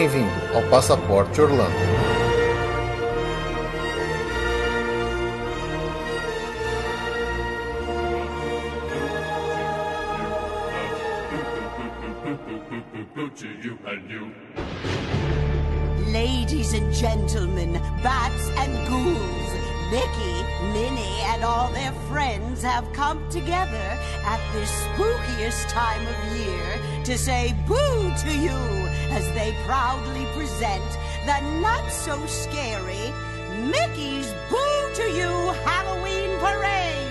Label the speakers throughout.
Speaker 1: Bem-vindo ao Passaporte Orlando.
Speaker 2: Ladies and gentlemen, bats and ghouls, Mickey, Minnie, and all their friends have come together at this spookiest time of year to say boo to you as they proudly present the not so scary Mickey's Boo to You Halloween Parade.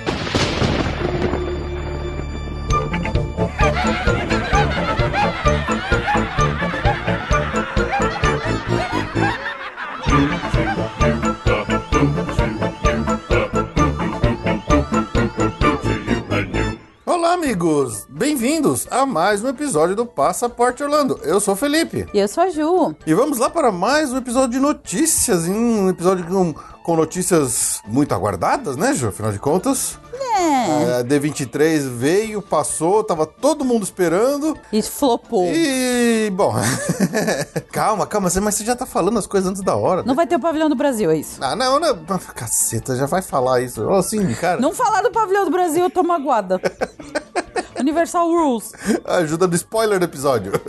Speaker 1: Amigos! Bem-vindos a mais um episódio do Passaporte Orlando. Eu sou o Felipe.
Speaker 3: E eu sou a Ju.
Speaker 1: E vamos lá para mais um episódio de notícias, um episódio com, com notícias muito aguardadas, né, Ju? Afinal de contas,
Speaker 3: É.
Speaker 1: a D23 veio, passou, tava todo mundo esperando.
Speaker 3: E flopou.
Speaker 1: E, bom, calma, calma, mas você já tá falando as coisas antes da hora.
Speaker 3: Não
Speaker 1: né?
Speaker 3: vai ter o pavilhão do Brasil, é isso.
Speaker 1: Ah, não, não, caceta, já vai falar isso. Assim, cara,
Speaker 3: Não falar do pavilhão do Brasil, eu tô magoada. Universal Rules.
Speaker 1: ajuda do spoiler do episódio.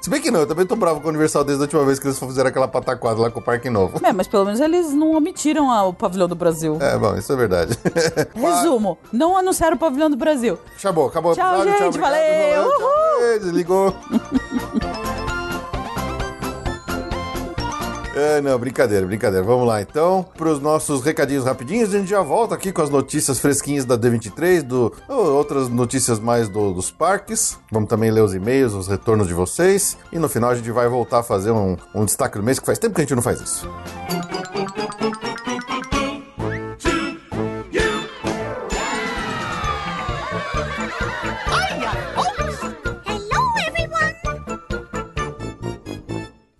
Speaker 1: Se bem que não, eu também tô bravo com o Universal desde a última vez que eles fizeram aquela pataquada lá com o Parque Novo.
Speaker 3: É, mas pelo menos eles não omitiram a- o pavilhão do Brasil.
Speaker 1: É, bom, isso é verdade.
Speaker 3: Resumo, não anunciaram o pavilhão do Brasil.
Speaker 1: Acabou, acabou o
Speaker 3: Tchau,
Speaker 1: episódio.
Speaker 3: gente,
Speaker 1: obrigado,
Speaker 3: valeu,
Speaker 1: falou, tchau, ei, desligou. É, não, brincadeira, brincadeira. Vamos lá, então, para os nossos recadinhos rapidinhos. A gente já volta aqui com as notícias fresquinhas da D23, do, ou outras notícias mais do- dos parques. Vamos também ler os e-mails, os retornos de vocês. E no final a gente vai voltar a fazer um, um destaque do mês, que faz tempo que a gente não faz isso.
Speaker 2: Hello,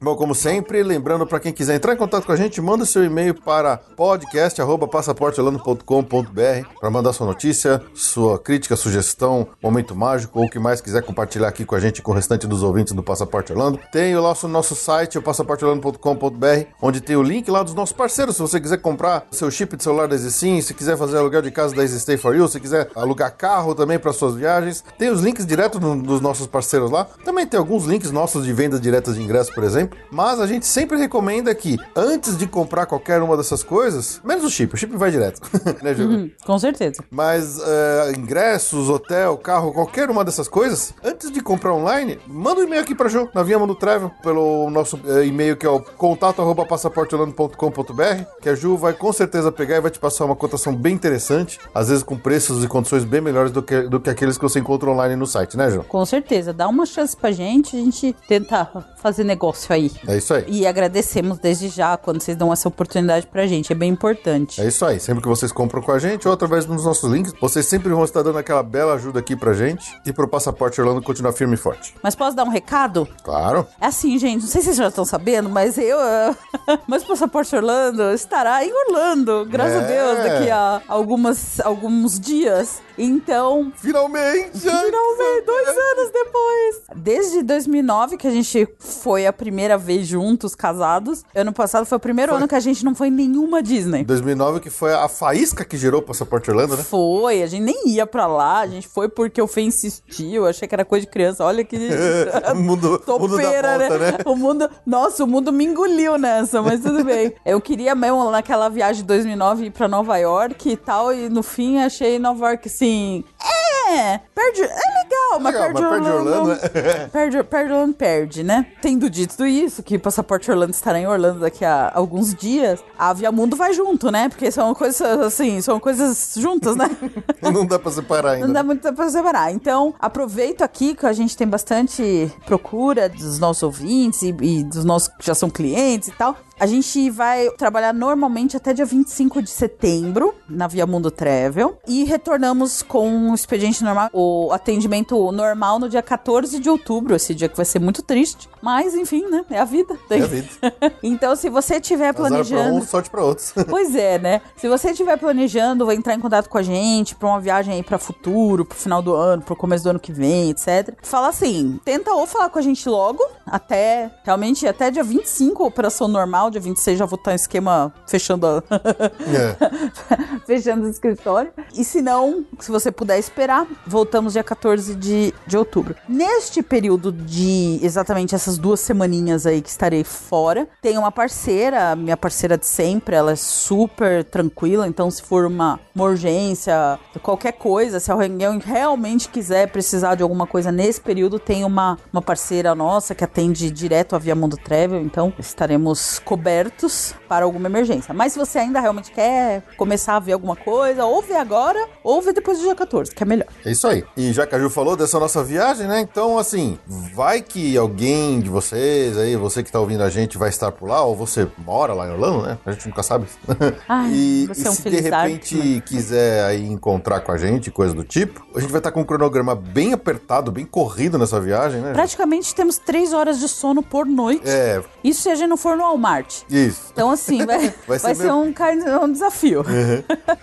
Speaker 1: Bom, como sempre, lembrando para quem quiser entrar em contato com a gente, manda seu e-mail para podcast@passaporteorlando.com.br para mandar sua notícia, sua crítica, sugestão, momento mágico ou o que mais quiser compartilhar aqui com a gente com o restante dos ouvintes do Passaporte Orlando. Tem o nosso, nosso site, o passaporteorlando.com.br, onde tem o link lá dos nossos parceiros. Se você quiser comprar seu chip de celular da EasySim, se quiser fazer aluguel de casa da Easy Stay for You, se quiser alugar carro também para suas viagens, tem os links direto no- dos nossos parceiros lá. Também tem alguns links nossos de vendas diretas de ingresso, por exemplo. Mas a gente sempre recomenda que, antes de comprar qualquer uma dessas coisas, menos o chip, o chip vai direto. né, Ju?
Speaker 3: Hum, com certeza.
Speaker 1: Mas é, ingressos, hotel, carro, qualquer uma dessas coisas, antes de comprar online, manda um e-mail aqui pra Ju, na Via Mundo Travel, pelo nosso é, e-mail que é o contato arroba que a Ju vai com certeza pegar e vai te passar uma cotação bem interessante, às vezes com preços e condições bem melhores do que, do que aqueles que você encontra online no site, né, Ju?
Speaker 3: Com certeza. Dá uma chance pra gente, a gente tenta fazer negócio aí.
Speaker 1: É isso aí.
Speaker 3: E agradecemos desde já quando vocês dão essa oportunidade pra gente. É bem importante.
Speaker 1: É isso aí. Sempre que vocês compram com a gente ou através dos nossos links, vocês sempre vão estar dando aquela bela ajuda aqui pra gente e pro Passaporte Orlando continuar firme e forte.
Speaker 3: Mas posso dar um recado?
Speaker 1: Claro.
Speaker 3: É assim, gente, não sei se vocês já estão sabendo, mas eu. ah, mas o Passaporte Orlando estará em Orlando, graças a
Speaker 1: É.
Speaker 3: Deus, daqui a algumas, alguns dias. Então.
Speaker 1: Finalmente!
Speaker 3: Finalmente, dois anos depois. Desde 2009 que a gente foi a primeira vez juntos, casados. Ano passado foi o primeiro ano que a gente não foi em nenhuma Disney.
Speaker 1: 2009 que foi a faísca que gerou o Passaporte Orlando, né?
Speaker 3: Foi, a gente nem ia pra lá, a gente foi porque o Fê insistiu, achei que era coisa de criança. Olha que.
Speaker 1: O mundo, o mundo
Speaker 3: Topeira,
Speaker 1: volta, né?
Speaker 3: O mundo, nossa, o mundo me engoliu nessa, mas tudo bem. Eu queria mesmo naquela viagem de 2009 ir pra Nova York e tal, e no fim achei Nova York assim. É, perde, é legal, mas
Speaker 1: Legal,
Speaker 3: perde
Speaker 1: mas perde
Speaker 3: Orlando.
Speaker 1: Orlando, né?
Speaker 3: perde, perde Orlando, perde, né? Tendo dito isso, que Passaporte Orlando estará em Orlando daqui a alguns dias, a Aviamundo vai junto, né? Porque são coisas assim, são coisas juntas, né?
Speaker 1: Não dá pra separar ainda.
Speaker 3: Não dá muito pra separar. Então, aproveito aqui que a gente tem bastante procura dos nossos ouvintes e, e dos nossos que já são clientes e tal. A gente vai trabalhar normalmente até dia 25 de setembro na Via Mundo Travel e retornamos com o expediente normal, o atendimento normal no dia 14 de outubro, esse dia que vai ser muito triste, mas enfim, né? É a vida.
Speaker 1: É a vida.
Speaker 3: então, se você estiver
Speaker 1: Azar pra
Speaker 3: planejando,
Speaker 1: uns, sorte pra outros.
Speaker 3: Pois é, né? Se você estiver planejando, vai entrar em contato com a gente pra uma viagem aí pra futuro, pro final do ano, pro começo do ano que vem, etc. Fala assim, tenta ou falar com a gente logo, até, realmente, até dia 25, operação normal, dia 26 já vou estar em esquema fechando a...
Speaker 1: É.
Speaker 3: fechando o escritório. E se não, se você puder esperar, voltamos dia 14 de, de outubro. Neste período de exatamente essas duas semaninhas aí que estarei fora, tem uma parceira, minha parceira de sempre, ela é super tranquila, então se for uma, uma urgência, qualquer coisa, se alguém realmente quiser precisar de alguma coisa nesse período, tem uma, uma parceira nossa que atende direto a Via Mundo Travel, então estaremos cobertos para alguma emergência. Mas se você ainda realmente quer começar a ver alguma coisa, ou vê agora, ou vê depois do dia 14, que é melhor.
Speaker 1: É isso aí. E já que a Ju falou dessa nossa viagem, né? Então, assim, vai que alguém de vocês aí, você que tá ouvindo a gente, vai estar por lá, ou você mora lá em Orlando, né? A gente nunca sabe.
Speaker 3: Ai,
Speaker 1: e
Speaker 3: você
Speaker 1: e
Speaker 3: é um
Speaker 1: se de repente
Speaker 3: né?
Speaker 1: quiser aí encontrar com a gente, coisa do tipo, a gente vai estar com um cronograma bem apertado, bem corrido nessa viagem, né?
Speaker 3: Praticamente temos três horas de sono por noite.
Speaker 1: É,
Speaker 3: Isso se a gente não for no Walmart.
Speaker 1: Isso.
Speaker 3: Então, assim, vai,
Speaker 1: Vai
Speaker 3: vai
Speaker 1: ser
Speaker 3: ser,
Speaker 1: meio-
Speaker 3: um, um desafio.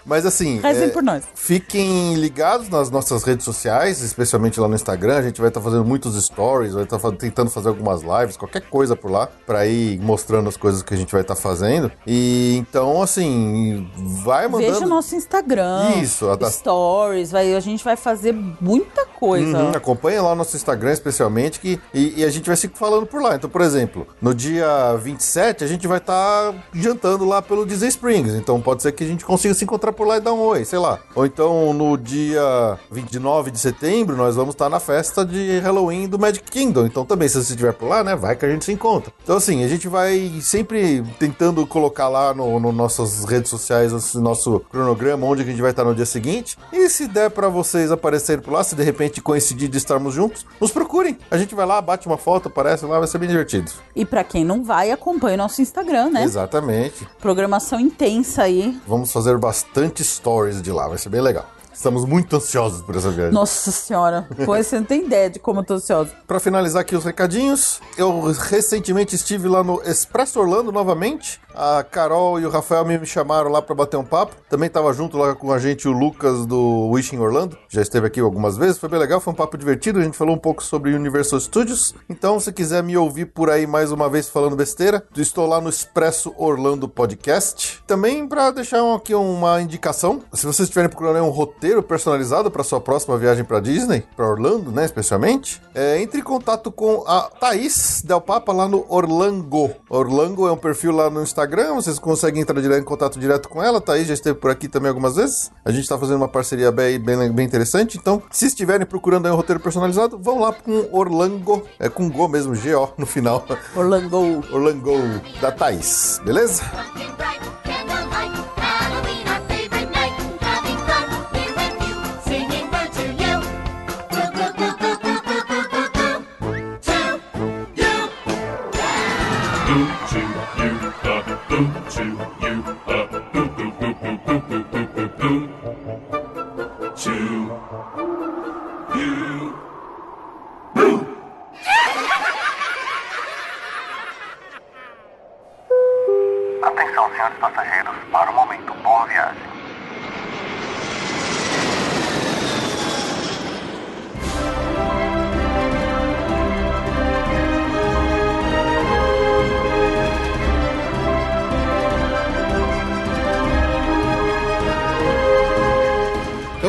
Speaker 1: Mas assim,
Speaker 3: Rezem
Speaker 1: é,
Speaker 3: por nós.
Speaker 1: fiquem ligados nas nossas redes sociais, especialmente lá no Instagram. A gente vai estar fazendo muitos stories, vai estar fa- tentando fazer algumas lives, qualquer coisa por lá, pra ir mostrando as coisas que a gente vai estar fazendo. E então, assim, vai mandando.
Speaker 3: Veja o nosso Instagram.
Speaker 1: Isso, a da-
Speaker 3: Stories. Vai, a gente vai fazer muita coisa.
Speaker 1: Uhum, acompanha lá o nosso Instagram, especialmente, que, e, e a gente vai se falando por lá. Então, por exemplo, no dia 27, a gente vai estar jantando lá pelo Disney Springs. Então, pode ser que a gente consiga se encontrar por lá e dar um oi, sei lá. Ou então, no dia 29 de setembro, nós vamos estar na festa de Halloween do Magic Kingdom. Então, também, se você estiver por lá, né, vai que a gente se encontra. Então, assim, a gente vai sempre tentando colocar lá no, no nossas redes sociais o nosso cronograma, onde a gente vai estar no dia seguinte. E se der pra vocês aparecerem por lá, se de repente coincidir de estarmos juntos, nos procurem. A gente vai lá, bate uma foto, aparece lá, vai ser bem divertido.
Speaker 3: E pra quem não vai, acompanhe o nosso Instagram, né?
Speaker 1: Exatamente.
Speaker 3: Programação intensa aí.
Speaker 1: Vamos fazer bastante stories de lá, vai ser bem legal. Estamos muito ansiosos por essa viagem.
Speaker 3: Nossa senhora. Pois você não tem ideia de como eu tô ansiosa.
Speaker 1: Pra finalizar aqui os recadinhos, eu recentemente estive lá no Expresso Orlando novamente. A Carol e o Rafael me chamaram lá pra bater um papo. Também tava junto lá com a gente o Lucas do Wishing Orlando. Já esteve aqui algumas vezes, foi bem legal, foi um papo divertido. A gente falou um pouco sobre Universal Studios. Então, se quiser me ouvir por aí mais uma vez falando besteira, estou lá no Expresso Orlando Podcast. Também pra deixar aqui uma indicação, se vocês estiverem procurando um roteiro personalizado para sua próxima viagem para Disney, para Orlando, né, especialmente, é, entre em contato com a Thaís Del Papa lá no Orlango. Orlango é um perfil lá no Instagram, vocês conseguem entrar direto em contato direto com ela. A Thaís já esteve por aqui também algumas vezes. A gente está fazendo uma parceria bem, bem, bem interessante. Então, se estiverem procurando aí um roteiro personalizado, vão lá com Orlango, é com Go mesmo, G-O no final.
Speaker 3: Orlando.
Speaker 1: Orlango da Thaís, beleza?
Speaker 4: Atenção, senhores passageiros, para o momento. Boa viagem.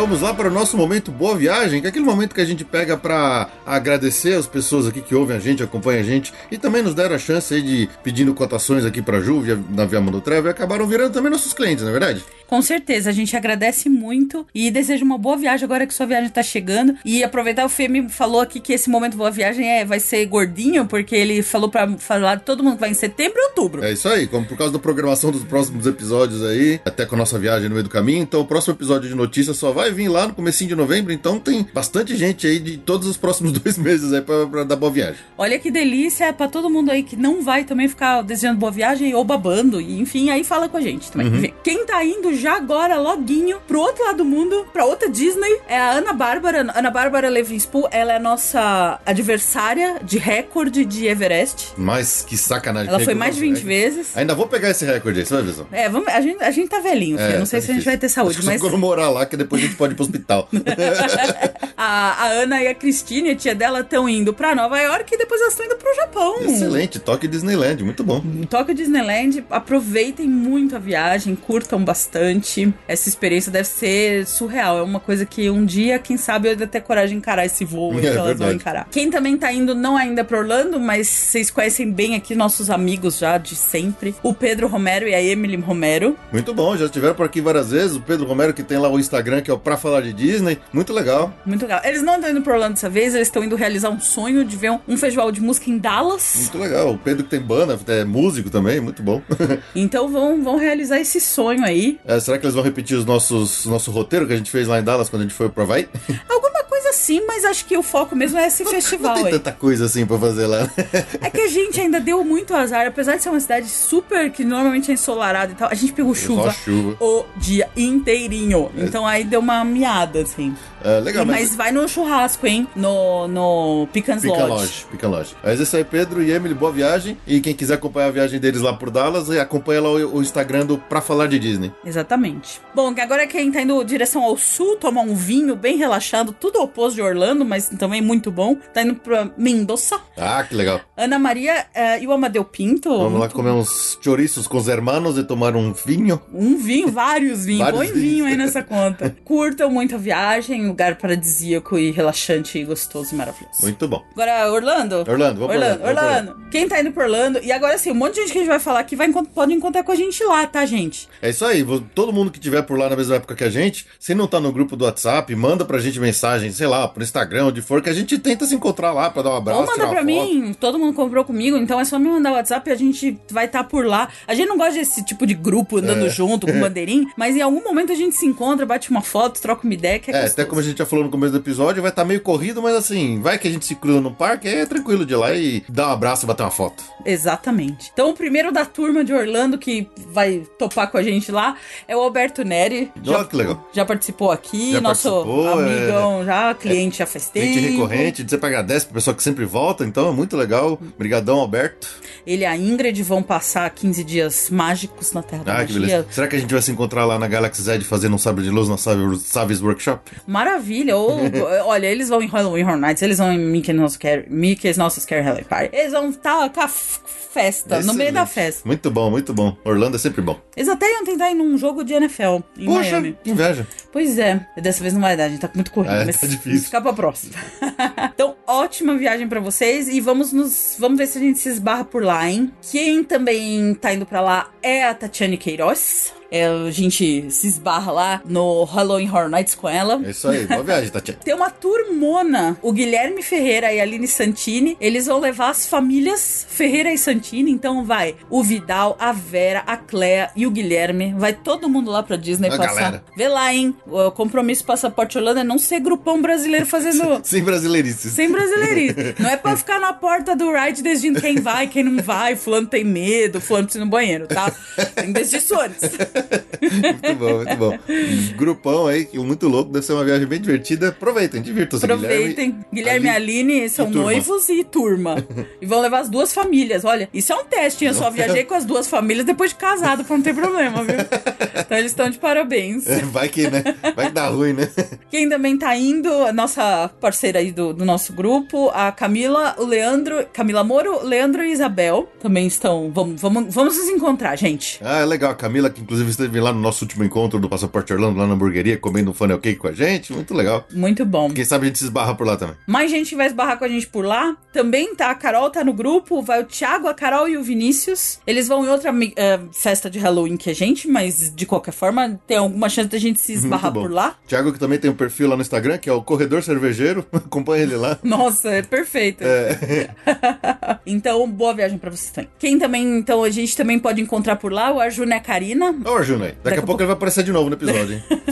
Speaker 1: Vamos lá para o nosso momento Boa Viagem, que é aquele momento que a gente pega para agradecer as pessoas aqui que ouvem a gente, acompanham a gente e também nos deram a chance aí de pedindo cotações aqui para Ju via, na Via Mundo Travel e acabaram virando também nossos clientes, não é verdade?
Speaker 3: Com certeza, a gente agradece muito e deseja uma boa viagem agora que sua viagem tá chegando. E aproveitar, o Fê me falou aqui que esse momento Boa Viagem é, vai ser gordinho, porque ele falou pra falar de todo mundo que vai em setembro e outubro.
Speaker 1: É isso aí, como por causa da programação dos próximos episódios aí, até com a nossa viagem no meio do caminho, então o próximo episódio de notícias só vai vir vir lá no comecinho de novembro, então tem bastante gente aí de todos os próximos dois meses aí pra, pra dar boa viagem.
Speaker 3: Olha que delícia é pra todo mundo aí que não vai também ficar desejando boa viagem ou babando. E enfim, aí fala com a gente também. Enfim, Quem tá indo já agora, loguinho, pro outro lado do mundo, pra outra Disney, é a Ana Bárbara. Ana Bárbara Levinspool, ela é a nossa adversária de recorde de Everest.
Speaker 1: Mas que sacanagem.
Speaker 3: Ela foi mais de
Speaker 1: nosso
Speaker 3: 20
Speaker 1: recorde.
Speaker 3: vezes.
Speaker 1: Ainda vou pegar esse recorde aí, você vai ver só.
Speaker 3: É, vamos, a, gente, a gente tá velhinho, filho.
Speaker 1: É,
Speaker 3: não sei
Speaker 1: tá
Speaker 3: se a gente vai ter saúde,
Speaker 1: Acho
Speaker 3: mas
Speaker 1: Só morar lá, que depois a gente pode ir pro hospital.
Speaker 3: a, a Ana e a Cristine, a tia dela, estão indo pra Nova York e depois elas estão indo pro Japão.
Speaker 1: Excelente, toque Disneyland, muito bom.
Speaker 3: Em Tóquio Disneyland, aproveitem muito a viagem, curtam bastante. Essa experiência deve ser surreal. É uma coisa que um dia, quem sabe, eu ainda ter coragem de encarar esse voo
Speaker 1: É
Speaker 3: que elas vão
Speaker 1: verdade.
Speaker 3: encarar. Quem também tá indo, não ainda pra Orlando, mas vocês conhecem bem aqui nossos amigos já de sempre. O Pedro Romero e a Emily Romero.
Speaker 1: Muito bom, já estiveram por aqui várias vezes. O Pedro Romero, que tem lá o Instagram, que é o Pra Falar de Disney. Muito legal.
Speaker 3: Muito legal. Eles não estão indo pra Orlando dessa vez, eles estão indo realizar um sonho de ver um, um festival de música em Dallas.
Speaker 1: Muito legal. O Pedro que tem banda, é músico também, muito bom.
Speaker 3: Então vão, vão realizar esse sonho aí.
Speaker 1: É, será que eles vão repetir os nossos nosso roteiro que a gente fez lá em Dallas quando a gente foi pro Havaí?
Speaker 3: Alguma assim, mas acho que o foco mesmo é esse festival
Speaker 1: Não tem
Speaker 3: aí.
Speaker 1: tanta coisa assim pra fazer lá.
Speaker 3: É que a gente ainda deu muito azar, apesar de ser uma cidade super que normalmente é ensolarada e tal, a gente pegou chuva,
Speaker 1: chuva.
Speaker 3: o dia inteirinho. Então aí deu uma miada, assim.
Speaker 1: É, legal,
Speaker 3: E- mas...
Speaker 1: mas...
Speaker 3: vai no churrasco, hein? No, no Pican's
Speaker 1: Pica
Speaker 3: Lodge.
Speaker 1: Lodge, Pica Lodge. Mas é isso aí, Pedro e Emily, boa viagem. E quem quiser acompanhar a viagem deles lá por Dallas, acompanha lá o, o Instagram do Pra Falar de Disney.
Speaker 3: Exatamente. Bom, agora quem tá indo direção ao sul, tomar um vinho bem relaxado, tudo o de Orlando, mas também muito bom. Tá indo pra Mendoza.
Speaker 1: Ah, que legal.
Speaker 3: Ana Maria eh, e o Amadeu Pinto.
Speaker 1: Vamos lá comer uns chouriços com os hermanos e tomar um vinho.
Speaker 3: Um vinho, vários vinhos.
Speaker 1: Vários
Speaker 3: Põe vinho aí nessa conta. Curtam muito a viagem, lugar paradisíaco e relaxante e gostoso e maravilhoso.
Speaker 1: Muito bom.
Speaker 3: Agora, Orlando.
Speaker 1: Orlando, vamos
Speaker 3: Orlando,
Speaker 1: Orlando,
Speaker 3: Orlando. Quem tá indo pra Orlando? E agora, assim, um monte de gente que a gente vai falar aqui vai, pode encontrar com a gente lá, tá, gente?
Speaker 1: É isso aí, todo mundo que tiver por lá na mesma época que a gente, se não tá no grupo do WhatsApp, manda pra gente mensagem, sei lá, pro Instagram, onde for, que a gente tenta se encontrar lá pra dar um abraço,
Speaker 3: Ou manda pra mim, todo mundo comprou comigo, então é só me mandar o WhatsApp e a gente vai estar por lá. A gente não gosta desse tipo de grupo andando
Speaker 1: É.
Speaker 3: junto com bandeirinha, mas em algum momento a gente se encontra, bate uma foto, troca uma ideia, que é,
Speaker 1: É, até como a gente já falou no começo do episódio, vai estar meio corrido, mas assim, vai que a gente se cruza no parque, é tranquilo de ir lá e dar um abraço e bater uma foto.
Speaker 3: Exatamente. Então, o primeiro da turma de Orlando que vai topar com a gente lá é o Alberto Neri.
Speaker 1: Olha que legal.
Speaker 3: Já participou aqui,
Speaker 1: Já
Speaker 3: nosso
Speaker 1: participou,
Speaker 3: amigão já, cliente já faz tempo.
Speaker 1: Gente recorrente, você agradece pro pessoal que sempre volta, então é muito legal. Obrigadão, Alberto.
Speaker 3: Ele e a Ingrid vão passar 15 dias mágicos na Terra da
Speaker 1: Ah, que
Speaker 3: Magia.
Speaker 1: beleza. Será que a gente vai se encontrar lá na Galaxy Z fazendo um sabre de luz na Sav- Saves Workshop?
Speaker 3: Maravilha. Ou, olha, eles vão em Halloween Horror Nights, eles vão em Mickey Nosso Scare, Mickey's Nosso Scare Halloween Party. Eles vão estar com festa, no meio da
Speaker 1: Excelente.
Speaker 3: festa.
Speaker 1: Muito bom, muito bom. Orlando é sempre bom.
Speaker 3: Eles até iam tentar ir num jogo de NFL em
Speaker 1: Poxa,
Speaker 3: Miami.
Speaker 1: que inveja.
Speaker 3: Pois é, dessa vez não vai dar, a gente tá muito corrido,
Speaker 1: É,
Speaker 3: mas
Speaker 1: tá difícil.
Speaker 3: ficar pra próxima. então, ótima viagem pra vocês e vamos nos vamos ver se a gente se esbarra por lá, hein? Quem também tá indo pra lá é a Tatiane Queiroz. É, a gente se esbarra lá no Halloween Horror Nights com ela.
Speaker 1: É isso aí. Boa viagem, Tatiana.
Speaker 3: Tem uma turmona, o Guilherme Ferreira e a Aline Santini. Eles vão levar as famílias Ferreira e Santini. Então vai o Vidal, a Vera, a Clea e o Guilherme. Vai todo mundo lá pra Disney
Speaker 1: A
Speaker 3: passar.
Speaker 1: galera.
Speaker 3: Vê lá, hein? O compromisso Passaporte Holanda é não ser grupão brasileiro fazendo.
Speaker 1: Sem brasileirices.
Speaker 3: Sem brasileirismo. Não é pra ficar na porta do ride decidindo quem vai, quem não vai. Fulano tem medo, fulano precisa ir no banheiro, tá? Tem decisões.
Speaker 1: Muito bom, muito bom. Grupão aí, muito louco, deve ser uma viagem bem divertida. Aproveitem, divirtam-se,
Speaker 3: Aproveitem. Guilherme e Aline são
Speaker 1: turma.
Speaker 3: noivos e turma. e vão levar as duas famílias. Olha, isso é um teste. Eu só viajei com as duas famílias depois de casado, pra não ter problema, viu? Então eles estão de parabéns.
Speaker 1: Vai que, né? Vai que dá ruim, né?
Speaker 3: Quem também tá indo, a nossa parceira aí do, do nosso grupo, a Camila, o Leandro, Camila Moro, Leandro e Isabel também estão. Vamos, vamos, vamos nos encontrar, gente.
Speaker 1: Ah, é legal. A Camila, que inclusive esteve lá no nosso último encontro do Passaporte Orlando, lá na hamburgueria, comendo um funnel cake com a gente. Muito legal.
Speaker 3: Muito bom.
Speaker 1: Quem sabe a gente se esbarra por lá também.
Speaker 3: Mais gente vai esbarrar com a gente por lá. Também tá, a Carol tá no grupo, vai o Thiago, a Carol e o Vinícius. Eles vão em outra eh, festa de Halloween que a gente, mas de qualquer forma tem alguma chance da gente se esbarrar por lá.
Speaker 1: Thiago, que também tem um perfil lá no Instagram, que é o Corredor Cervejeiro. Acompanha ele lá.
Speaker 3: Nossa, é perfeito. então, boa viagem pra vocês também. Quem também, então, a gente também pode encontrar por lá, o Arjuna e a Karina.
Speaker 1: Ô, Daqui,
Speaker 3: Daqui
Speaker 1: a
Speaker 3: a
Speaker 1: pouco ele vai aparecer de novo no episódio, hein?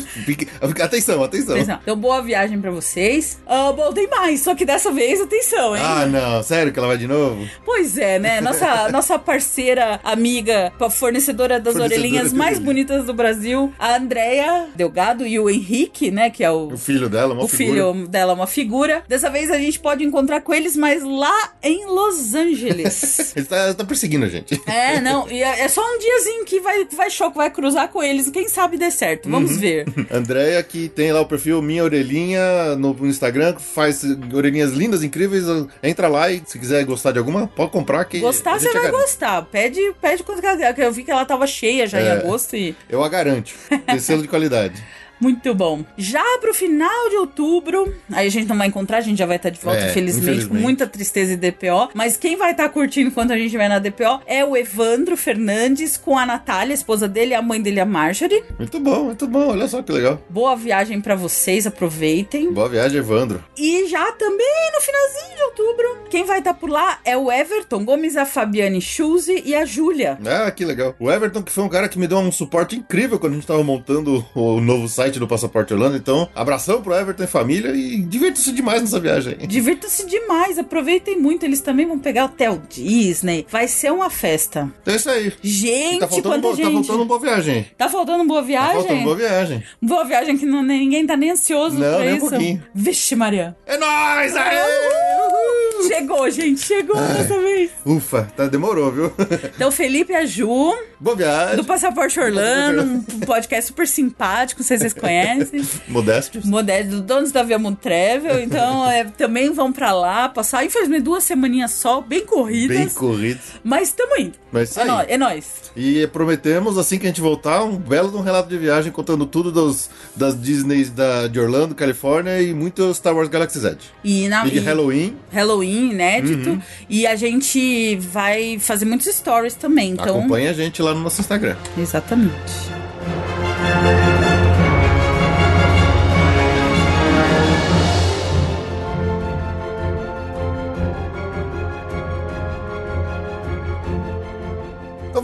Speaker 1: Atenção, atenção.
Speaker 3: Atenção. Então, boa viagem pra vocês. Ah, bom, tem mais, só que dessa vez, atenção, hein?
Speaker 1: Ah, não. Sério que ela vai de novo?
Speaker 3: Pois é, né? Nossa, nossa parceira, amiga, fornecedora das
Speaker 1: Fornecedora
Speaker 3: orelhinhas mais bonitas do Brasil, a Andrea Delgado e o Henrique, né? Que é o,
Speaker 1: O filho dela, uma
Speaker 3: o
Speaker 1: figura.
Speaker 3: filho dela, uma figura. Dessa vez a gente pode encontrar com eles, mas lá em Los Angeles.
Speaker 1: Ele tá, tá perseguindo a gente.
Speaker 3: É, não, e é é só um diazinho que vai, vai choque, vai cruzar com eles. Quem sabe dê certo. Vamos
Speaker 1: Uhum.
Speaker 3: ver.
Speaker 1: Andréia, que tem lá o perfil Minha Orelhinha no Instagram, faz orelhinhas lindas, incríveis. Entra lá e se quiser gostar de alguma, pode comprar que.
Speaker 3: Gostar, você vai
Speaker 1: garante.
Speaker 3: gostar. Pede, pede quanto que Eu vi que ela tava cheia já em
Speaker 1: É.
Speaker 3: agosto e.
Speaker 1: Eu a garanto. Tem selo de qualidade.
Speaker 3: Muito bom. Já pro final de outubro, aí a gente não vai encontrar, a gente já vai estar de volta,
Speaker 1: É,
Speaker 3: infelizmente, com muita tristeza e DPO. Mas quem vai estar curtindo enquanto a gente vai na DPO é o Evandro Fernandes com a Natália, a esposa dele, e a mãe dele, a Marjorie.
Speaker 1: Muito bom, muito bom. Olha só que legal.
Speaker 3: Boa viagem pra vocês, aproveitem.
Speaker 1: Boa viagem, Evandro.
Speaker 3: E já também no finalzinho de outubro, quem vai estar por lá é o Everton Gomes, a Fabiane Schulze e a Júlia.
Speaker 1: Ah, que legal. O Everton, que foi um cara que me deu um suporte incrível quando a gente tava montando o novo site do Passaporte Orlando. Então, abração pro Everton e família e divirta-se demais nessa viagem.
Speaker 3: Divirtam-se demais, aproveitem muito. Eles também vão pegar hotel Disney. Vai ser uma festa.
Speaker 1: Então é isso aí. E
Speaker 3: Gente,
Speaker 1: tá faltando,
Speaker 3: quanta
Speaker 1: bo-
Speaker 3: gente.
Speaker 1: tá faltando boa viagem.
Speaker 3: Tá faltando boa
Speaker 1: Tá
Speaker 3: viagem?
Speaker 1: faltando boa viagem.
Speaker 3: Boa viagem que não, ninguém tá nem ansioso
Speaker 1: Não,
Speaker 3: pra
Speaker 1: nem um
Speaker 3: isso.
Speaker 1: pouquinho.
Speaker 3: Vixe, Maria.
Speaker 1: É nóis! Aê! Uhul!
Speaker 3: Chegou, gente. Chegou dessa vez.
Speaker 1: Ufa, tá, demorou, viu?
Speaker 3: Então, Felipe e a Ju,
Speaker 1: boa viagem.
Speaker 3: do Passaporte Orlando, um podcast super simpático, não sei se vocês conhecem.
Speaker 1: Modéstia.
Speaker 3: Modesto, do donos da Via Moon Travel. Então, é, também vão pra lá passar, infelizmente, duas semaninhas só, bem corridas.
Speaker 1: Bem corrido.
Speaker 3: Mas tamo indo.
Speaker 1: Mas
Speaker 3: É
Speaker 1: aí.
Speaker 3: nóis. É nóis.
Speaker 1: E prometemos, assim que a gente voltar, um belo um relato de viagem contando tudo dos, das Disneys da, de Orlando, Califórnia e muito Star Wars Galaxy's Edge.
Speaker 3: E, na,
Speaker 1: E de
Speaker 3: e-
Speaker 1: Halloween,
Speaker 3: Halloween, inédito.
Speaker 1: Uhum.
Speaker 3: E a gente vai fazer muitos stories também. Então,
Speaker 1: acompanha a gente lá no nosso Instagram.
Speaker 3: exatamente.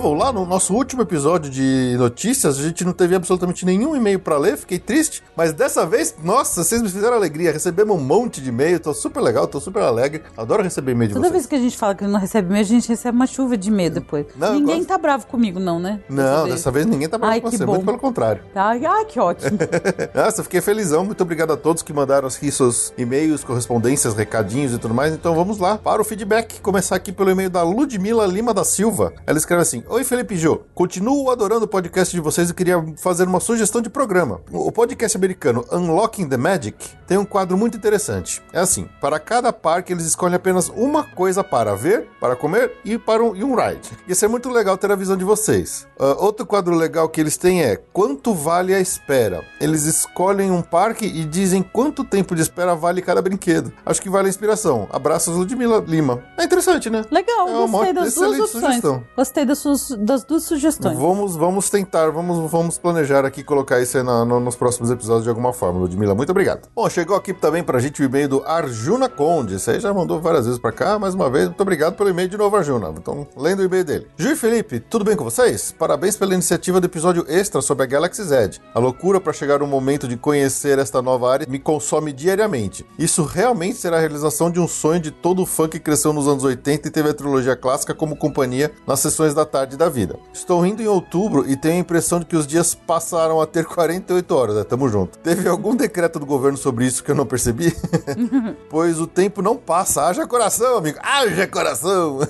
Speaker 1: Vamos lá, no nosso último episódio de notícias, a gente não teve absolutamente nenhum e-mail pra ler, fiquei triste, mas dessa vez, nossa, vocês me fizeram alegria, recebemos um monte de e-mail, tô super legal, tô super alegre, adoro receber e-mail de
Speaker 3: Toda
Speaker 1: vocês.
Speaker 3: vez que a gente fala que não recebe e-mail, a gente recebe uma chuva de e-mail depois.
Speaker 1: Não,
Speaker 3: Ninguém
Speaker 1: gosto.
Speaker 3: tá bravo comigo, não, né?
Speaker 1: Não, dessa vez ninguém tá bravo
Speaker 3: Ai,
Speaker 1: com você,
Speaker 3: bom.
Speaker 1: muito pelo contrário.
Speaker 3: Ai, ai, que ótimo.
Speaker 1: Nossa, fiquei felizão. Muito obrigado a todos que mandaram aqui seus e-mails, correspondências, recadinhos e tudo mais. Então vamos lá para o feedback. Começar aqui pelo e-mail da Ludmila Lima da Silva. Ela escreve assim: Oi, Felipe Jô. Continuo adorando o podcast de vocês e queria fazer uma sugestão de programa. O podcast americano Unlocking the Magic tem um quadro muito interessante. É assim: para cada parque eles escolhem apenas uma coisa para ver, para comer e para um, e um ride. Ia ser muito legal ter a visão de vocês. Ah, outro quadro legal que eles têm é quanto vale a espera. Eles escolhem um parque e dizem quanto tempo de espera vale cada brinquedo. Acho que vale a inspiração. Abraços, Ludmila Lima. É interessante, né?
Speaker 3: Legal,
Speaker 1: É
Speaker 3: gostei das duas opções.
Speaker 1: sugestão.
Speaker 3: Gostei das, suas, das duas sugestões.
Speaker 1: Vamos, vamos tentar, vamos, vamos planejar aqui colocar isso na- no- nos próximos episódios de alguma forma, Ludmila. Muito obrigado. Bom, chegou aqui também pra gente o e-mail do Arjuna Conde. Esse aí já mandou várias vezes pra cá, mais uma vez. Muito obrigado pelo e-mail de novo, Arjuna. Então, lendo o e-mail dele. Ju e Felipe, tudo bem com vocês? Parabéns pela iniciativa do episódio extra sobre a Galaxy Z. A loucura pra chegar o momento de conhecer esta nova área me consome diariamente. Isso realmente será a realização de um sonho de todo fã que cresceu nos anos 80 e teve a trilogia clássica como companhia nas sessões da tarde da vida. Estou indo em outubro e tenho a impressão de que os dias passaram a ter 48 horas, né? Tamo junto. Teve algum decreto do governo sobre isso que eu não percebi? pois o tempo não passa. Haja coração, amigo. Haja coração!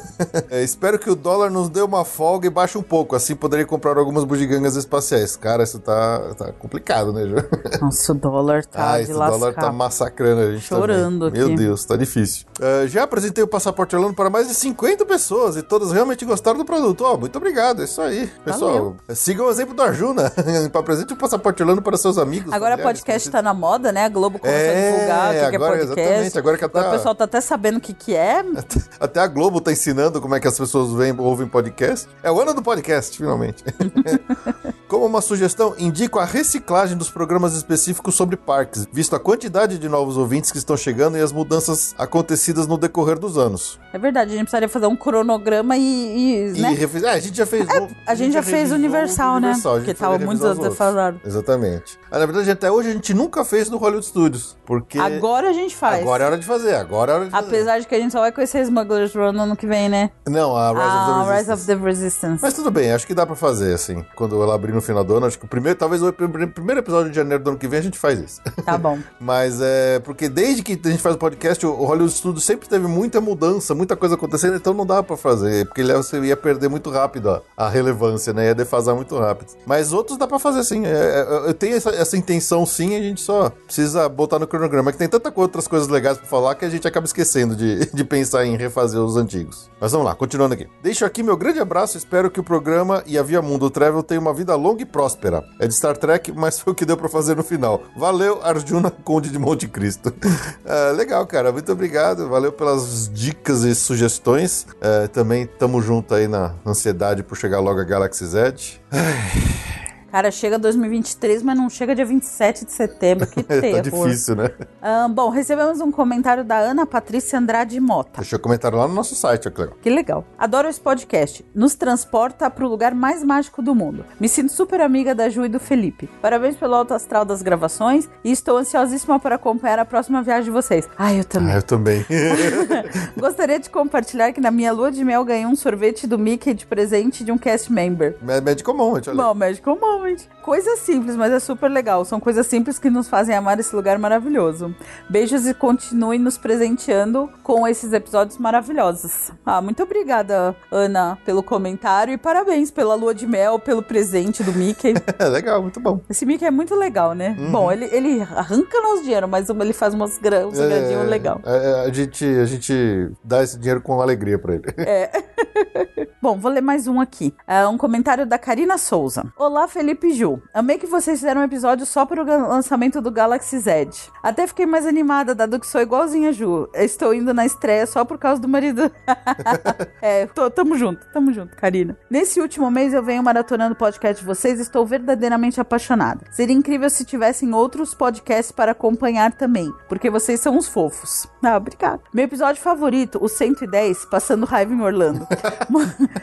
Speaker 1: É, espero que o dólar nos dê uma folga e baixe um pouco. Assim poderei comprar algumas bugigangas espaciais. Cara, isso tá, tá complicado, né, Ju?
Speaker 3: Nossa, o dólar tá
Speaker 1: ah,
Speaker 3: de
Speaker 1: esse
Speaker 3: lascar.
Speaker 1: dólar tá massacrando a gente
Speaker 3: Chorando
Speaker 1: também. Meu
Speaker 3: aqui.
Speaker 1: Deus, tá difícil. Ah, já apresentei o Passaporte Orlando para mais de 50 pessoas e todas realmente gostaram do produto. Ó, muito obrigado, é isso aí. Pessoal, sigam o exemplo do Arjuna. Apresente o Passaporte Orlando para seus amigos.
Speaker 3: Agora
Speaker 1: familiares,
Speaker 3: podcast tá na moda, né? A Globo começou
Speaker 1: É,
Speaker 3: a divulgar o que, que é
Speaker 1: agora,
Speaker 3: podcast.
Speaker 1: exatamente, agora que tá-
Speaker 3: o pessoal tá até sabendo o que, que é.
Speaker 1: Até a Globo tá ensinando como é que as pessoas veem, ouvem podcast. É o ano do podcast, finalmente. como uma sugestão, indico a reciclagem dos programas específicos sobre parques, visto a quantidade de novos ouvintes que estão chegando e as mudanças acontecidas no decorrer dos anos.
Speaker 3: É verdade, a gente precisaria fazer um cronograma e. e,
Speaker 1: E
Speaker 3: né?
Speaker 1: refiz... ah, a gente já fez. um-
Speaker 3: a gente já fez
Speaker 1: revisou
Speaker 3: Universal, né?
Speaker 1: gente
Speaker 3: Porque tava muitos anos defasado.
Speaker 1: Exatamente. Ah, na verdade, até hoje a gente nunca fez no Hollywood Studios. Porque.
Speaker 3: Agora a gente faz.
Speaker 1: Agora é hora de fazer, agora é hora de fazer.
Speaker 3: Apesar de que a gente só vai conhecer Smugglers Run no ano que vem, né?
Speaker 1: Não, a Rise
Speaker 3: ah,
Speaker 1: of the
Speaker 3: Rise
Speaker 1: Resistance.
Speaker 3: of the Resistance.
Speaker 1: Mas tudo bem, acho que dá pra fazer, assim. Quando ela abrir no final do ano, acho que o primeiro, talvez o pr- primeiro episódio de janeiro do ano que vem a gente faz isso.
Speaker 3: Tá bom.
Speaker 1: Mas é porque desde que a gente faz o podcast, o Hollywood Studios sempre teve muita mudança, muita coisa acontecendo, então não dá pra fazer, porque ele- você ia perder muito rápido a, a relevância, né? Ia defasar muito rápido. Mas outros dá pra fazer sim. É, é, eu tenho essa, essa intenção sim, a gente só precisa botar no cronograma, que tem tanta co- outras coisas legais pra falar que a gente acaba esquecendo de, de pensar em refazer os antigos. Mas vamos lá, continuando aqui. Deixo aqui meu grande abraço, espero que o programa e a Via Mundo Travel tenham uma vida longa e próspera. É de Star Trek, mas foi o que deu pra fazer no final. Valeu, Arjuna Conde de Monte Cristo. Ah, legal, cara, muito obrigado. Valeu pelas dicas e sugestões. Ah, também tamo junto aí na ansiedade por chegar logo a Galaxy Z.
Speaker 3: Cara, chega 2023, mas não chega dia 27 de setembro. Que
Speaker 1: tá
Speaker 3: terror.
Speaker 1: difícil, né?
Speaker 3: Ah, bom, recebemos um comentário da Ana Patrícia Andrade Mota.
Speaker 1: Deixa eu comentar lá no nosso site, ó, que legal.
Speaker 3: Que legal. Adoro esse podcast. Nos transporta pro lugar mais mágico do mundo. Me sinto super amiga da Ju e do Felipe. Parabéns pelo alto astral das gravações e estou ansiosíssima para acompanhar a próxima viagem de vocês. Ai, eu também.
Speaker 1: Ah, eu também.
Speaker 3: Gostaria de compartilhar que na minha lua de mel ganhei um sorvete do Mickey de presente de um cast member.
Speaker 1: Médico comum, olha.
Speaker 3: Bom, Magical Coisa simples, mas é super legal. São coisas simples que nos fazem amar esse lugar maravilhoso. Beijos e continue nos presenteando com esses episódios maravilhosos. Ah, muito obrigada, Ana, pelo comentário e parabéns pela lua de mel, pelo presente do Mickey.
Speaker 1: É legal, muito bom.
Speaker 3: Esse Mickey é muito legal, né?
Speaker 1: Uhum.
Speaker 3: Bom, ele, ele arranca nosso dinheiro, mas ele faz umas gra- uns agradinhos legal.
Speaker 1: é, é, a, gente, a gente dá esse dinheiro com alegria pra ele.
Speaker 3: Bom, vou ler mais um aqui. É um comentário da Karina Souza. Olá, Felipe e Ju. Amei que vocês fizeram um episódio só para o lançamento do Galaxy Z. Até fiquei mais animada, dado que sou igualzinha a Ju. Estou indo na estreia só por causa do marido. é, tô- tamo junto, tamo junto, Karina. Nesse último mês eu venho maratonando o podcast de vocês e estou verdadeiramente apaixonada. Seria incrível se tivessem outros podcasts para acompanhar também, porque vocês são uns fofos. Ah, obrigada. Meu episódio favorito, o 110, Passando Raiva em Orlando. Mo-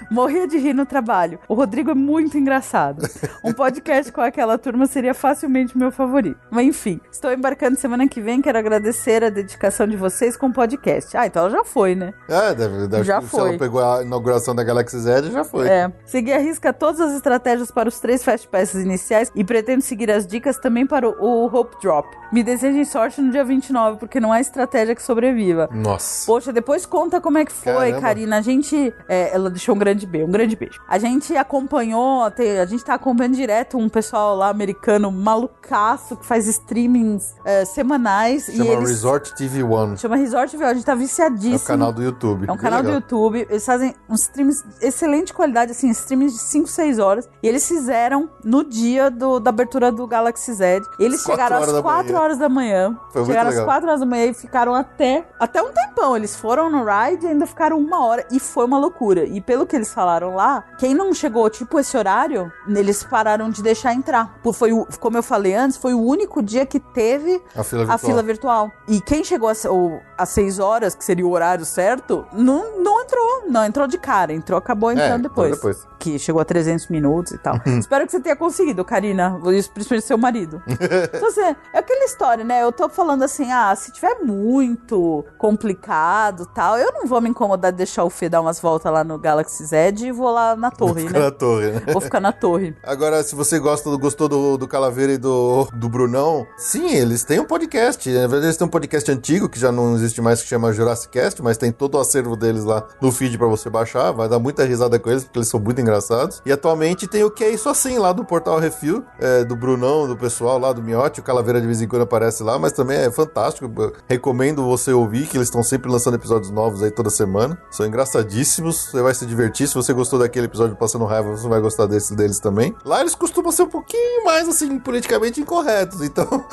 Speaker 3: Morria de rir no trabalho. O Rodrigo é muito engraçado. Um podcast com aquela turma seria facilmente meu favorito. Mas enfim, estou embarcando semana que vem. Quero agradecer a dedicação de vocês com o podcast. Ah, então ela já foi, né?
Speaker 1: É, deve, deve
Speaker 3: Já
Speaker 1: se
Speaker 3: foi.
Speaker 1: ela pegou a inauguração da Galaxy Z, já foi.
Speaker 3: É. Segui a risca todas as estratégias para os três Fast Passes iniciais e pretendo seguir as dicas também para o, o Hope Drop. Me desejem sorte no dia 29, porque não há estratégia que sobreviva.
Speaker 1: Nossa.
Speaker 3: Poxa, depois conta como é que foi,
Speaker 1: Caramba.
Speaker 3: Karina. A gente. é, ela deixou um grande beijo, um grande beijo. A gente acompanhou, a gente tá acompanhando direto um pessoal lá americano malucaço que faz streamings é, semanais. e
Speaker 1: Chama
Speaker 3: eles.
Speaker 1: Resort TV One.
Speaker 3: Chama Resort View. A gente tá viciadíssimo.
Speaker 1: É o canal do YouTube.
Speaker 3: É um canal do. YouTube. Eles fazem uns streams de excelente qualidade, assim, streams de 5, 6 horas. E eles fizeram no dia do- da abertura do Galaxy Z. Eles
Speaker 1: Quatro
Speaker 3: chegaram às
Speaker 1: da
Speaker 3: 4
Speaker 1: manhã.
Speaker 3: horas da manhã.
Speaker 1: Foi
Speaker 3: chegaram às
Speaker 1: legal.
Speaker 3: 4 horas da manhã e ficaram até, até um tempão. Eles foram no ride e ainda ficaram uma hora. E foi uma loucura. E pelo que eles falaram lá, quem não chegou, tipo, esse horário, eles pararam de deixar entrar. Por- Foi, o- como eu falei antes, foi o único dia que teve
Speaker 1: A fila
Speaker 3: a
Speaker 1: virtual.
Speaker 3: fila virtual. E quem chegou às ou- às 6 horas, que seria o horário certo, não, não entrou. Não entrou de cara. Entrou, acabou entrando
Speaker 1: É,
Speaker 3: depois.
Speaker 1: depois.
Speaker 3: Que chegou a 300 minutos e tal. Espero que você tenha conseguido, Karina. Isso, principalmente seu marido. então, assim, é aquela história, né? Eu tô falando assim, ah, se tiver muito complicado tal, eu não vou me incomodar de deixar o Fê dar umas voltas lá no Galaxy Z e vou lá na torre,
Speaker 1: na
Speaker 3: né?
Speaker 1: torre, né?
Speaker 3: Vou ficar na torre.
Speaker 1: Agora, se você gosta gostou do, do Calaveira e do, do Brunão, sim, eles têm um podcast. Na verdade, eles têm um podcast antigo que já não existe mais, que chama Jurassic Cast, mas tem todo o acervo deles lá no feed pra você baixar. Vai dar muita risada com eles, porque eles são muito engraçados. E atualmente tem o que é isso assim lá do Portal Refil, é, do Brunão, do pessoal lá do Miote. O Calaveira de vez em quando aparece lá, mas também é fantástico. Eu Recomendo você ouvir, que eles estão sempre lançando episódios novos aí toda semana. São engraçadíssimos, você vai se divertir. Se você gostou daquele episódio Passando Raiva, você vai gostar desse deles também. Lá eles costumam ser um pouquinho mais, assim, politicamente incorretos, então...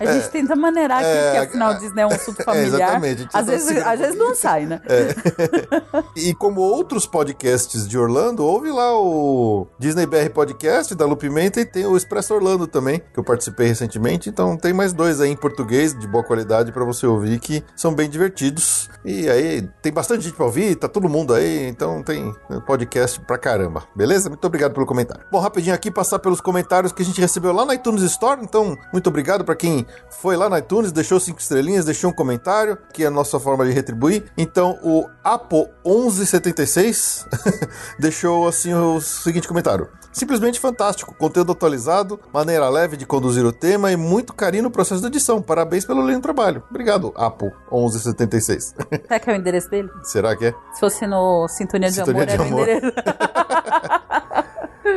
Speaker 3: A gente tenta maneirar aqui,
Speaker 1: É,
Speaker 3: porque afinal Disney é um assunto familiar.
Speaker 1: exatamente, a gente
Speaker 3: às,
Speaker 1: tá
Speaker 3: vezes,
Speaker 1: segurando
Speaker 3: às vezes não sai, né?
Speaker 1: E como outros podcasts de Orlando, ouve lá o Disney BR Podcast da Lu Pimenta e tem o Expresso Orlando também, que eu participei recentemente. Então tem mais dois aí em português de boa qualidade pra você ouvir que são bem divertidos. E aí tem bastante gente pra ouvir, tá todo mundo aí, então tem podcast pra caramba. Beleza? Muito obrigado pelo comentário. Bom, rapidinho aqui passar pelos comentários que a gente recebeu lá na iTunes Store. Então, muito obrigado pra quem foi lá na iTunes, deixou cinco estrelinhas, deixou um comentário, que é a nossa forma de retribuir. Então, o Apo1176 deixou assim o seguinte comentário. Simplesmente fantástico, conteúdo atualizado, maneira leve de conduzir o tema e muito carinho no processo de edição. Parabéns pelo lindo trabalho. Obrigado, Apo1176.
Speaker 3: Será que é o endereço dele?
Speaker 1: Será que é?
Speaker 3: Se fosse no Sintonia de
Speaker 1: Sintonia
Speaker 3: Amor,
Speaker 1: de
Speaker 3: era o
Speaker 1: Amor.
Speaker 3: endereço.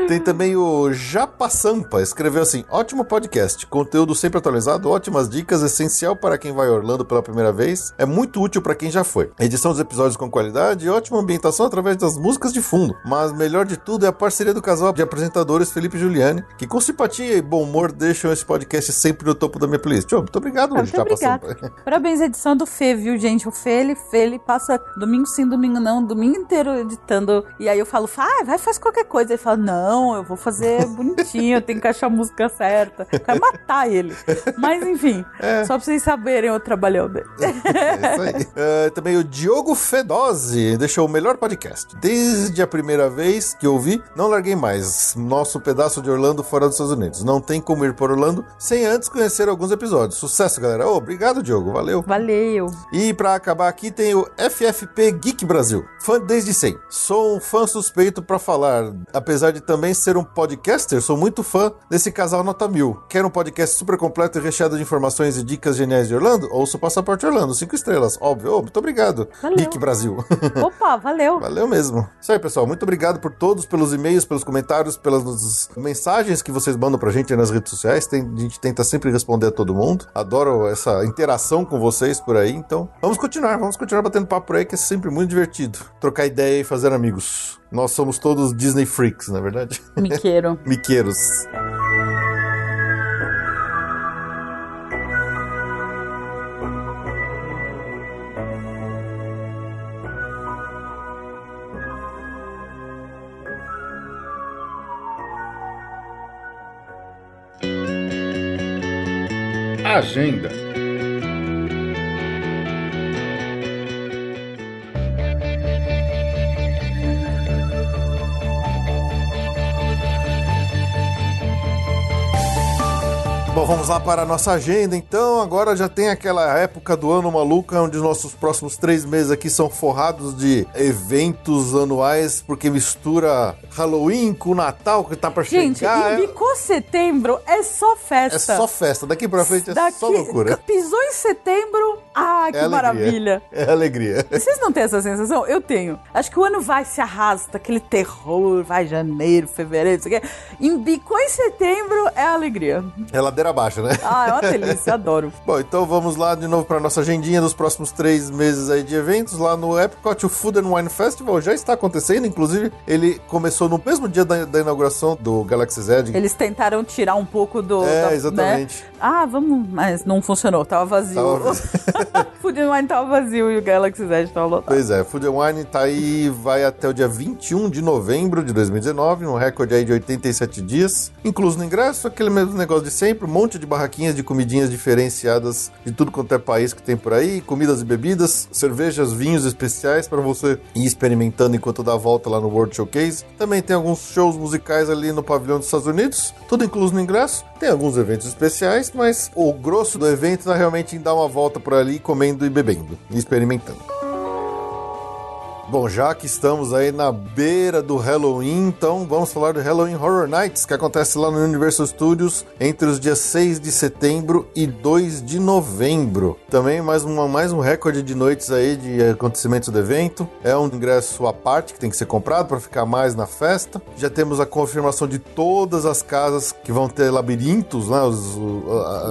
Speaker 1: Tem também o Japa Sampa, escreveu assim: ótimo podcast, conteúdo sempre atualizado, ótimas dicas, essencial para quem vai a Orlando pela primeira vez, é muito útil para quem já foi. Edição dos episódios com qualidade e ótima ambientação através das músicas de fundo. Mas melhor de tudo é a parceria do casal de apresentadores Felipe e Juliane, que com simpatia e bom humor deixam esse podcast sempre no topo da minha playlist. Ô, muito obrigado,
Speaker 3: Muito
Speaker 1: Japa
Speaker 3: obrigada.
Speaker 1: Sampa.
Speaker 3: Parabéns, a edição do Fê, viu, gente? O Fê, ele, Fê, ele passa domingo sim, domingo não, domingo inteiro editando. E aí eu falo, ah, vai, faz qualquer coisa. Ele fala, não, eu vou fazer bonitinho, eu tenho que achar a música certa. Quero matar ele. Mas enfim, só pra vocês saberem o trabalhão dele.
Speaker 1: É isso aí. Eh, também o Diogo Fedose deixou o melhor podcast. Desde a primeira vez que ouvi, não larguei mais. Nosso pedaço de Orlando fora dos Estados Unidos. Não tem como ir por Orlando sem antes conhecer alguns episódios. Sucesso, galera. Ô, obrigado, Diogo. Valeu.
Speaker 3: Valeu.
Speaker 1: E pra acabar aqui tem o FFP Geek Brasil. Fã desde sempre. Sou um fã suspeito pra falar. Apesar de também ser um podcaster, sou muito fã desse casal nota mil. Quer um podcast super completo e recheado de informações e dicas geniais de Orlando? Ouça o Passaporte Orlando. Cinco estrelas, óbvio. Ô, muito obrigado.
Speaker 3: Valeu.
Speaker 1: Geek Brasil.
Speaker 3: Opa, valeu.
Speaker 1: Valeu mesmo. Isso aí, pessoal. Muito obrigado por todos, pelos e-mails, pelos comentários, pelas mensagens que vocês mandam pra gente nas redes sociais. Tem- a gente tenta sempre responder a todo mundo. Adoro essa interação com vocês por aí. Então, vamos continuar. Vamos continuar batendo papo por aí, que é sempre muito divertido. Trocar ideia e fazer amigos. Nós somos todos Disney freaks, na é verdade.
Speaker 3: Miqueiro.
Speaker 1: Miqueiros.
Speaker 5: Agenda.
Speaker 1: Bom, vamos lá para a nossa agenda, então. Agora já tem aquela época do ano maluca, onde os nossos próximos três meses aqui são forrados de eventos anuais, porque mistura Halloween com Natal, que tá pra
Speaker 3: Gente,
Speaker 1: chegar. é-
Speaker 3: embicou setembro, é só
Speaker 1: É
Speaker 3: festa.
Speaker 1: só festa. Daqui pra frente é
Speaker 3: Daqui,
Speaker 1: só loucura.
Speaker 3: Pisou em setembro, ah, que
Speaker 1: É
Speaker 3: maravilha.
Speaker 1: É alegria.
Speaker 3: Vocês não têm essa sensação? Eu tenho. Acho que o ano vai, se arrasta, aquele terror, vai janeiro, fevereiro, isso aqui. Embicou em setembro, é alegria.
Speaker 1: É ladeira abaixo, né?
Speaker 3: Ah, é uma delícia, adoro.
Speaker 1: Bom, então vamos lá de novo para nossa agendinha dos próximos três meses aí de eventos. Lá no Epcot, o Food and Wine Festival já está acontecendo. Inclusive, ele começou no mesmo dia da, da inauguração do Galaxy Z.
Speaker 3: Eles tentaram tirar um pouco do.
Speaker 1: É,
Speaker 3: da-
Speaker 1: exatamente.
Speaker 3: né? Ah, vamos. Mas não funcionou, tava vazio.
Speaker 1: Tava.
Speaker 3: Food and Wine tava vazio e o Galaxy Z tava lotado.
Speaker 1: Pois é, Food and Wine tá aí, vai até o dia 21 de novembro de 2019, um recorde aí de 87 dias. Incluso no ingresso, aquele mesmo negócio de sempre, um monte de barraquinhas de comidinhas diferenciadas de tudo quanto é país que tem por aí, comidas e bebidas, cervejas, vinhos especiais para você ir experimentando enquanto dá a volta lá no World Showcase. Também tem alguns shows musicais ali no pavilhão dos Estados Unidos, tudo incluso no ingresso. Tem alguns eventos especiais, mas o grosso do evento é realmente em dar uma volta por ali comendo e bebendo, e experimentando. Bom, já que estamos aí na beira do Halloween, então vamos falar do Halloween Horror Nights, que acontece lá no Universal Studios entre os dias 6 de setembro e 2 de novembro. Também mais, uma, mais um recorde de noites aí de acontecimentos do evento. É um ingresso à parte que tem que ser comprado para ficar mais na festa. Já temos a confirmação de todas as casas que vão ter labirintos, né,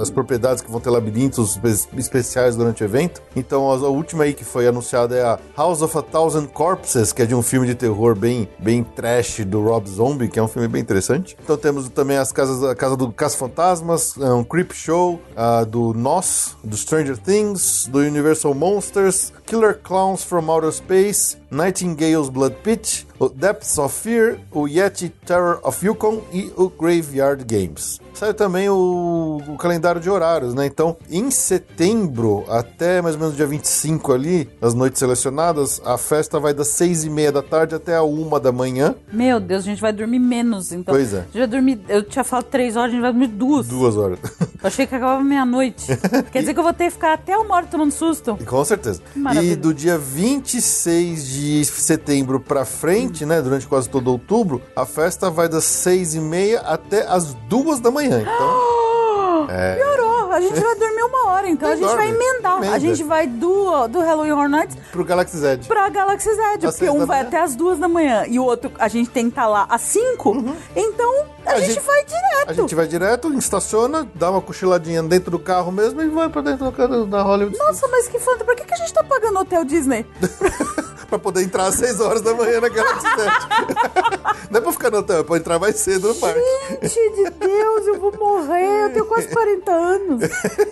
Speaker 1: as propriedades que vão ter labirintos espe- especiais durante o evento. Então a última aí que foi anunciada é a House of a Thousand Corpses, que é de um filme de terror bem, bem trash do Rob Zombie, que é um filme bem interessante. Então temos também as casas, a casa do Caça Fantasmas, um Creep Show, a do Nós, do Stranger Things, do Universal Monsters, Killer Clowns from Outer Space, Nightingale's Blood Pit, o Depths of Fear, o Yeti Terror of Yukon e o Graveyard Games. Saiu também o, o calendário de horários, né? Então, em setembro, até mais ou menos dia 25 ali, as noites selecionadas, a festa vai das 6 e meia da tarde até a 1 da manhã.
Speaker 3: Meu Deus, a gente vai dormir menos, então.
Speaker 1: Pois é.
Speaker 3: A gente vai dormir. Eu tinha falado três horas, a gente vai dormir duas.
Speaker 1: Duas horas.
Speaker 3: Eu achei que acabava meia-noite. Quer dizer que eu vou ter que ficar até uma hora tomando susto.
Speaker 1: Com certeza.
Speaker 3: Maravilha.
Speaker 1: E do dia 26 de setembro pra frente, né, durante quase todo outubro, a festa vai das 6 e meia até as 2 da manhã. Então,
Speaker 3: Piorou. A gente vai dormir uma hora, então a gente vai
Speaker 1: Dorme.
Speaker 3: emendar. A
Speaker 1: Emenda.
Speaker 3: gente vai do, do Halloween Horror Nights
Speaker 1: pro Galaxy Z.
Speaker 3: pra Galaxy Z,
Speaker 1: Às
Speaker 3: porque um vai
Speaker 1: manhã?
Speaker 3: até as duas da manhã e o outro a gente tem que estar lá às cinco. Então a,
Speaker 1: Uhum. A
Speaker 3: gente,
Speaker 1: gente-
Speaker 3: vai direto.
Speaker 1: A gente vai direto, estaciona, dá uma cochiladinha dentro do carro mesmo e vai pra dentro da- da Hollywood
Speaker 3: Nossa, mas que fanta, por que, que a gente tá pagando hotel Disney?
Speaker 1: pra poder entrar às 6 horas da manhã na Galaxy Z. Não é pra ficar no hotel, é pra entrar mais cedo no parque.
Speaker 3: Gente de Deus, eu vou morrer. Eu tenho quase 40 anos.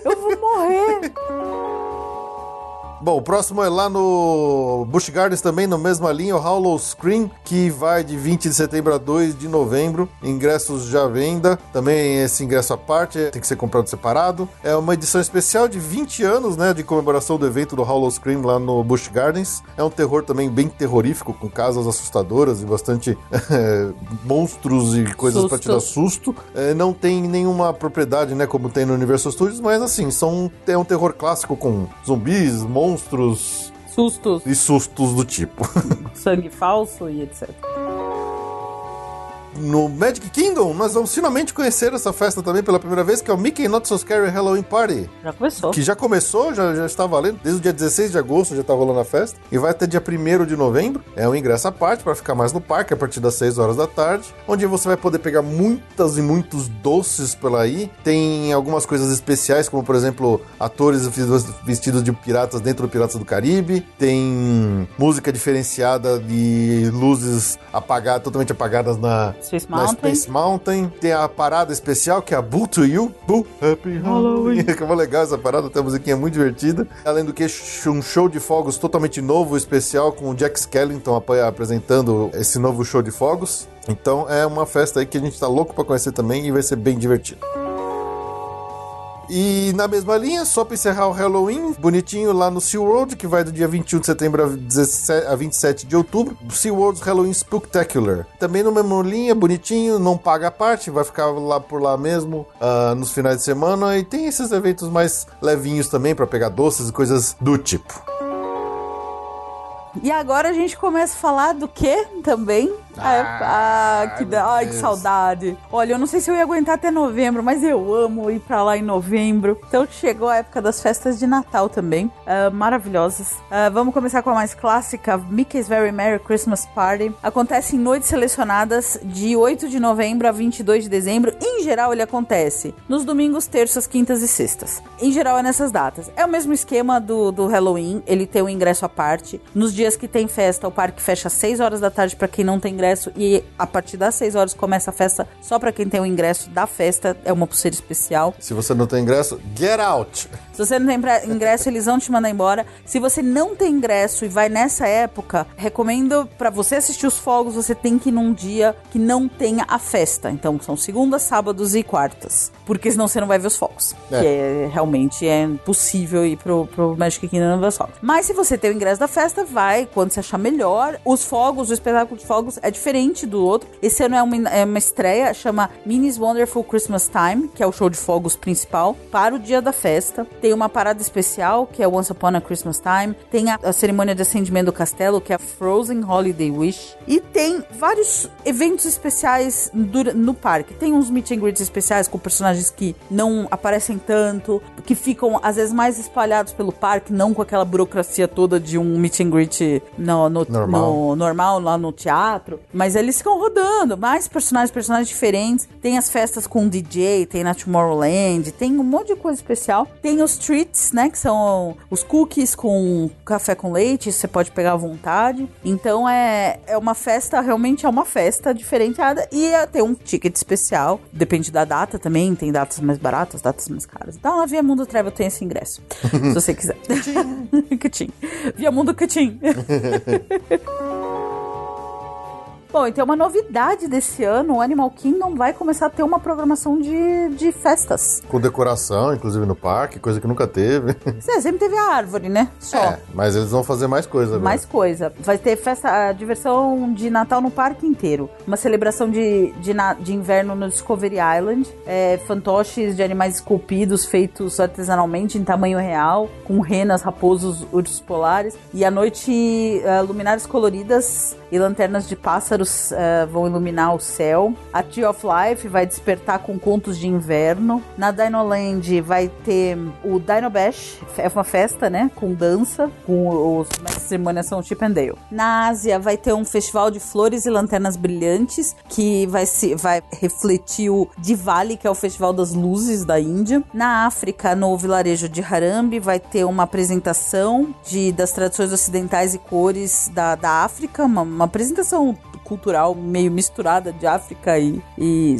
Speaker 3: Eu vou morrer.
Speaker 1: Bom, o próximo é lá no Busch Gardens também, na mesma linha, o Hollow Screen, que vai de 20 de setembro a 2 de novembro. Ingressos já à venda. Também esse ingresso à parte tem que ser comprado separado. É uma edição especial de 20 anos, né, de comemoração do evento do Hollow Scream lá no Busch Gardens. É um terror também bem terrorífico, com casas assustadoras e bastante monstros e coisas
Speaker 3: Susto.
Speaker 1: pra tirar susto. É, não tem nenhuma propriedade, né, como tem no Universal Studios, mas assim, são, é um terror clássico com zumbis, monstros
Speaker 3: Sustos,
Speaker 1: e sustos do tipo.
Speaker 3: sangue falso e etc.
Speaker 1: No Magic Kingdom, nós vamos finalmente conhecer essa festa também pela primeira vez, que é o Mickey Not So Scary Halloween Party.
Speaker 3: Já começou.
Speaker 1: Que já começou, já, já está valendo, desde o dia 16 de agosto já está rolando a festa, e vai até dia 1 de novembro. É um ingresso à parte para ficar mais no parque a partir das 6 horas da tarde, onde você vai poder pegar muitas e muitos doces pela aí. Tem algumas coisas especiais, como por exemplo, atores vestidos- vestidos de piratas dentro do Piratas do Caribe. Tem música diferenciada de luzes apagadas, totalmente apagadas na,
Speaker 3: Space
Speaker 1: na
Speaker 3: Mountain.
Speaker 1: Space Mountain. Tem a parada especial que é a Boo to You. Boo Happy Halloween. que é muito legal essa parada, tem uma musiquinha muito divertida. Além do que, um show de fogos totalmente novo, especial, com o Jack Skellington ap- apresentando esse novo show de fogos. Então é uma festa aí que a gente tá louco pra conhecer também e vai ser bem divertido. E na mesma linha, só pra encerrar o Halloween, bonitinho lá no SeaWorld, que vai do dia 21 de setembro a 17 a 27 de outubro. SeaWorld's Halloween Spooktacular. Também na mesma linha, bonitinho, não paga a parte, vai ficar lá por lá mesmo ah, nos finais de semana. E tem esses eventos mais levinhos também pra pegar doces e coisas do tipo.
Speaker 3: E agora a gente começa a falar do que também? Ah, ah, que,
Speaker 1: meu
Speaker 3: da- ai, que saudade. Olha, eu não sei se eu ia aguentar até novembro, mas eu amo ir pra lá em novembro. Então chegou a época das festas de Natal também. ah, maravilhosas. Ah, vamos começar com a mais clássica, Mickey's Very Merry Christmas Party. Acontece em noites selecionadas de 8 de novembro a 22 de dezembro. Em geral, ele acontece nos domingos, terças, quintas e sextas. Em geral, é nessas datas. É o mesmo esquema do, do Halloween, ele tem um ingresso à parte. Nos dias que tem festa, o parque fecha às 6 horas da tarde para quem não tem ingresso e a partir das 6 horas começa a festa só para quem tem o ingresso da festa. É uma pulseira especial.
Speaker 1: Se você não tem ingresso, get out!
Speaker 3: Se você não tem ingresso, eles vão te mandar embora. Se você não tem ingresso e vai nessa época, recomendo pra você assistir os fogos, você tem que ir num dia que não tenha a festa. Então são segundas, sábados e quartas. Porque senão você não vai ver os fogos.
Speaker 1: É.
Speaker 3: Que é, realmente é impossível ir pro, pro Magic Kingdom não ver os fogos. Mas se você tem o ingresso da festa, vai quando você achar melhor. Os fogos, o espetáculo de fogos é diferente do outro. Esse ano é uma, é uma estreia, chama Minnie's Wonderful Christmas Time, que é o show de fogos principal, para o dia da festa. Tem uma parada especial, que é Once Upon a Christmas Time. Tem a, a cerimônia de acendimento do castelo, que é a Frozen Holiday Wish. E tem vários eventos especiais dura- no parque. Tem uns meet and greets especiais com personagens que não aparecem tanto, que ficam às vezes mais espalhados pelo parque, não com aquela burocracia toda de um meet and greet no, no,
Speaker 1: Normal.
Speaker 3: no- normal lá no teatro. Mas eles ficam rodando, mais personagens, personagens diferentes. Tem as festas com DJ, tem na Tomorrowland, tem um monte de coisa especial. Tem os treats, né? Que são os cookies com café com leite, você pode pegar à vontade. Então é, é uma festa, realmente é uma festa diferenciada. E é, tem um ticket especial, depende da data também, tem datas mais baratas, datas mais caras. Então lá Via Mundo Travel tem esse ingresso, se você quiser. Cutim. Via Mundo Cutim. Bom, então uma novidade desse ano, o Animal Kingdom vai começar a ter uma programação de, de festas.
Speaker 1: Com decoração, inclusive no parque, coisa que nunca teve.
Speaker 3: Você sempre teve a árvore, né? Só.
Speaker 1: É, mas eles vão fazer mais coisa agora.
Speaker 3: Mais coisa. Vai ter festa, a diversão de Natal no parque inteiro. Uma celebração de, de, de inverno no Discovery Island. É, fantoches de animais esculpidos, feitos artesanalmente em tamanho real, com renas, raposos, ursos polares. E à noite, eh, luminárias coloridas e lanternas de pássaros eh, vão iluminar o céu. A Tree of Life vai despertar com contos de inverno. Na Dinoland vai ter o Dino Bash, é uma festa, né? Com dança, com os as cerimônias são Chip and Dale. Na Ásia vai ter um festival de flores e lanternas brilhantes que vai se vai refletir o Diwali, que é o festival das luzes da Índia. Na África, no vilarejo de Harambe, vai ter uma apresentação de das tradições ocidentais e cores da, da África, uma, uma apresentação cultural meio misturada de África e, e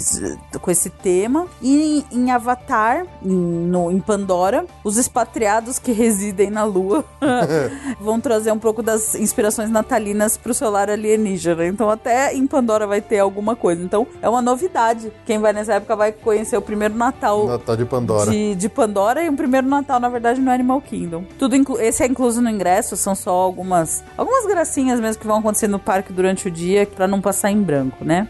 Speaker 3: com esse tema. E em Avatar, em, no, em Pandora, os expatriados que residem na Lua vão trazer um pouco das inspirações natalinas pro solar alienígena. Então até em Pandora vai ter alguma coisa. Então é uma novidade. Quem vai nessa época vai conhecer o primeiro Natal
Speaker 1: Natal de Pandora.
Speaker 3: de, de Pandora e o primeiro Natal, na verdade, no Animal Kingdom. Tudo esse é incluso no ingresso, são só algumas algumas gracinhas mesmo que vão acontecer no parque durante o dia pra não passar em branco, né?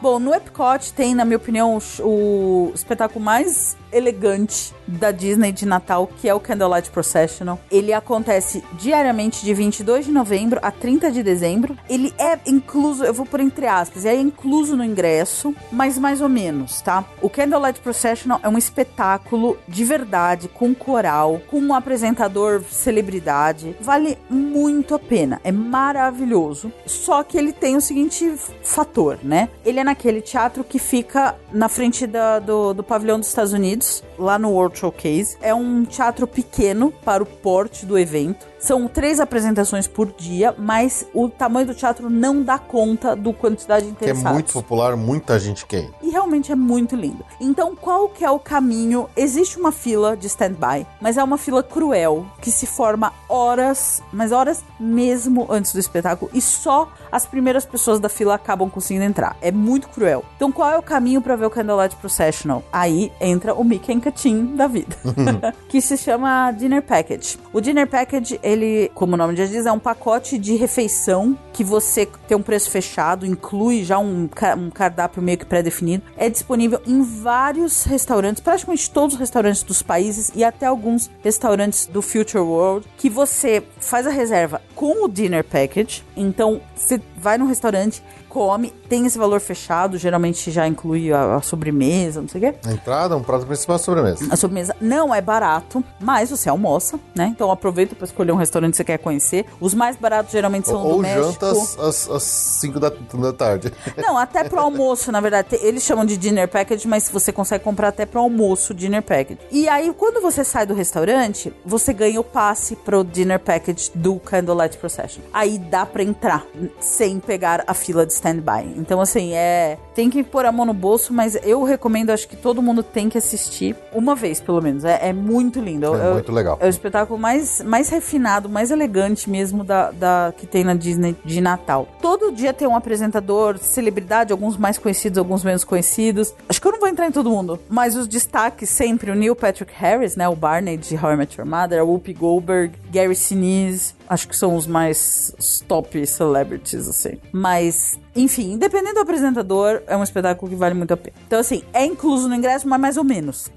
Speaker 3: Bom, no Epcot tem, na minha opinião, o espetáculo mais elegante da Disney de Natal, que é o Candlelight Processional. Ele acontece diariamente de 22 de novembro a 30 de dezembro. Ele é incluso, eu vou por entre aspas, é incluso no ingresso, mas mais ou menos, tá? O Candlelight Processional é um espetáculo de verdade, com coral, com um apresentador celebridade. Vale muito a pena, é maravilhoso. Só que ele tem o seguinte fator, né? Ele é naquele teatro que fica na frente da- do, do pavilhão dos Estados Unidos, lá no World Showcase. É um teatro pequeno para o porte do evento. São três apresentações por dia, mas o tamanho do teatro não dá conta do quantidade de
Speaker 1: Que é
Speaker 3: interessados.
Speaker 1: muito popular, muita gente quer.
Speaker 3: E realmente é muito lindo. Então, qual que é o caminho? Existe uma fila de stand-by, mas é uma fila cruel que se forma horas, mas horas mesmo antes do espetáculo e só as primeiras pessoas da fila acabam conseguindo entrar. É muito cruel. Então, qual é o caminho para ver o Candlelight Processional? Aí entra o Mickey and Katim da vida, que se chama Dinner Package. O Dinner Package, ele, como o nome já diz, é um pacote de refeição que você tem um preço fechado, inclui já um, um cardápio meio que pré-definido. É disponível em vários restaurantes, praticamente todos os restaurantes dos países e até alguns restaurantes do Future World, que você faz a reserva com o Dinner Package. Então, você vai no restaurante, come, tem esse valor fechado, geralmente já inclui a, a sobremesa, não sei o quê.
Speaker 1: A entrada, um prato principal, sobremesa.
Speaker 3: A sobremesa não é barato, mas você almoça, né? Então aproveita para escolher um restaurante que você quer conhecer. Os mais baratos geralmente são
Speaker 1: Ou,
Speaker 3: do
Speaker 1: ou
Speaker 3: México.
Speaker 1: janta às- às às 5 da, da tarde.
Speaker 3: Não, até pro almoço, na verdade. Eles chamam de dinner package, mas você consegue comprar até pro almoço dinner package. E aí, quando você sai do restaurante, você ganha o passe pro dinner package do Candlelight Procession. Aí dá pra entrar sem pegar a fila de standby. Então, assim, é. Tem que pôr a mão no bolso, mas eu recomendo, acho que todo mundo tem que assistir uma vez, pelo menos. É, é muito lindo.
Speaker 1: É
Speaker 3: Eu-
Speaker 1: muito legal.
Speaker 3: é o espetáculo mais, mais refinado, mais elegante mesmo da, da que tem na Disney de Natal. Todo dia tem um apresentador, celebridade, alguns mais conhecidos, alguns menos conhecidos. Acho que eu não vou entrar em todo mundo, mas os destaques sempre: o Neil Patrick Harris, né, o Barney de How I Met Your Mother, a Whoopi Goldberg, Gary Sinise, Acho que são os mais os top celebrities, assim. Mas, enfim, independente do apresentador, é um espetáculo que vale muito a pena. Então, assim, é incluso no ingresso, mas mais ou menos.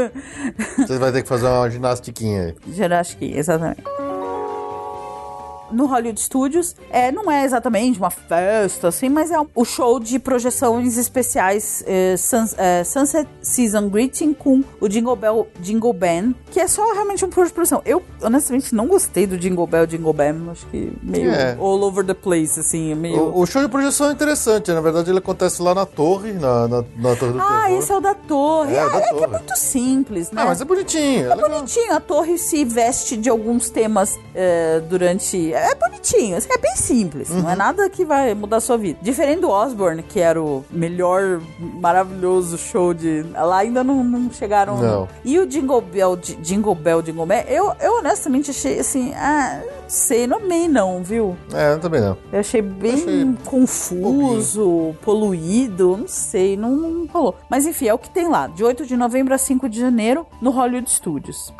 Speaker 1: Você vai ter que fazer uma ginastiquinha aí.
Speaker 3: Jurassic, exatamente. No Hollywood Studios, é, não é exatamente uma festa, assim, mas é um- o show de projeções especiais eh, Suns- eh, Sunset Season Greeting com o Jingle Bell Jingle Band, que é só realmente um show de projeção. Eu, honestamente, não gostei do Jingle Bell Jingle Band, acho que meio
Speaker 1: É.
Speaker 3: all over the place, assim, meio...
Speaker 1: O, o show de projeção é interessante, na verdade ele acontece lá na torre, na, na, na torre do
Speaker 3: Ah,
Speaker 1: terror.
Speaker 3: esse é o da torre.
Speaker 1: É,
Speaker 3: É,
Speaker 1: o da
Speaker 3: é que é
Speaker 1: torre.
Speaker 3: muito simples, né?
Speaker 1: Ah, mas é bonitinho. É, legal.
Speaker 3: bonitinho. A torre se veste de alguns temas eh, durante. É bonitinho, é bem simples. Não é
Speaker 1: Uhum.
Speaker 3: nada que vai mudar a sua vida. Diferente do Osborne, que era o melhor, maravilhoso show de. Lá ainda não, não chegaram.
Speaker 1: Não.
Speaker 3: E o Jingle Bell, Jingle Bell, Jingle Bell, eu, eu honestamente achei assim. Ah, não sei, não amei não, viu?
Speaker 1: É, eu também não.
Speaker 3: Eu achei bem
Speaker 1: Achei
Speaker 3: confuso, poluído, não sei, não, não rolou. Mas enfim, é o que tem lá, de 8 de novembro a 5 de janeiro, no Hollywood Studios.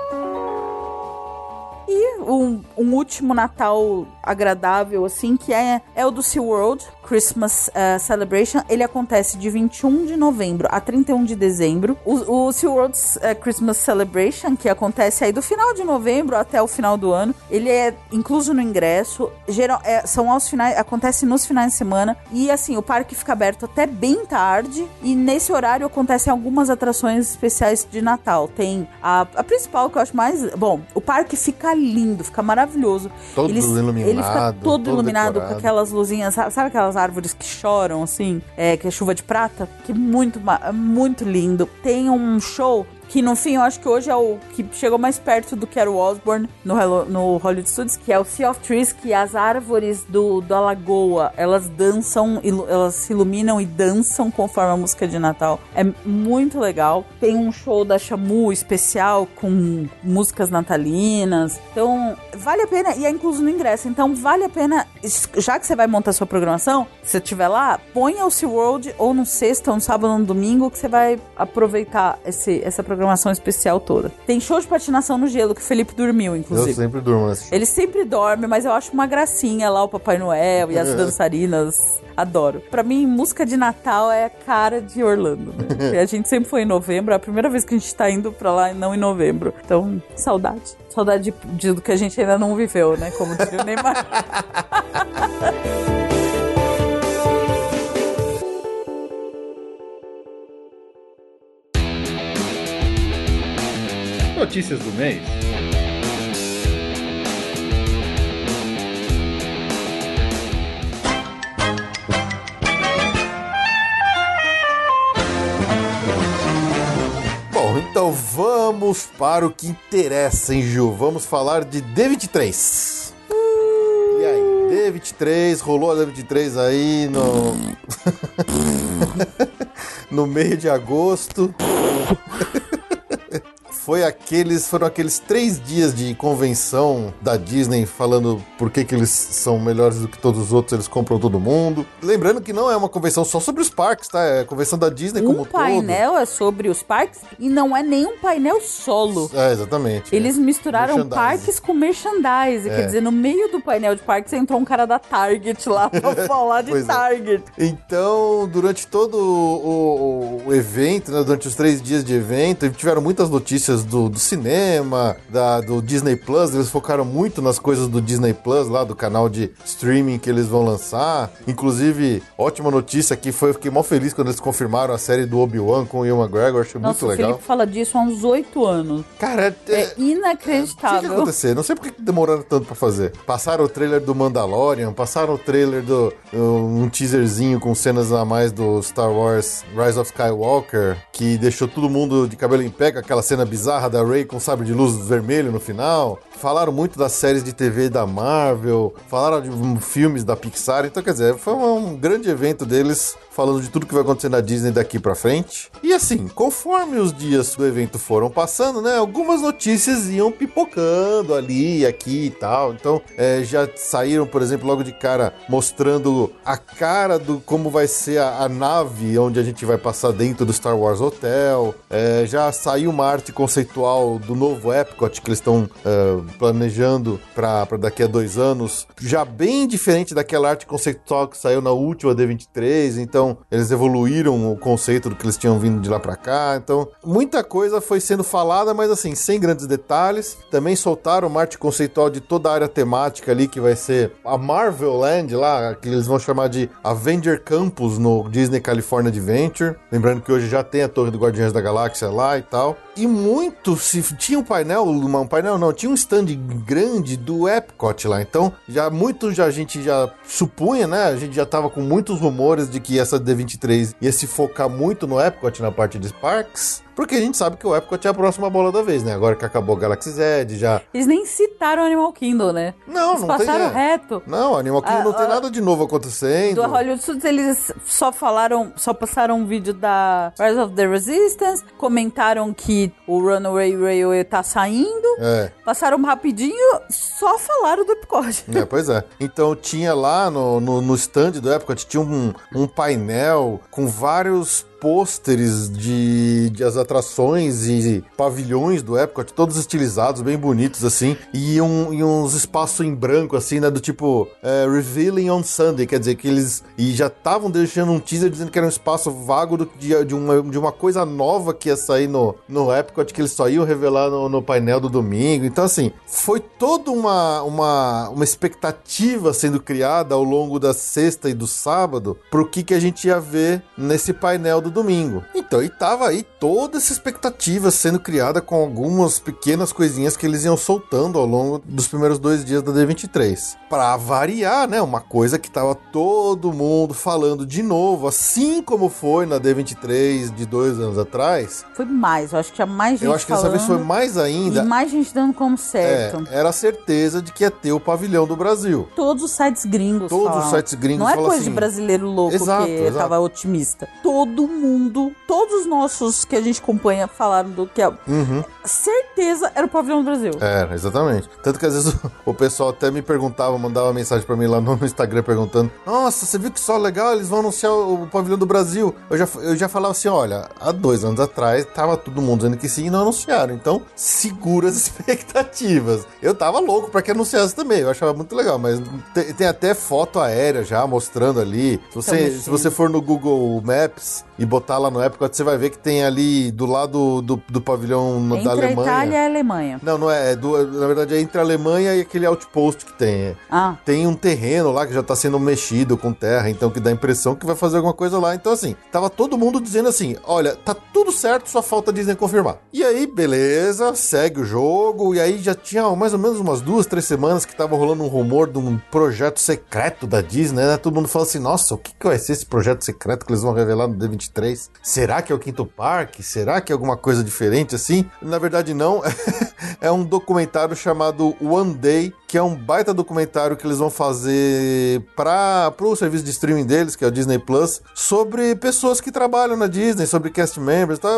Speaker 3: E um, um último Natal agradável, assim, que é, é o do SeaWorld, Christmas eh, Celebration. Ele acontece de 21 de novembro a 31 de dezembro. O, o SeaWorld eh, Christmas Celebration, que acontece aí do final de novembro até o final do ano, ele é incluso no ingresso. Geral, é, são aos finais, acontece nos finais de semana. E assim, o parque fica aberto até bem tarde. E nesse horário acontecem algumas atrações especiais de Natal. Tem a, a principal que eu acho mais. Bom, o parque fica lindo, fica maravilhoso.
Speaker 1: Todo iluminado,
Speaker 3: Ele fica todo,
Speaker 1: todo
Speaker 3: iluminado
Speaker 1: decorado.
Speaker 3: com aquelas luzinhas, sabe, sabe aquelas árvores que choram, assim? É, que é chuva de prata? Que é muito, é muito lindo. Tem um show que no fim eu acho que hoje é o que chegou mais perto do que era o Osborne no, Hello- no Hollywood Studios, que é o Sea of Trees, que as árvores do, da lagoa, elas dançam, ilu- elas se iluminam e dançam conforme a música de Natal. É muito legal. Tem um show da Shamu especial com músicas natalinas. Então, vale a pena, e é incluso no ingresso. Então, vale a pena, já que você vai montar sua programação, se você estiver lá, ponha o SeaWorld ou no sexta, ou no sábado, ou no domingo, que você vai aproveitar esse, essa programação especial toda. Tem show de patinação no gelo, que o Felipe dormiu,
Speaker 1: Eu
Speaker 3: inclusive.
Speaker 1: sempre durmo nesse show.
Speaker 3: Ele sempre dorme, mas eu acho uma gracinha lá o Papai Noel e as
Speaker 1: É.
Speaker 3: dançarinas. Adoro. Pra mim, música de Natal é a cara de Orlando. Né? A gente sempre foi em novembro, é a primeira vez que a gente tá indo pra lá e não em novembro. Então, saudade. Saudade de, de- do que a gente ainda não viveu, né? Como diria o Neymar.
Speaker 6: Notícias do mês.
Speaker 1: Bom, então vamos para o que interessa, hein, Ju? Vamos falar de D23. E aí, D23, rolou a D23 aí no. no meio de agosto. Foi aqueles, foram aqueles três dias de convenção da Disney falando por que, que eles são melhores do que todos os outros, eles compram todo mundo. Lembrando que não é uma convenção só sobre os parques, tá? É a convenção da Disney como
Speaker 3: Um
Speaker 1: um todo.
Speaker 3: painel é sobre os parques e não é nenhum painel solo.
Speaker 1: É, exatamente.
Speaker 3: Eles misturaram
Speaker 1: Merchandise.
Speaker 3: parques com merchandise.
Speaker 1: É.
Speaker 3: Quer dizer, no meio do painel de parques entrou um cara da Target lá pra falar de
Speaker 1: é.
Speaker 3: Target.
Speaker 1: Então, durante todo o, o- o evento, né, durante os três dias de evento, tiveram muitas notícias do, do cinema, da, do Disney Plus. Eles focaram muito nas coisas do Disney Plus, lá do canal de streaming que eles vão lançar. Inclusive, ótima notícia que foi, eu fiquei mó feliz quando eles confirmaram a série do Obi-Wan com o Ian McGregor. Achei
Speaker 3: Nossa,
Speaker 1: muito
Speaker 3: o
Speaker 1: legal.
Speaker 3: Felipe fala disso há uns oito anos.
Speaker 1: Cara, é,
Speaker 3: É
Speaker 1: é, tinha que
Speaker 3: inacreditável.
Speaker 1: acontecer. Não sei por que demoraram tanto pra fazer. Passaram o trailer do Mandalorian, passaram o trailer do. um teaserzinho com cenas a mais do Star Wars Rise of Skywalker, que deixou todo mundo de cabelo em pé com aquela cena bizarra da Rey com sabre de luz vermelho no final. Falaram muito das séries de TV da Marvel, falaram de hum, filmes da Pixar. Então, quer dizer, foi um, um grande evento deles falando de tudo que vai acontecer na Disney daqui pra frente. E assim, conforme os dias do evento foram passando, né, algumas notícias iam pipocando ali, aqui e tal. Então, é, já saíram, por exemplo, logo de cara mostrando a cara do como vai ser a, a nave onde a gente vai passar dentro do Star Wars Hotel. É, já saiu uma arte conceitual do novo Epcot que eles estão é, planejando pra daqui a dois anos, já bem diferente daquela arte conceitual que saiu na última D23, então eles evoluíram o conceito do que eles tinham vindo de lá pra cá, então muita coisa foi sendo falada, mas assim, sem grandes detalhes. Também soltaram uma arte conceitual de toda a área temática ali, que vai ser a Marvel Land lá, que eles vão chamar de Avenger Campus no Disney California Adventure. Lembrando que hoje já tem a Torre do Guardiões da Galáxia lá e tal. E muito se tinha um painel, um painel não, tinha um stand grande do Epcot lá. Então, já muito já a gente já supunha, né? A gente já tava com muitos rumores de que essa D23 ia se focar muito no Epcot na parte de parques. Porque a gente sabe que o Epcot é a próxima bola da vez, né? Agora que acabou o Galaxy Z, já.
Speaker 3: Eles nem citaram Animal Kingdom, né?
Speaker 1: Não,
Speaker 3: Eles
Speaker 1: não
Speaker 3: passaram
Speaker 1: tem. é.
Speaker 3: reto.
Speaker 1: Não, Animal Kingdom não tem nada de novo acontecendo.
Speaker 3: Do Hollywood Studios, eles só falaram, só passaram um vídeo da Rise of the Resistance, comentaram que o Runaway Railway tá saindo,
Speaker 1: É.
Speaker 3: passaram rapidinho, só falaram do Epcot.
Speaker 1: É, pois é. Então tinha lá no, no, no stand do Epcot, tinha um, um painel com vários pôsteres de, de as atrações e pavilhões do Epcot, todos estilizados, bem bonitos assim, e, um, e uns espaços em branco assim, né, do tipo é, Revealing on Sunday, quer dizer que eles e já estavam deixando um teaser dizendo que era um espaço vago do- de, de, uma, de uma coisa nova que ia sair no, no Epcot, que eles só iam revelar no, no painel do domingo. Então, assim, foi toda uma, uma, uma expectativa sendo criada ao longo da sexta e do sábado pro que, que a gente ia ver nesse painel do domingo. Então, e tava aí toda essa expectativa sendo criada com algumas pequenas coisinhas que eles iam soltando ao longo dos primeiros dois dias da D23. Pra variar, né? Uma coisa que tava todo mundo falando de novo, assim como foi na D23 de dois anos atrás.
Speaker 3: Foi mais, eu acho que tinha mais gente
Speaker 1: Eu acho que dessa vez foi
Speaker 3: falando
Speaker 1: mais ainda.
Speaker 3: E mais gente dando como
Speaker 1: É,
Speaker 3: certo.
Speaker 1: era a certeza de que ia ter o pavilhão do Brasil.
Speaker 3: Todos os sites gringos
Speaker 1: Todos os sites gringos
Speaker 3: Não é coisa
Speaker 1: assim.
Speaker 3: de brasileiro louco
Speaker 1: Exato,
Speaker 3: que
Speaker 1: exato.
Speaker 3: tava otimista. Todo mundo, todos os nossos que a gente acompanha falaram do que é
Speaker 1: Uhum.
Speaker 3: certeza era o pavilhão do Brasil.
Speaker 1: Era, exatamente. Tanto que às vezes o, o pessoal até me perguntava, mandava mensagem pra mim lá no Instagram perguntando: Nossa, você viu que só legal? Eles vão anunciar o, o pavilhão do Brasil. Eu já, eu já falava assim: Olha, há dois anos atrás tava todo mundo dizendo que sim e não anunciaram. Então, segura as expectativas. Eu tava louco pra que anunciasse também. Eu achava muito legal, mas tem, tem até foto aérea já mostrando ali. Se você, se você for no Google Maps e botar lá no Epcot, você vai ver que tem ali do lado do, do pavilhão no-
Speaker 3: Entre
Speaker 1: da Alemanha.
Speaker 3: Itália e a Alemanha.
Speaker 1: Não, não é. é do- na verdade, é entre a Alemanha e aquele outpost que tem. É.
Speaker 3: Ah,
Speaker 1: Tem um terreno lá que já tá sendo mexido com terra, então que dá a impressão que vai fazer alguma coisa lá. Então, assim, tava todo mundo dizendo assim: olha, tá tudo certo, só falta a Disney confirmar. E aí, beleza, segue o jogo. E aí já tinha mais ou menos umas duas, três semanas que tava rolando um rumor de um projeto secreto da Disney, né? Todo mundo fala assim: nossa, o que, que vai ser esse projeto secreto que eles vão revelar no D23? Será que é o Quinto Parque? Será que é alguma coisa diferente assim? Na verdade, não. é um documentário chamado One Day, que é um baita documentário que eles vão fazer para o serviço de streaming deles, que é o Disney Plus, sobre pessoas que trabalham na Disney, sobre cast members. Tá?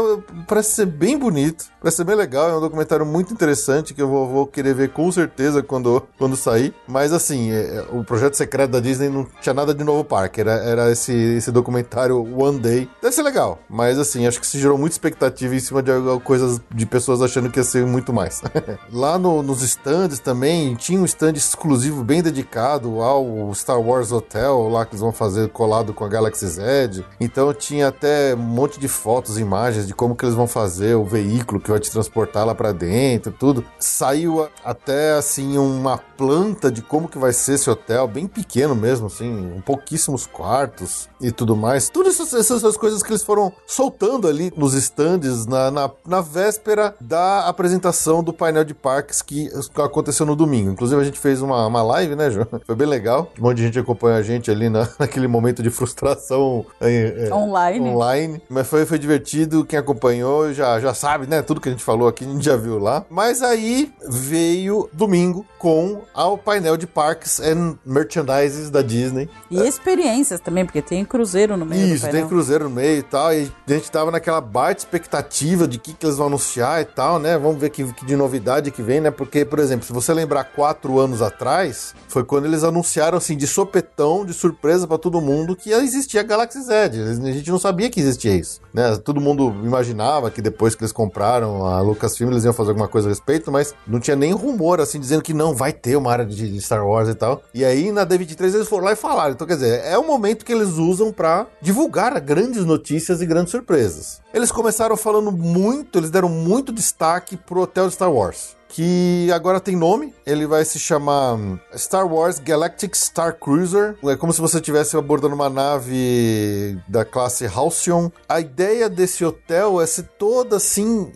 Speaker 1: Parece ser bem bonito, parece ser bem legal. É um documentário muito interessante que eu vou, vou querer ver com certeza quando, quando sair. Mas assim, é- é- o projeto secreto da Disney não tinha nada de novo parque, era, era esse, esse documentário One Day. Deve ser legal, mas assim, acho que se gerou muita expectativa em cima de coisas de pessoas achando que ia ser muito mais. Lá no- nos stands também tinha um stand exclusivo bem dedicado ao Star Wars Hotel, lá que eles vão fazer colado com a Galaxy Z. Então tinha até um monte de fotos, imagens de como que eles vão fazer o veículo que vai te transportar lá pra dentro, tudo. Saiu até assim uma planta de como que vai ser esse hotel, bem pequeno mesmo, assim, pouquíssimos quartos e tudo mais. Todas essas, essas- essas coisas que eles foram soltando ali nos stands na, na, na véspera da apresentação do painel de parques que aconteceu no domingo. Inclusive, a gente fez uma, uma live, né, João? Foi bem legal. Um monte de gente acompanhou a gente ali na, naquele momento de frustração é, é,
Speaker 3: Online.
Speaker 1: online. Mas foi, foi divertido. Quem acompanhou já, já sabe, né? Tudo que a gente falou aqui, a gente já viu lá. Mas aí veio domingo com ao painel de parques and merchandises da Disney.
Speaker 3: e experiências também, porque tem cruzeiro no meio
Speaker 1: Isso, tem cruzeiro no meio e tal. E a gente tava naquela baita expectativa de que, que eles vão anunciar e tal, né? Vamos ver que, que de novidade que vem, né? Porque, por exemplo, se você lembrar 4 quatro anos atrás, foi quando eles anunciaram assim de sopetão, de surpresa pra todo mundo, que existia a Galaxy Z. A gente não sabia que existia isso. Né? Todo mundo imaginava que depois que eles compraram a Lucasfilm eles iam fazer alguma coisa a respeito, mas não tinha nem rumor assim dizendo que não vai ter uma área de Star Wars e tal. E aí na D23 eles foram lá e falaram. Então quer dizer, é o momento que eles usam pra divulgar grandes notícias e grandes surpresas. Eles começaram falando muito, eles deram muito destaque pro hotel de Star Wars que agora tem nome. Ele vai se chamar hum, Star Wars Galactic Star Cruiser. É como se você estivesse abordando uma nave da classe Halcyon. A ideia desse hotel é ser toda assim,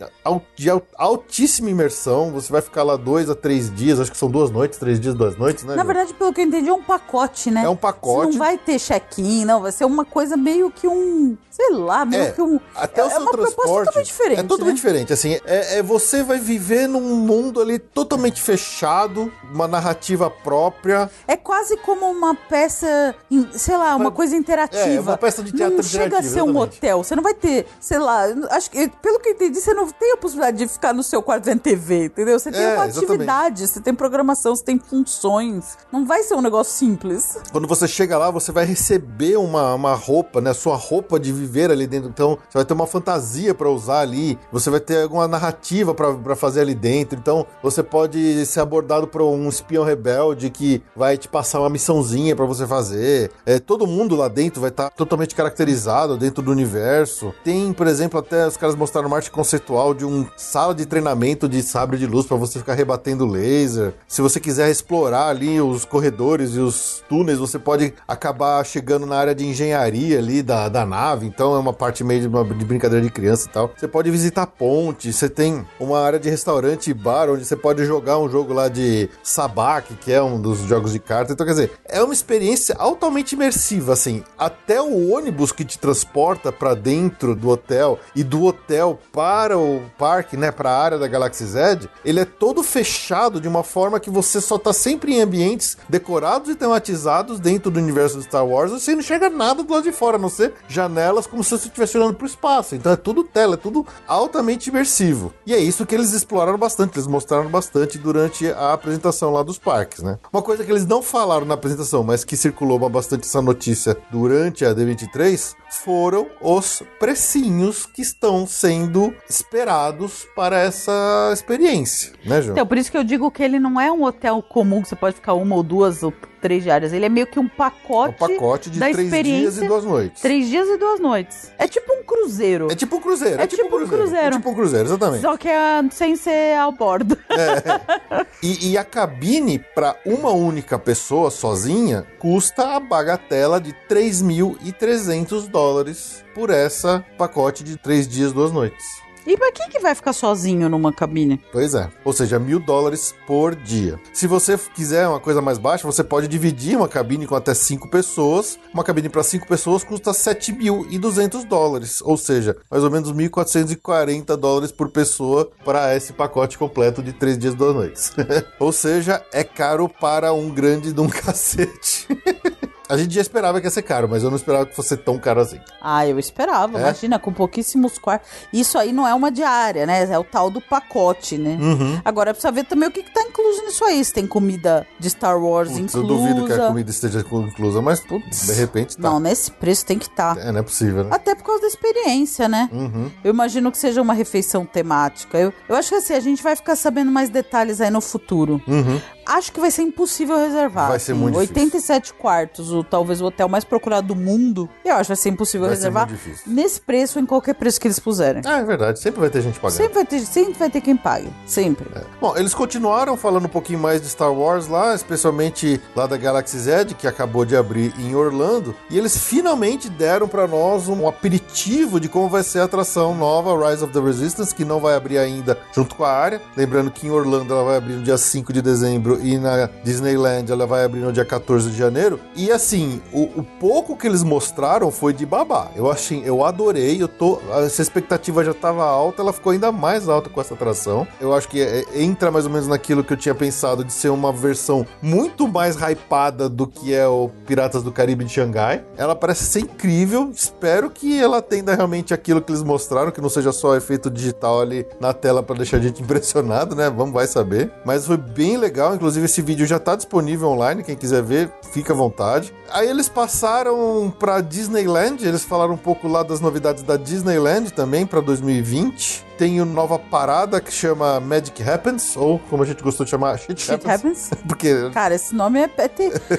Speaker 1: de al- altíssima imersão. Você vai ficar lá dois a três dias, acho que são duas noites, três dias, duas noites, né?
Speaker 3: Na verdade, pelo que eu entendi, é um pacote, né?
Speaker 1: É um
Speaker 3: Você
Speaker 1: pacote.
Speaker 3: não vai ter check-in, não. Vai ser uma coisa meio que um. Sei lá, meio
Speaker 1: É,
Speaker 3: que um.
Speaker 1: Até
Speaker 3: é
Speaker 1: o seu
Speaker 3: uma proposta
Speaker 1: transporte.
Speaker 3: totalmente diferente.
Speaker 1: É totalmente
Speaker 3: né?
Speaker 1: diferente. Assim, é, é você vai viver num mundo ali totalmente fechado, uma narrativa própria.
Speaker 3: É quase como uma peça, sei lá, uma
Speaker 1: Uma-
Speaker 3: coisa interativa.
Speaker 1: é, uma peça de teatro
Speaker 3: Não chega a ser um
Speaker 1: exatamente.
Speaker 3: hotel. Você não vai ter, sei lá, acho que, pelo que eu entendi, você não tem a possibilidade de ficar no seu quarto vendo TV, entendeu? Você tem
Speaker 1: É,
Speaker 3: uma
Speaker 1: exatamente.
Speaker 3: atividade, você tem programação, você tem funções. Não vai ser um negócio simples.
Speaker 1: Quando você chega lá, você vai receber uma, uma roupa, né? Sua roupa de viver ali dentro. Então, você vai ter uma fantasia pra usar ali. Você vai ter alguma narrativa pra fazer ali dentro. Então, você pode ser abordado por um espião rebelde que vai te passar uma missãozinha pra você fazer. É, todo mundo lá dentro vai estar totalmente caracterizado dentro do universo. Tem, por exemplo, até os caras mostraram uma arte conceitual de um sala de treinamento de sabre de luz pra você ficar rebatendo laser. Se você quiser explorar ali os corredores e os túneis, você pode acabar chegando na área de engenharia ali da, da nave. Então é uma parte meio de, uma- de brincadeira de criança e tal. Você pode visitar ponte, você tem uma área de restaurante e bar onde você pode jogar um jogo lá de Sabak, que é um dos jogos de carta. Então, quer dizer, é uma experiência altamente imersiva, assim. Até o ônibus que te transporta pra dentro do hotel e do hotel para o parque, né, para a área da Galaxy Z, ele é todo fechado de uma forma que você só tá sempre em ambientes decorados e tematizados dentro do universo do Star Wars, você não enxerga nada do lado de fora, a não ser janelas como se você estivesse olhando pro espaço. Então é tudo tela, é tudo altamente imersivo. E é isso que eles exploraram bastante, eles mostraram bastante durante a apresentação lá dos parques, né? Uma coisa que eles não falaram na apresentação, mas que circulou bastante essa notícia durante a D23, foram os precinhos que estão sendo esperados para essa experiência, né, João?
Speaker 3: Então, por isso que eu digo que ele não é um hotel comum que você pode ficar uma ou duas ou três diárias. Ele é meio que um
Speaker 1: um
Speaker 3: pacote,
Speaker 1: pacote de
Speaker 3: da
Speaker 1: três dias e duas noites.
Speaker 3: Três dias e duas noites. É tipo um cruzeiro.
Speaker 1: É tipo um cruzeiro.
Speaker 3: É tipo um cruzeiro.
Speaker 1: É tipo um cruzeiro, exatamente.
Speaker 3: Só que é sem ser ao bordo.
Speaker 1: E, e a cabine para uma única pessoa sozinha custa a bagatela de 3.300 dólares por essa pacote de três dias, duas noites.
Speaker 3: E pra quem que vai ficar sozinho numa cabine?
Speaker 1: Pois é. Ou seja, mil dólares por dia. Se você quiser uma coisa mais baixa, você pode dividir uma cabine com até cinco pessoas. Uma cabine para cinco pessoas custa 7.200 dólares. Ou seja, mais ou menos 1.440 dólares por pessoa para esse pacote completo de três dias, duas noites. ou seja, é caro para um grande de um cacete. A gente já esperava que ia ser caro, mas eu não esperava que fosse tão caro assim.
Speaker 3: Ah, eu esperava.
Speaker 1: É?
Speaker 3: Imagina, com pouquíssimos quartos. Isso aí não é uma diária, né? É o tal do pacote, né?
Speaker 1: Uhum.
Speaker 3: Agora precisa ver também o que, que tá incluso nisso aí. Se tem comida de Star Wars
Speaker 1: Putz, eu
Speaker 3: inclusa.
Speaker 1: duvido que a comida esteja inclusa, mas
Speaker 3: Putz.
Speaker 1: de repente tá.
Speaker 3: Não, nesse preço tem que estar.
Speaker 1: É, não é possível, né?
Speaker 3: Até por causa da experiência, né?
Speaker 1: Uhum.
Speaker 3: Eu imagino que seja uma refeição temática. Eu, eu acho que assim, a gente vai ficar sabendo mais detalhes aí no futuro.
Speaker 1: Uhum.
Speaker 3: Acho que vai ser impossível reservar.
Speaker 1: Vai ser
Speaker 3: assim.
Speaker 1: muito difícil.
Speaker 3: 87 quartos, o, talvez o hotel mais procurado do mundo. Eu acho que vai ser impossível
Speaker 1: Vai ser
Speaker 3: reservar.
Speaker 1: muito difícil.
Speaker 3: Nesse preço, em qualquer preço que eles puserem.
Speaker 1: Ah, é verdade. Sempre vai ter gente pagando.
Speaker 3: Sempre vai, ter, sempre vai ter quem pague. Sempre.
Speaker 1: Bom, eles continuaram falando um pouquinho mais de Star Wars lá, especialmente lá da Galaxy Z, que acabou de abrir em Orlando, e eles finalmente deram pra nós um aperitivo de como vai ser a atração nova Rise of the Resistance, que não vai abrir ainda junto com a área. Lembrando que em Orlando ela vai abrir no dia 5 de dezembro e na Disneyland ela vai abrir no dia 14 de janeiro. E assim, o, o pouco que eles mostraram foi de babá. Eu achei, eu adorei, eu tô, essa expectativa já tava alta, ela ficou ainda mais alta com essa atração. Eu acho que é- entra mais ou menos naquilo que eu tinha pensado de ser uma versão muito mais hypada do que é o Piratas do Caribe de Xangai. Ela parece ser incrível, espero que ela atenda realmente aquilo que eles mostraram, que não seja só efeito digital ali na tela pra deixar a gente impressionado, né? Vamos, vai saber. Mas foi bem legal, Inclusive, esse vídeo já tá disponível online. Quem quiser ver, fica à vontade. Aí eles passaram pra Disneyland. Eles falaram um pouco lá das novidades da Disneyland também pra 2020. Tem uma nova parada que chama Magic Happens, ou como a gente gostou de chamar, Shit,
Speaker 3: Shit
Speaker 1: Happens.
Speaker 3: happens?
Speaker 1: Porque
Speaker 3: Cara, esse nome é. é ter-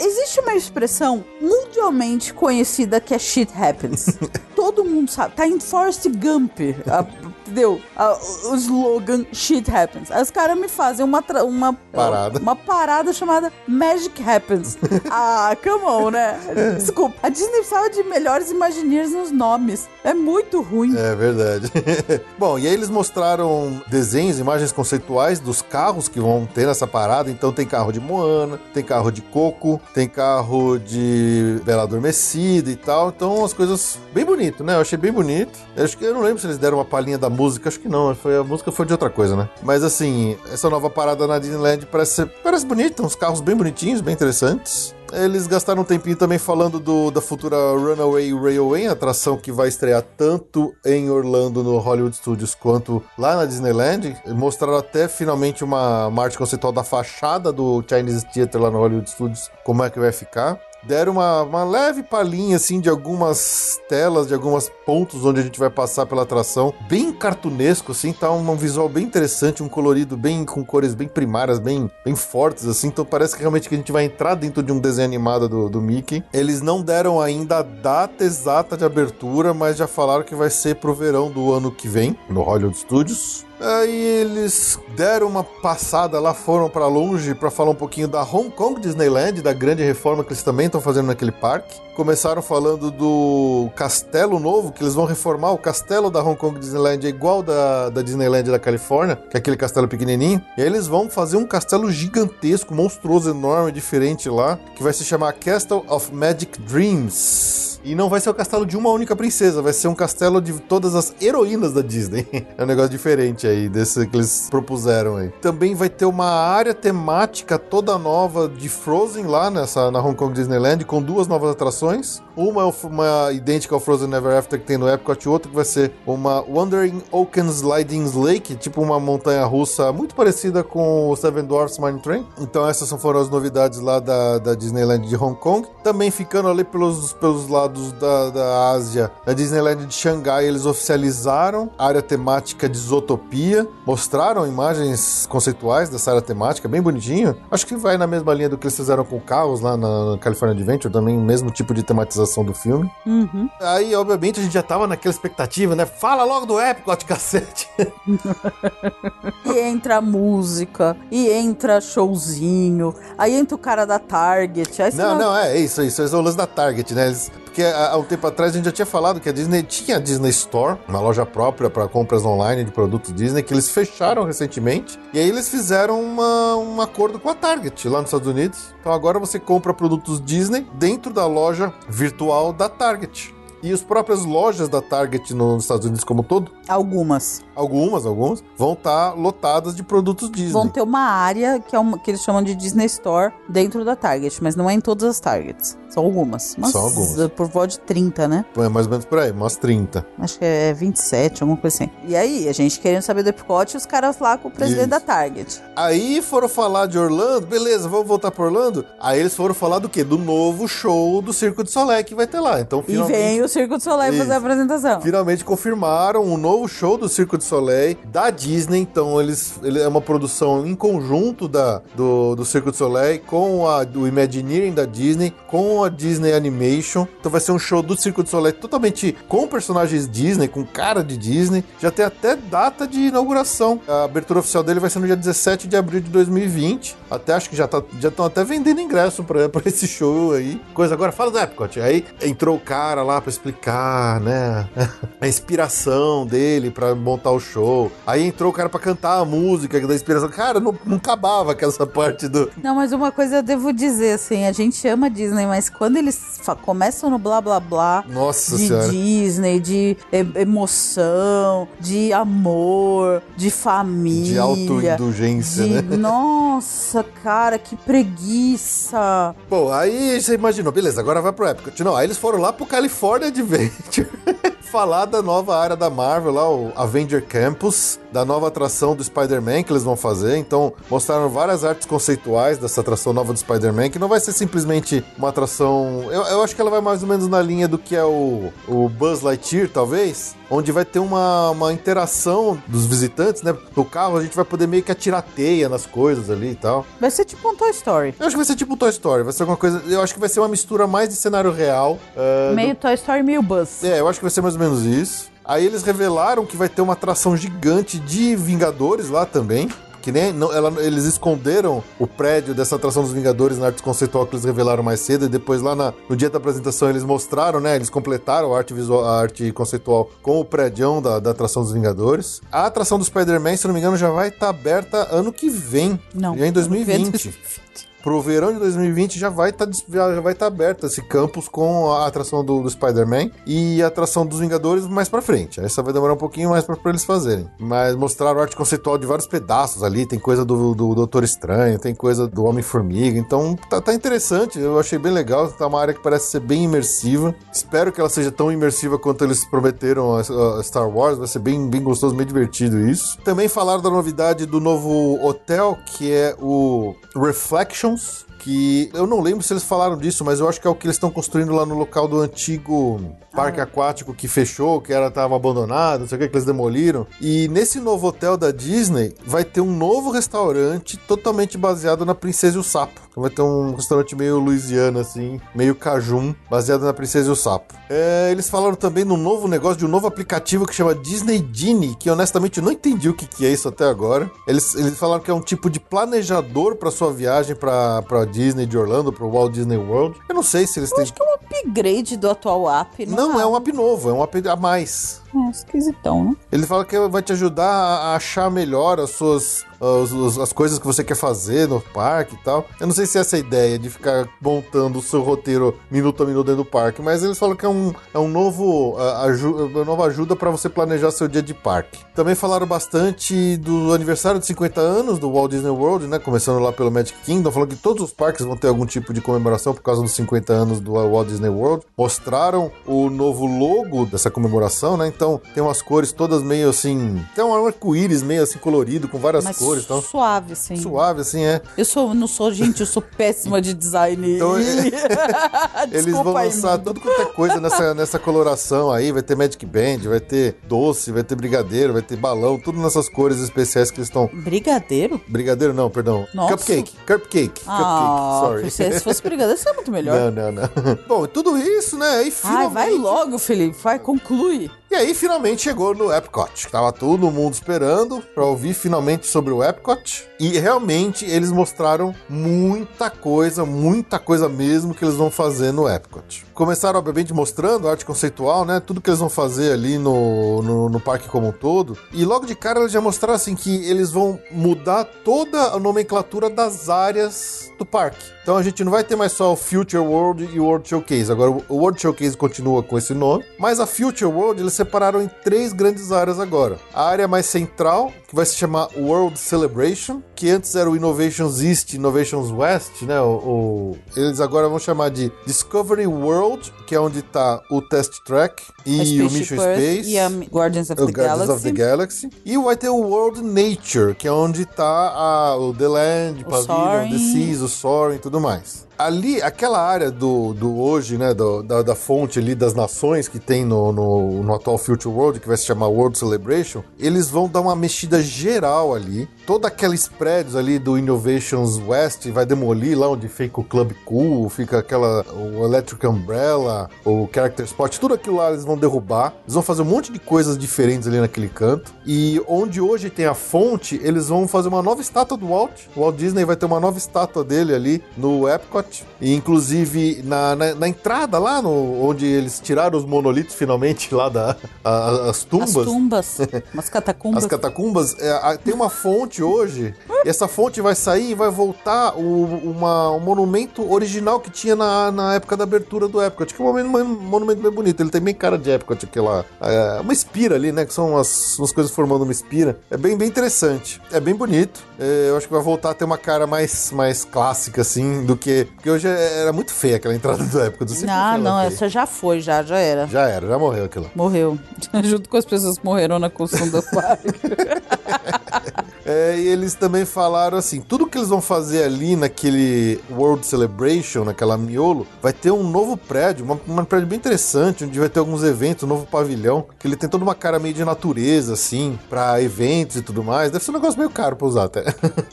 Speaker 3: existe uma expressão mundialmente conhecida que é shit happens. Todo mundo sabe. Tá em Forrest Gump. a- entendeu? A- o slogan shit happens. Aí os caras me fazem uma, uma
Speaker 1: Parada.
Speaker 3: Uma parada chamada Magic Happens. ah, come on, né? Desculpa. A Disney precisava de melhores Imagineers nos nomes. É muito ruim.
Speaker 1: É verdade. Bom, e aí eles mostraram desenhos, imagens conceituais dos carros que vão ter nessa parada. Então tem carro de Moana, tem carro de Coco, tem carro de Bela Adormecida e tal. Então as coisas bem bonito, né? Eu achei bem bonito. Eu acho que eu não lembro se eles deram uma palhinha da música, acho que não. Foi a música foi de outra coisa, né? Mas assim, essa nova parada na Disneyland parece parece bonita, uns carros bem bonitinhos, bem interessantes. Eles gastaram um tempinho também falando do, da futura Runaway Railway, atração que vai estrear tanto em Orlando no Hollywood Studios quanto lá na Disneyland. Mostraram até finalmente uma, uma arte conceitual da fachada do Chinese Theater lá no Hollywood Studios, como é que vai ficar. Deram uma, uma leve palhinha assim de algumas telas, de alguns pontos onde a gente vai passar pela atração. Bem cartunesco, assim, tá um, um visual bem interessante, um colorido bem com cores bem primárias, bem, bem fortes, assim. Então parece que realmente que a gente vai entrar dentro de um desenho animado do, do Mickey. Eles não deram ainda a data exata de abertura, mas já falaram que vai ser pro verão do ano que vem, no Hollywood Studios. Aí eles deram uma passada lá, foram pra longe pra falar um pouquinho da Hong Kong Disneyland, da grande reforma que eles também estão fazendo naquele parque. Começaram falando do castelo novo, que eles vão reformar. O castelo da Hong Kong Disneyland é igual da, da Disneyland da Califórnia, que é aquele castelo pequenininho. E aí eles vão fazer um castelo gigantesco, monstruoso, enorme, diferente lá, que vai se chamar Castle of Magic Dreams. E não vai ser o castelo de uma única princesa, vai ser um castelo de todas as heroínas da Disney. é um negócio diferente aí, desse que eles propuseram aí. Também vai ter uma área temática toda nova de Frozen lá nessa, na Hong Kong Disneyland, com duas novas atrações informações. Uma é uma idêntica ao Frozen Never After que tem no Epcot, e outra que vai ser uma Wandering Oaken Sliding Lake, tipo uma montanha russa muito parecida com o Seven Dwarfs Mine Train. Então essas foram as novidades lá da, da Disneyland de Hong Kong. Também ficando ali pelos, pelos lados da, da Ásia, na Disneyland de Xangai, eles oficializaram a área temática de Zootopia, mostraram imagens conceituais dessa área temática, bem bonitinho. Acho que vai na mesma linha do que eles fizeram com o lá na California Adventure, também mesmo tipo de tematização do filme.
Speaker 3: Uhum.
Speaker 1: Aí, obviamente, a gente já tava naquela expectativa, né? Fala logo do Epcot, cacete!
Speaker 3: E entra música, e entra showzinho, aí entra o cara da Target.
Speaker 1: Não, não, é isso, isso. Esse é o lance da Target, né? Eles- porque há, há um tempo atrás a gente já tinha falado que a Disney tinha a Disney Store, uma loja própria para compras online de produtos Disney, que eles fecharam recentemente. E aí eles fizeram uma- um acordo com a Target lá nos Estados Unidos. Então agora você compra produtos Disney dentro da loja virtual da Target. E as próprias lojas da Target nos Estados Unidos como um todo,
Speaker 3: Algumas.
Speaker 1: algumas, algumas, vão estar lotadas de produtos Disney.
Speaker 3: Vão ter uma área que, é uma, que eles chamam de Disney Store dentro da Target, mas não é em todas as Targets. São algumas. Mas,
Speaker 1: São algumas.
Speaker 3: eh, Por volta de 30, né?
Speaker 1: É mais ou menos por aí, umas 30.
Speaker 3: Acho que é 27, alguma coisa assim. E aí, a gente querendo saber do Epcot e os caras lá com o presidente
Speaker 1: Isso.
Speaker 3: da Target.
Speaker 1: Aí foram falar de Orlando, beleza, vamos voltar para Orlando. Aí eles foram falar do quê? Do novo show do Circo de Soleil que vai ter lá. Então,
Speaker 3: E
Speaker 1: finalmente,
Speaker 3: vem o Circo do Soleil fazer a
Speaker 1: Isso.
Speaker 3: apresentação.
Speaker 1: finalmente confirmaram um novo show do Circo de Soleil da Disney. Então, eles ele é uma produção em conjunto da, do, do Circo de Soleil com a do Imagineering da Disney, com a Disney Animation. Então, vai ser um show do Circo de Soleil totalmente com personagens Disney, com cara de Disney. Já tem até data de inauguração. A abertura oficial dele vai ser no dia 17 de abril de 2020. Até acho que já tá, já estão até vendendo ingresso pra esse show aí. Coisa agora, fala do Epcot. Aí entrou o cara lá pra explicar, né? A inspiração dele pra montar o show. Aí entrou o cara pra cantar a música da inspiração. Cara, não, não acabava com essa parte do.
Speaker 3: Não, mas uma coisa eu devo dizer, assim, a gente ama Disney, mas quando eles começam no blá blá blá
Speaker 1: Nossa
Speaker 3: de
Speaker 1: senhora.
Speaker 3: Disney, de emoção, de amor, de família.
Speaker 1: De autoindulgência,
Speaker 3: de-
Speaker 1: né?
Speaker 3: Nossa, cara, que preguiça.
Speaker 1: Bom, aí você imaginou, beleza, agora vai pro Epcot. Não, aí eles foram lá pro California Adventure. falar da nova área da Marvel lá, o Avenger Campus, da nova atração do Spider-Man que eles vão fazer. Então, mostraram várias artes conceituais dessa atração nova do Spider-Man, que não vai ser simplesmente uma atração. Eu, eu acho que ela vai mais ou menos na linha do que é o, o Buzz Lightyear, talvez. Onde vai ter uma, uma interação dos visitantes, né? No carro a gente vai poder meio que atirar teia nas coisas ali e tal.
Speaker 3: Vai ser tipo um Toy Story.
Speaker 1: Eu acho que vai ser tipo um Toy Story, vai ser alguma coisa. Eu acho que vai ser uma mistura mais de cenário real. ah,
Speaker 3: Meio Toy Story, meio Buzz.
Speaker 1: é, eu acho que vai ser mais ou menos isso. Aí eles revelaram que vai ter uma atração gigante de Vingadores lá também. Que nem não, ela- eles esconderam o prédio dessa atração dos Vingadores na arte conceitual que eles revelaram mais cedo. E depois, lá na- no dia da apresentação, eles mostraram, né? Eles completaram a arte, visual, a arte conceitual com o prédio da, da atração dos Vingadores. A atração do Spider-Man, se não me engano, já vai estar aberta ano que vem.
Speaker 3: Não.
Speaker 1: Já em 2020 pro verão de 2020 já vai estar já vai tá aberto esse campus com a atração do, do Spider-Man e a atração dos Vingadores mais pra frente. Essa vai demorar um pouquinho mais pra eles fazerem. Mas mostraram arte conceitual de vários pedaços ali. Tem coisa do, do Doutor Estranho, tem coisa do Homem-Formiga. Então tá, tá interessante. Eu achei bem legal. Tá uma área que parece ser bem imersiva. Espero que ela seja tão imersiva quanto eles prometeram a, a Star Wars. Vai ser bem, bem gostoso, bem divertido isso. Também falaram da novidade do novo hotel, que é o friends. Que eu não lembro se eles falaram disso, mas eu acho que é o que eles estão construindo lá no local do antigo parque aquático que fechou, que era tava abandonado, não sei o que, que eles demoliram. E nesse novo hotel da Disney vai ter um novo restaurante totalmente baseado na Princesa e o Sapo. Então vai ter um restaurante meio Louisiana, assim, meio cajun, baseado na Princesa e o Sapo. É, eles falaram também num novo negócio, de um novo aplicativo que chama Disney Genie, que honestamente eu não entendi o que, que é isso até agora. Eles, eles falaram que é um tipo de planejador para sua viagem para Disney de Orlando, para o Walt Disney World. Eu não sei se eles
Speaker 3: Eu
Speaker 1: têm.
Speaker 3: acho que é um upgrade do atual app.
Speaker 1: Não, é um app novo, é um app a mais.
Speaker 3: É esquisitão, né?
Speaker 1: Ele fala que vai te ajudar a achar melhor as suas as, as- as coisas que você quer fazer no parque e tal. Eu não sei se é essa ideia de ficar montando o seu roteiro minuto a minuto dentro do parque, mas eles falam que é um, é um novo uma nova ajuda para você planejar seu dia de parque. Também falaram bastante do aniversário de 50 anos do Walt Disney World, né? Começando lá pelo Magic Kingdom, falando que todos os parques vão ter algum tipo de comemoração por causa dos 50 anos do Walt Disney World. Mostraram o novo logo dessa comemoração, né? Então tem umas cores todas meio assim. Tem um arco-íris meio assim colorido, com várias
Speaker 3: Mas
Speaker 1: cores. Então,
Speaker 3: suave, sim.
Speaker 1: suave, assim, é.
Speaker 3: Eu sou, não sou, gente, eu sou péssima de design.
Speaker 1: Então, Eles vão lançar tudo quanto é coisa nessa, nessa coloração aí. Vai ter Magic Band, vai ter doce, vai ter brigadeiro, vai ter balão, tudo nessas cores especiais que eles estão.
Speaker 3: Brigadeiro?
Speaker 1: Brigadeiro não, perdão.
Speaker 3: Nossa.
Speaker 1: Cupcake. Cupcake.
Speaker 3: Ah,
Speaker 1: Cupcake,
Speaker 3: se, se fosse brigadeiro, seria muito melhor.
Speaker 1: Não, não, não. Bom, tudo isso, né? Aí
Speaker 3: Ai,
Speaker 1: finalmente.
Speaker 3: vai logo, Felipe. Vai, conclui.
Speaker 1: E aí finalmente chegou no Epcot. Tava todo mundo esperando pra ouvir finalmente sobre o Epcot. E realmente eles mostraram muita coisa, muita coisa mesmo que eles vão fazer no Epcot. Começaram, obviamente, mostrando arte conceitual, né? Tudo que eles vão fazer ali no, no, no parque como um todo. E logo de cara eles já mostraram assim que eles vão mudar toda a nomenclatura das áreas do parque. Então a gente não vai ter mais só o Future World e o World Showcase. Agora o World Showcase continua com esse nome, mas a Future World eles separaram em três grandes áreas agora. A área mais central, que vai se chamar World Celebration, que antes era o Innovations East e Innovations West, né? O, o- eles agora vão chamar de Discovery World, que é onde está o Test Track e o Mission Space.
Speaker 3: E a Guardians of the
Speaker 1: Guardians
Speaker 3: Galaxy.
Speaker 1: of the Galaxy. E vai ter o World Nature, que é onde tá a- o The Land,
Speaker 3: O
Speaker 1: Pavilion,
Speaker 3: Soaring.
Speaker 1: The Seas, o Soaring e tudo mais. Ali, aquela área do, do hoje, né, do- da, da fonte ali das nações que tem no, no, no atual Future World, que vai se chamar World Celebration, eles vão dar uma mexida geral ali. Toda aqueles prédios ali do Innovations West vai demolir lá onde fica o Club Cool, fica aquela, o Electric Umbrella, o Character Spot, tudo aquilo lá eles vão derrubar. Eles vão fazer um monte de coisas diferentes ali naquele canto. E onde hoje tem a fonte, eles vão fazer uma nova estátua do Walt. O Walt Disney vai ter uma nova estátua dele ali no Epcot. E inclusive na, na, na entrada lá, no, onde eles tiraram os monolitos finalmente lá da a- as tumbas.
Speaker 3: As tumbas. Umas catacumbas.
Speaker 1: As catacumbas, é, a- tem uma fonte hoje E essa fonte vai sair e vai voltar o, uma, um monumento original que tinha na, na época da abertura do Epcot, que é um monumento, um monumento bem bonito. Ele tem bem cara de Epcot, aquela. É, uma espira ali, né? Que são umas, umas coisas formando uma espira. É bem, bem interessante. É bem bonito. É, eu acho que vai voltar a ter uma cara mais, mais clássica, assim, do que. Porque hoje é- era muito feia aquela entrada do. Eu sempre
Speaker 3: Não,
Speaker 1: achei ela
Speaker 3: não,
Speaker 1: feia.
Speaker 3: essa já foi, já, já era.
Speaker 1: Já era, já morreu aquilo.
Speaker 3: Morreu. Junto com as pessoas que morreram na construção do parque.
Speaker 1: É, e eles também falaram assim: tudo que eles vão fazer ali naquele World Celebration, naquela miolo, vai ter um novo prédio, uma, prédio bem interessante, onde vai ter alguns eventos, um novo pavilhão, que ele tem toda uma cara meio de natureza, assim, pra eventos e tudo mais. Deve ser um negócio meio caro pra usar até.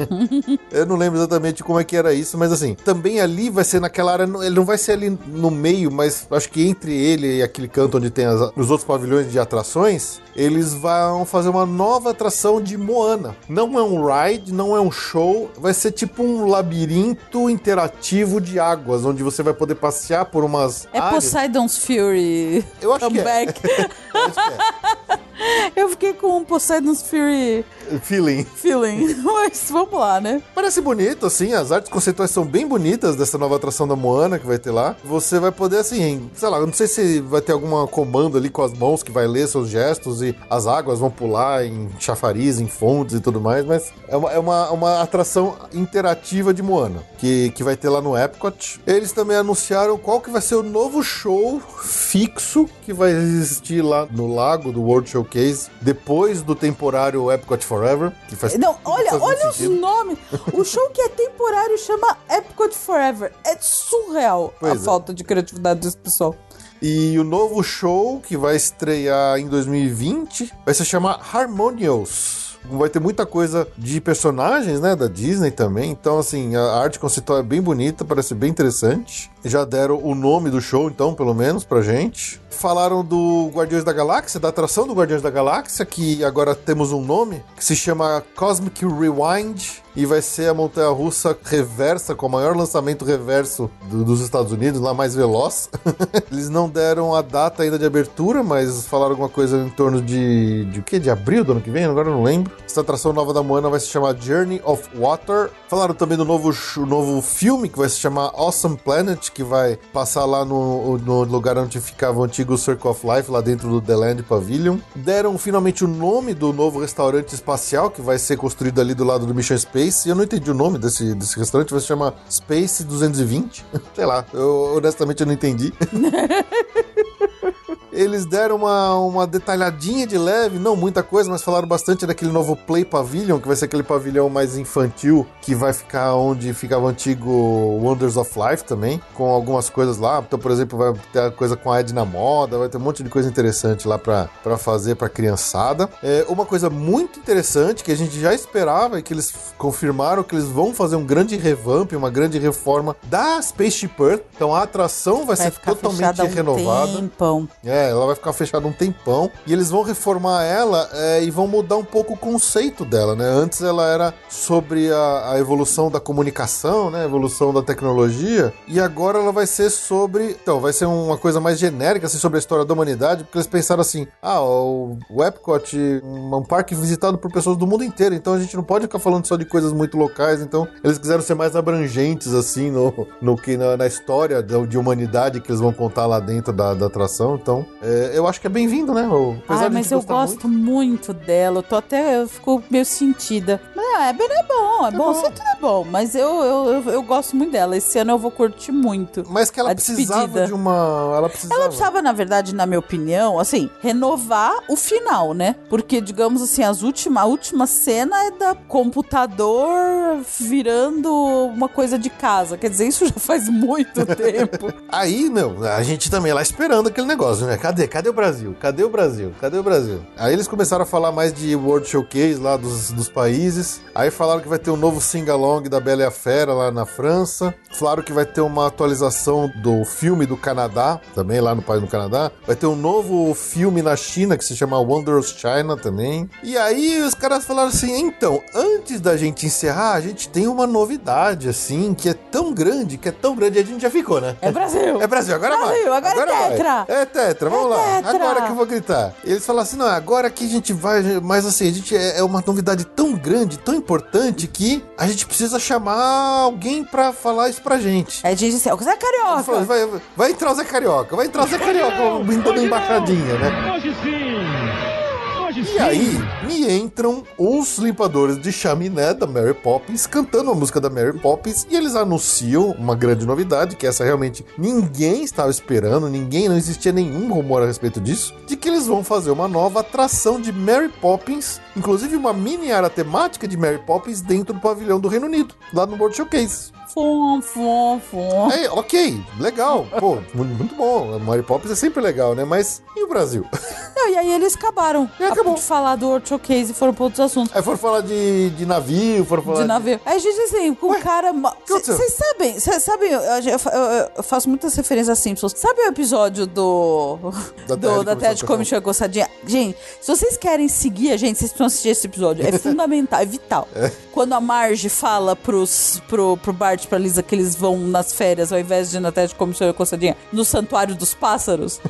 Speaker 1: Eu não lembro exatamente como é que era isso, mas assim, também ali vai ser naquela área, ele não vai ser ali no meio, mas acho que entre ele e aquele canto onde tem as- os outros pavilhões de atrações, eles vão fazer uma nova atração de Moana. Não é um ride, não é um show, vai ser tipo um labirinto interativo de águas, onde você vai poder passear por umas
Speaker 3: É
Speaker 1: áreas.
Speaker 3: Poseidon's Fury.
Speaker 1: Eu acho que é.
Speaker 3: comeback.
Speaker 1: Eu acho que é.
Speaker 3: Eu fiquei com um Poseidon's Fury
Speaker 1: Feeling.
Speaker 3: feeling. Mas vamos lá, né?
Speaker 1: Parece bonito, assim, as artes conceituais são bem bonitas dessa nova atração da Moana que vai ter lá. Você vai poder, assim, sei lá, eu não sei se vai ter algum comando ali com as mãos que vai ler seus gestos e as águas vão pular em chafariz, em fontes e tudo mais, mas é uma, é uma, uma atração interativa de Moana que, que vai ter lá no Epcot. Eles também anunciaram qual que vai ser o novo show fixo que vai existir lá no lago do World Showcase depois do temporário Epcot Forever, que faz
Speaker 3: Não, olha,
Speaker 1: faz
Speaker 3: olha os
Speaker 1: sentido.
Speaker 3: nomes. O show que é temporário chama Epcot Forever. É surreal a
Speaker 1: Pois é.
Speaker 3: falta de criatividade desse pessoal.
Speaker 1: E o novo show que vai estrear em 2020 vai se chamar Harmonious. Vai ter muita coisa de personagens, né, da Disney também. Então, assim, a arte conceitual é bem bonita, parece bem interessante. Já deram o nome do show, então, pelo menos, pra gente. Falaram do Guardiões da Galáxia, da atração do Guardiões da Galáxia, que agora temos um nome, que se chama Cosmic Rewind. E vai ser a montanha russa reversa, com o maior lançamento reverso do- dos Estados Unidos, lá mais veloz. Eles não deram a data ainda de abertura, mas falaram alguma coisa em torno de. de o? De abril do ano que vem? Agora eu não lembro. Essa atração nova da Moana vai se chamar Journey of Water. Falaram também do novo, sh- novo filme que vai se chamar Awesome Planet, que vai passar lá no, no lugar onde ficava o antigo Circle of Life, lá dentro do The Land Pavilion. Deram finalmente o nome do novo restaurante espacial que vai ser construído ali do lado do Mission Space. Eu não entendi o nome desse, desse restaurante, vai se chamar Space 220. Sei lá, eu honestamente eu não entendi. Eles deram uma, uma detalhadinha de leve, não muita coisa, mas falaram bastante daquele novo Play Pavilion, que vai ser aquele pavilhão mais infantil, que vai ficar onde ficava o antigo Wonders of Life também, com algumas coisas lá. Então, por exemplo, vai ter a coisa com a Ed na moda, vai ter um monte de coisa interessante lá pra pra fazer pra criançada. É, uma coisa muito interessante que a gente já esperava e que eles confirmaram que eles vão fazer um grande revamp, uma grande reforma da Spaceship Earth. Então a atração vai,
Speaker 3: Vai
Speaker 1: ser totalmente
Speaker 3: um
Speaker 1: renovada.
Speaker 3: tempão.
Speaker 1: É, ela vai ficar fechada um tempão e eles vão reformar ela é, e vão mudar um pouco o conceito dela, né? Antes ela era sobre a, a evolução da comunicação, né? A evolução da tecnologia e agora ela vai ser sobre, então, vai ser uma coisa mais genérica assim sobre a história da humanidade, porque eles pensaram assim: "Ah, o, o Epcot é um parque visitado por pessoas do mundo inteiro, então a gente não pode ficar falando só de coisas muito locais". Então, eles quiseram ser mais abrangentes assim no, no que na, na história da- de humanidade que eles vão contar lá dentro da, da atração. Então, é, eu acho que é bem-vindo, né? O- apesar
Speaker 3: Ai,
Speaker 1: de a
Speaker 3: mas eu gosto muito. dela. Eu tô até. Eu fico meio sentida. Mas, é, bem, é bom, é, bom.
Speaker 1: bom.
Speaker 3: Sempre é bom. Mas eu, eu, eu, eu gosto muito dela. Esse ano eu vou curtir muito.
Speaker 1: Mas que ela precisava
Speaker 3: despedida.
Speaker 1: de uma. Ela precisava.
Speaker 3: Ela precisava, na verdade, na minha opinião, assim, renovar o final, né? Porque, digamos assim, as última, a última cena é da computador virando uma coisa de casa. Quer dizer, isso já faz muito tempo.
Speaker 1: Aí, meu, a gente também lá esperando aquele negócio, né? Cadê? Cadê o Brasil? Cadê o Brasil? Cadê o Brasil? Aí eles começaram a falar mais de World Showcase lá dos, dos países. Aí falaram que vai ter um novo sing-along da Bela e a Fera lá na França. Falaram que vai ter uma atualização do filme do Canadá, também lá no país do Canadá. Vai ter um novo filme na China que se chama Wondrous China também. E aí os caras falaram assim: então, antes da gente encerrar, a gente tem uma novidade, assim, que é tão grande, que é tão grande, a gente já ficou, né?
Speaker 3: É Brasil!
Speaker 1: É Brasil, agora
Speaker 3: Brasil,
Speaker 1: vai.
Speaker 3: agora é
Speaker 1: vai.
Speaker 3: tetra.
Speaker 1: É tetra. Tetra, vamos lá.
Speaker 3: É Tetra.
Speaker 1: Agora que eu vou gritar. Eles falam assim, não, agora que a gente vai, mas assim, a gente é é uma novidade tão grande, tão importante que a gente precisa chamar alguém pra falar isso pra gente.
Speaker 3: Aí a gente disse, ó, você é
Speaker 1: Ele falou,
Speaker 3: carioca.
Speaker 1: vai, vai entrar o Zé Carioca, vai entrar o Zé Carioca, dando embaixadinha, né?
Speaker 6: Hoje sim! Hoje sim!
Speaker 1: E aí, me entram os limpadores de chaminé da Mary Poppins cantando a música da Mary Poppins e eles anunciam uma grande novidade, que essa realmente ninguém estava esperando, ninguém, não existia nenhum rumor a respeito disso, de que eles vão fazer uma nova atração de Mary Poppins, inclusive uma mini área temática de Mary Poppins dentro do pavilhão do Reino Unido, lá no World Showcase.
Speaker 3: Fum, fum, fum.
Speaker 1: Aí, ok, legal, pô, mu- muito bom, a Mary Poppins é sempre legal, né? Mas e o Brasil?
Speaker 3: Não, e aí eles acabaram
Speaker 1: E acabou.
Speaker 3: de falar do World Showcase e foram para outros assuntos.
Speaker 1: Aí foram falar de, de navio, foram falar
Speaker 3: De navio. Aí a gente assim, com o cara. Vocês sabem, cês sabem, eu, eu- eu- faço muitas referências a Simpsons. Sabe o episódio do.
Speaker 1: Da
Speaker 3: do
Speaker 1: Terra
Speaker 3: da
Speaker 1: Começar
Speaker 3: Come Chega Gossadinha? Gente, se vocês querem seguir a gente, vocês precisam assistir esse episódio. É fundamental, é vital. Quando a Marge fala pros, pro, pro Bart e pra Lisa que eles vão nas férias, ao invés de ir na Terra de Come Chega Gossadinha, no Santuário dos Pássaros.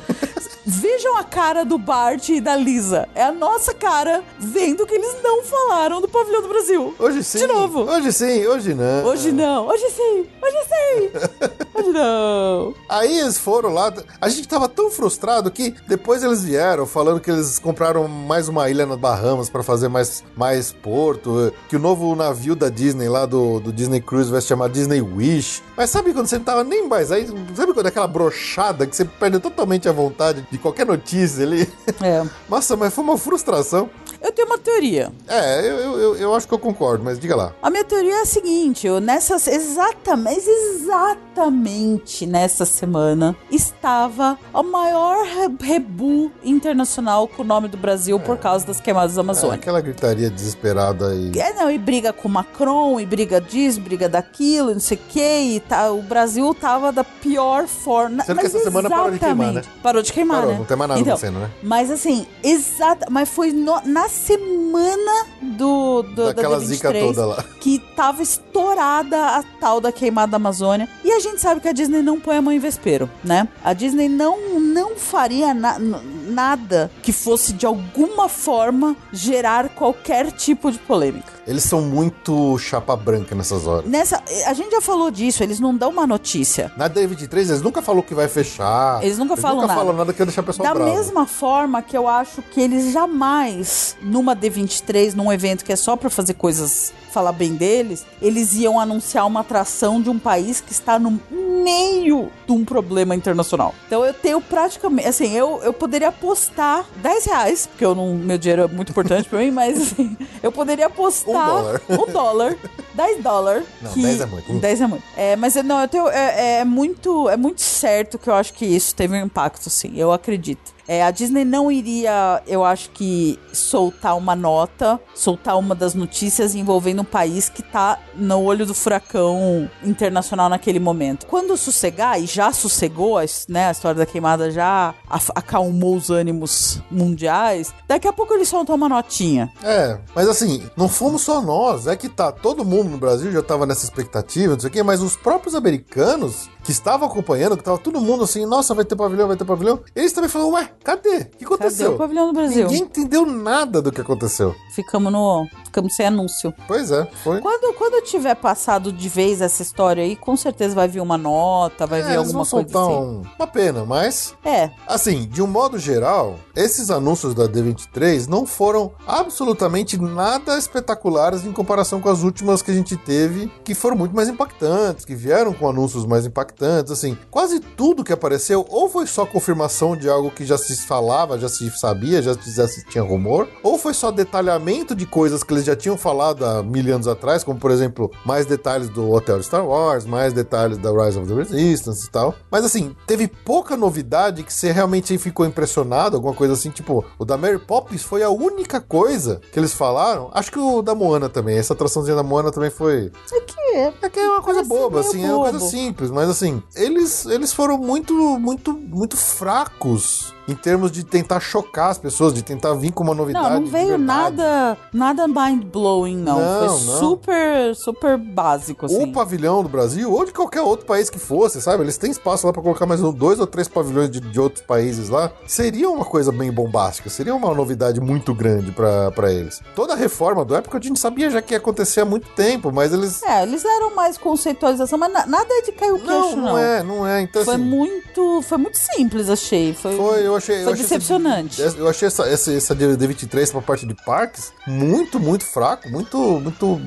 Speaker 3: Vejam a cara do Bart e da Lisa. É a nossa cara vendo que eles não falaram do Pavilhão do Brasil.
Speaker 1: Hoje sim.
Speaker 3: De novo.
Speaker 1: Hoje sim, hoje não.
Speaker 3: Hoje não, hoje sim, hoje sim, hoje não.
Speaker 1: Aí eles foram lá. A gente tava tão frustrado que depois eles vieram falando que eles compraram mais uma ilha nas Bahamas pra fazer mais, mais porto. Que o novo navio da Disney lá do, do Disney Cruise vai se chamar Disney Wish. Mas sabe quando você não tava nem mais aí? Sabe quando é aquela brochada que você perde totalmente a vontade de qualquer notícia ali?
Speaker 3: É,
Speaker 1: Nossa, mas foi uma frustração.
Speaker 3: Eu tenho uma teoria.
Speaker 1: É, eu, eu, eu, acho que eu concordo, mas diga lá.
Speaker 3: A minha teoria é a seguinte, eu nessas exatamente, exatamente nessa semana estava o maior re- rebu internacional com o nome do Brasil por causa das queimadas da
Speaker 1: É,
Speaker 3: Amazônia.
Speaker 1: aquela gritaria desesperada e.
Speaker 3: É, não, e briga com o Macron, e briga disso, briga daquilo, não sei o que, e tá, o Brasil tava da pior forma.
Speaker 1: Sendo que
Speaker 3: Mas
Speaker 1: essa semana parou de queimar, né?
Speaker 3: Parou de queimar,
Speaker 1: Parou,
Speaker 3: né?
Speaker 1: não tem mais nada
Speaker 3: então,
Speaker 1: acontecendo, né?
Speaker 3: Mas assim, exata, mas foi no- na semana do, do
Speaker 1: Daquela
Speaker 3: da D23
Speaker 1: zica toda lá.
Speaker 3: que tava estourada a tal da queimada da Amazônia. E a gente sabe que a Disney não põe a mão em vespeiro, né? A Disney não, não faria na- nada que fosse de alguma forma gerar qualquer tipo de polêmica.
Speaker 1: Eles são muito chapa branca nessas horas.
Speaker 3: Nessa, a gente já falou disso, eles não dão uma notícia.
Speaker 1: Na D23, eles nunca falou que vai fechar.
Speaker 3: Eles nunca falam
Speaker 1: nunca
Speaker 3: nada.
Speaker 1: falam nada que ia deixar o pessoal
Speaker 3: Da
Speaker 1: bravo.
Speaker 3: mesma forma que eu acho que eles jamais, numa D23, num evento que é só pra fazer coisas, falar bem deles, eles iam anunciar uma atração de um país que está no meio de um problema internacional. Então eu tenho praticamente, assim, eu, eu poderia apostar 10 reais, porque eu não, meu dinheiro é muito importante pra mim, mas assim, eu poderia apostar
Speaker 1: Um dólar.
Speaker 3: um dólar, 10 dólares.
Speaker 1: Não,
Speaker 3: que...
Speaker 1: 10 é muito.
Speaker 3: 10 é muito. É, mas não, eu tenho, é, é muito, é muito certo que eu acho que isso teve um impacto, sim. Eu acredito. É, a Disney não iria, eu acho que, soltar uma nota, soltar uma das notícias envolvendo um país que tá no olho do furacão internacional naquele momento. Quando sossegar, e já sossegou, né, a história da queimada já acalmou os ânimos mundiais, daqui a pouco eles soltam uma notinha.
Speaker 1: É, mas assim, não fomos só nós. É que tá, todo mundo no Brasil já tava nessa expectativa, não sei o quê, mas os próprios americanos que estavam acompanhando, que tava todo mundo assim, nossa, vai ter pavilhão, vai ter pavilhão. Eles também falaram, ué, cadê? O que
Speaker 3: Cadê
Speaker 1: aconteceu?
Speaker 3: o pavilhão do Brasil?
Speaker 1: Ninguém entendeu nada do que aconteceu.
Speaker 3: Ficamos no. Ficamos sem anúncio.
Speaker 1: Pois é, foi.
Speaker 3: Quando, quando tiver passado de vez essa história aí, com certeza vai vir uma nota, vai
Speaker 1: É,
Speaker 3: vir alguma coisa assim.
Speaker 1: um- uma pena, mas
Speaker 3: É,
Speaker 1: Assim, de um modo geral, esses anúncios da D23 não foram absolutamente nada espetaculares em comparação com as últimas que a gente teve, que foram muito mais impactantes, que vieram com anúncios mais impactantes. Assim, quase tudo que apareceu ou foi só confirmação de algo que já se falava, já se sabia, já, já se tinha rumor, ou foi só detalhamento de coisas que eles já tinham falado há mil anos atrás, como por exemplo, mais detalhes do Hotel de Star Wars, mais detalhes da Rise of the Resistance e tal. Mas assim, teve pouca novidade que você realmente ficou impressionado, alguma coisa assim, tipo, o da Mary Poppins foi a única coisa que eles falaram. Acho que o da Moana também, essa atraçãozinha da Moana também foi.
Speaker 3: é que é.
Speaker 1: É que é uma coisa boba, assim, é uma coisa
Speaker 3: bobo.
Speaker 1: simples, mas assim, eles, eles foram muito, muito, muito fracos em termos de tentar chocar as pessoas, de tentar vir com uma novidade.
Speaker 3: Não, não veio nada, nada mind blowing, não.
Speaker 1: Não,
Speaker 3: Foi
Speaker 1: não.
Speaker 3: super, super básico, assim.
Speaker 1: O pavilhão do Brasil, ou de qualquer outro país que fosse, sabe? Eles têm espaço lá pra colocar mais um, dois ou três pavilhões de, de outros países lá. Seria uma coisa bem bombástica, seria uma novidade muito grande pra pra eles. Toda a reforma do Epic a gente sabia já que ia acontecer há muito tempo, mas eles.
Speaker 3: É, eles deram mais conceitualização, mas na- nada é de cair o queixo,
Speaker 1: Não,
Speaker 3: não.
Speaker 1: não é, não é. Então,
Speaker 3: Foi
Speaker 1: assim,
Speaker 3: muito, foi muito simples, achei. Foi,
Speaker 1: Foi, eu achei. eu
Speaker 3: foi
Speaker 1: achei
Speaker 3: decepcionante.
Speaker 1: Essa, eu achei essa, essa, essa D23 pra parte de parques muito, muito fraco, muito, muito.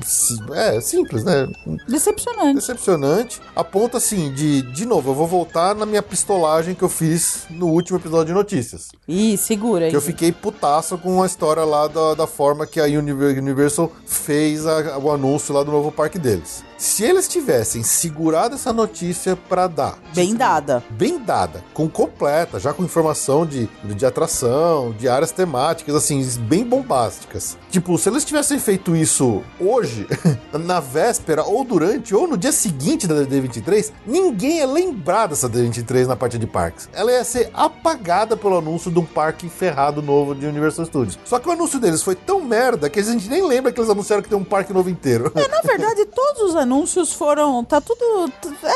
Speaker 1: É, simples, né?
Speaker 3: Decepcionante.
Speaker 1: Decepcionante. A ponto assim de. De novo, eu vou voltar na minha pistolagem que eu fiz no último episódio de notícias.
Speaker 3: Ih, segura aí.
Speaker 1: Que eu fiquei putaço com a história lá da, da forma que a Univer- Universal fez a- o anúncio lá do novo parque deles. Se eles tivessem segurado essa notícia pra dar.
Speaker 3: Bem dada.
Speaker 1: Bem dada, com completa, já com informação de, de atração, de áreas temáticas, assim, bem bombásticas. Tipo, se eles tivessem feito isso hoje, na véspera, ou durante, ou no dia seguinte da D23, ninguém ia lembrar dessa D23 na parte de parques. Ela ia ser apagada pelo anúncio de um parque ferrado novo de Universal Studios. Só que o anúncio deles foi tão merda que a gente nem lembra que eles anunciaram que tem um parque novo inteiro.
Speaker 3: Na verdade, todos os anúncios foram. Tá tudo.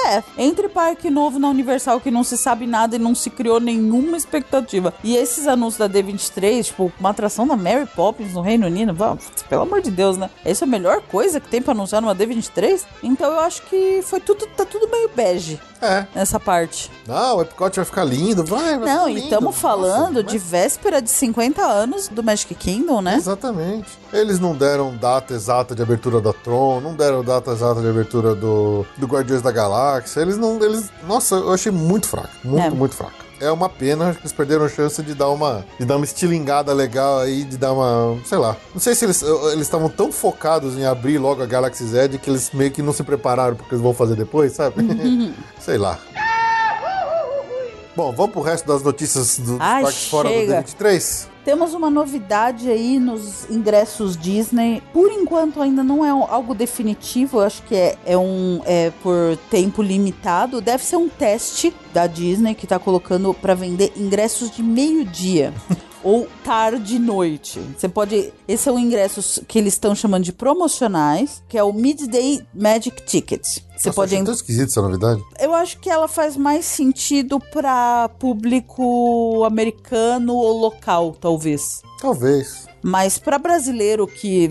Speaker 3: É, entre parque novo na Universal que não se sabe nada e não se criou nenhuma expectativa. E esses anúncios da D23, tipo, uma atração da Mary Poppins no Reino Unido, vamos, pelo amor de Deus, né? Essa é a melhor coisa que tem pra anunciar numa D23. Então eu acho que foi tudo. Tá tudo meio bege
Speaker 1: É.
Speaker 3: nessa parte.
Speaker 1: Não, o Epcot vai ficar lindo, vai, vai
Speaker 3: Não, e estamos falando
Speaker 1: Nossa,
Speaker 3: de
Speaker 1: mas-
Speaker 3: véspera de 50 anos do Magic Kingdom, né?
Speaker 1: Exatamente. Eles não deram data exata de abertura da Tron, não deram data exata de abertura do, do Guardiões da Galáxia. Eles não. Eles, nossa, eu achei muito fraco. Muito,
Speaker 3: É.
Speaker 1: muito fraco. É uma pena que eles perderam a chance de dar uma de dar uma estilingada legal aí, de dar uma, sei lá. Não sei se eles eles estavam tão focados em abrir logo a Galaxy Z que eles meio que não se prepararam porque eles vão fazer depois, sabe? sei lá. Bom, vamos pro resto das notícias dos
Speaker 3: Ai,
Speaker 1: parques fora do
Speaker 3: chega.
Speaker 1: D23?
Speaker 3: Temos uma novidade aí nos ingressos Disney. Por enquanto ainda não é algo definitivo. Eu acho que é, é um é por tempo limitado. Deve ser um teste da Disney que tá colocando para vender ingressos de meio-dia. Ou tarde e noite. Você pode. Esse é o ingresso que eles estão chamando de promocionais, que é o Midday Magic Ticket. Você
Speaker 1: Nossa,
Speaker 3: pode
Speaker 1: achei tão esquisito essa novidade.
Speaker 3: eu acho que ela faz mais sentido para público americano ou local, talvez.
Speaker 1: Talvez.
Speaker 3: Mas para brasileiro que,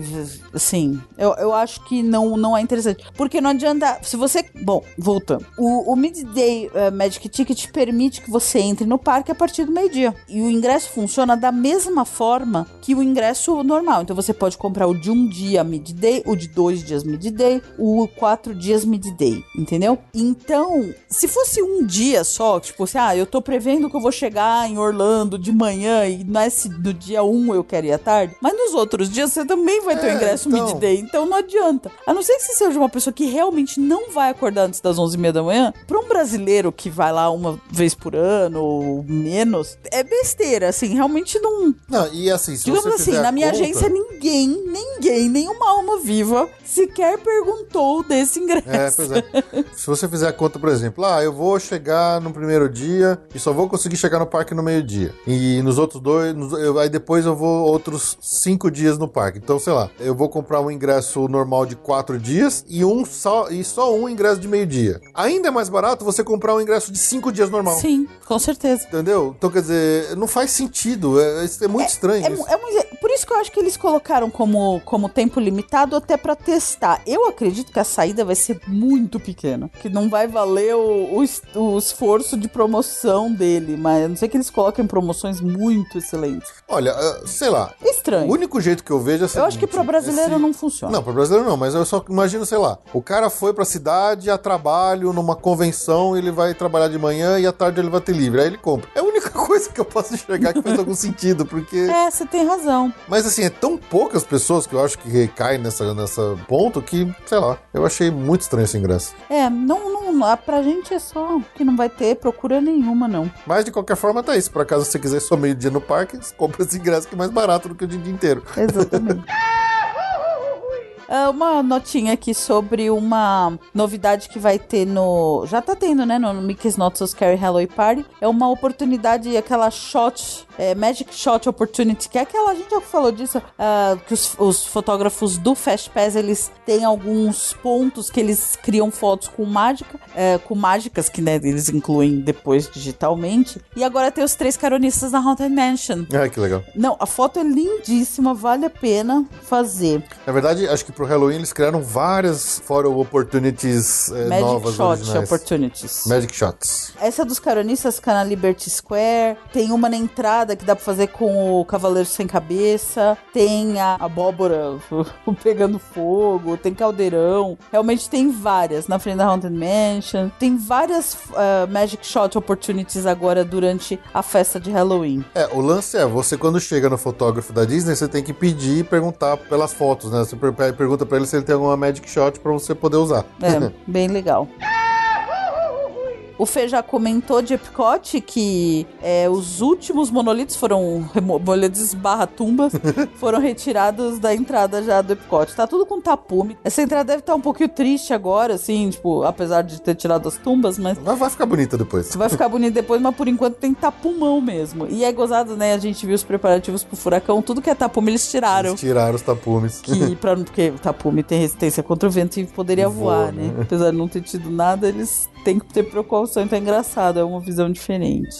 Speaker 3: assim, eu, eu acho que não, não é interessante. Porque não adianta. Se você. Bom, voltando. O, o Midday eh, Magic Ticket permite que você entre no parque a partir do meio-dia. E o ingresso funciona da mesma forma que o ingresso normal. Então você pode comprar o de um dia Midday, o de dois dias Midday, o quatro dias Midday. Entendeu? Então, se fosse um dia só, tipo assim, ah, eu tô prevendo que eu vou chegar em Orlando de manhã e nesse, no dia 1 eu quero ir à tarde. Mas nos outros dias você também vai ter o
Speaker 1: É,
Speaker 3: ingresso
Speaker 1: então.
Speaker 3: midday, então não adianta. A não ser que você seja uma pessoa que realmente não vai acordar antes das 11h30 da manhã, pra um brasileiro que vai lá uma vez por ano ou menos, é besteira, assim, realmente não.
Speaker 1: Não, e assim, se
Speaker 3: Digamos
Speaker 1: você
Speaker 3: assim, na minha
Speaker 1: conta-
Speaker 3: agência ninguém, ninguém, nenhuma alma viva sequer perguntou desse ingresso.
Speaker 1: É, pois é. Se você fizer a conta, por exemplo, ah, eu vou chegar no primeiro dia e só vou conseguir chegar no parque no meio-dia. E nos outros dois, nos- eu- aí depois eu vou outros cinco dias no parque. Então, sei lá, eu vou comprar um ingresso normal de quatro dias e um só e só um ingresso de meio-dia. Ainda é mais barato você comprar um ingresso de cinco dias normal.
Speaker 3: Sim, com certeza.
Speaker 1: Entendeu? Então, quer dizer, não faz sentido. É, é muito estranho
Speaker 3: É,
Speaker 1: isso.
Speaker 3: mu- é muito- isso que eu acho que eles colocaram como, como tempo limitado até pra testar. Eu acredito que a saída vai ser muito pequena. Que não vai valer o, o o esforço de promoção dele. Mas a não sei que eles coloquem promoções muito excelentes.
Speaker 1: Olha, ah, sei lá.
Speaker 3: Estranho.
Speaker 1: O único jeito que eu vejo é o
Speaker 3: eu acho que pra brasileiro
Speaker 1: esse-
Speaker 3: não funciona.
Speaker 1: Não, para brasileiro não, mas eu só imagino, sei lá, o cara foi pra cidade a trabalho, numa convenção, ele vai trabalhar de manhã e à tarde ele vai ter livre, aí ele compra. É a única coisa que eu posso enxergar que faz algum sentido, porque...
Speaker 3: É, você tem razão.
Speaker 1: Mas assim, é tão poucas pessoas que eu acho que recaem nessa, nessa ponto que, sei lá, eu achei muito estranho esse ingresso.
Speaker 3: É, não, não, ah, pra gente é só que não vai ter procura nenhuma, não.
Speaker 1: Mas de qualquer forma tá isso, por acaso você quiser só meio dia no parque, compra esse ingresso que é mais barato do que o dia inteiro.
Speaker 3: Exatamente. Ah, uma notinha aqui sobre uma novidade que vai ter no. Já tá tendo, né? No Mickey's Not So Scary Halloween Party. É uma oportunidade, aquela shot, é, Magic Shot Opportunity, que é aquela. A gente já falou disso, ah, que os, os fotógrafos do Fast Pass eles têm alguns pontos que eles criam fotos com mágica, é, com mágicas que né, eles incluem depois digitalmente. E agora tem os três caronistas na Haunted Mansion.
Speaker 1: Ah, que legal.
Speaker 3: Não, a foto é lindíssima, vale a pena fazer.
Speaker 1: Na verdade, acho que pro Halloween eles criaram várias photo opportunities eh,
Speaker 3: Magic
Speaker 1: novas
Speaker 3: Shot
Speaker 1: originais.
Speaker 3: Opportunities.
Speaker 1: Magic Shots.
Speaker 3: Essa dos caronistas fica na Liberty Square. Tem uma na entrada que dá pra fazer com o Cavaleiro Sem Cabeça. Tem a abóbora pegando fogo. Tem caldeirão. Realmente tem várias na frente da Haunted Mansion. Tem várias ah, Magic Shot Opportunities agora durante a festa de Halloween.
Speaker 1: É, o lance é, você quando chega no fotógrafo da Disney, você tem que pedir e perguntar pelas fotos, né? Você per- pergunta pra ele se ele tem alguma Magic Shot pra você poder usar.
Speaker 3: É, bem legal. O Fê já comentou de Epcot que é, os últimos monolitos foram. Monolitos barra tumbas foram retirados da entrada já do Epcot. Tá tudo com tapume. Essa entrada deve estar um pouquinho triste agora, assim, tipo, apesar de ter tirado as tumbas, mas.
Speaker 1: Mas vai ficar bonita depois.
Speaker 3: Vai ficar bonito depois, mas por enquanto tem tapumão mesmo. E é gozado, né? A gente viu os preparativos pro furacão, tudo que é tapume eles tiraram.
Speaker 1: Eles tiraram os tapumes.
Speaker 3: Que, pra, porque o tapume tem resistência contra o vento e poderia
Speaker 1: Voa,
Speaker 3: voar, né?
Speaker 1: né?
Speaker 3: Apesar de não ter tido nada, eles têm que ter precaução. Então é engraçado, é uma visão diferente.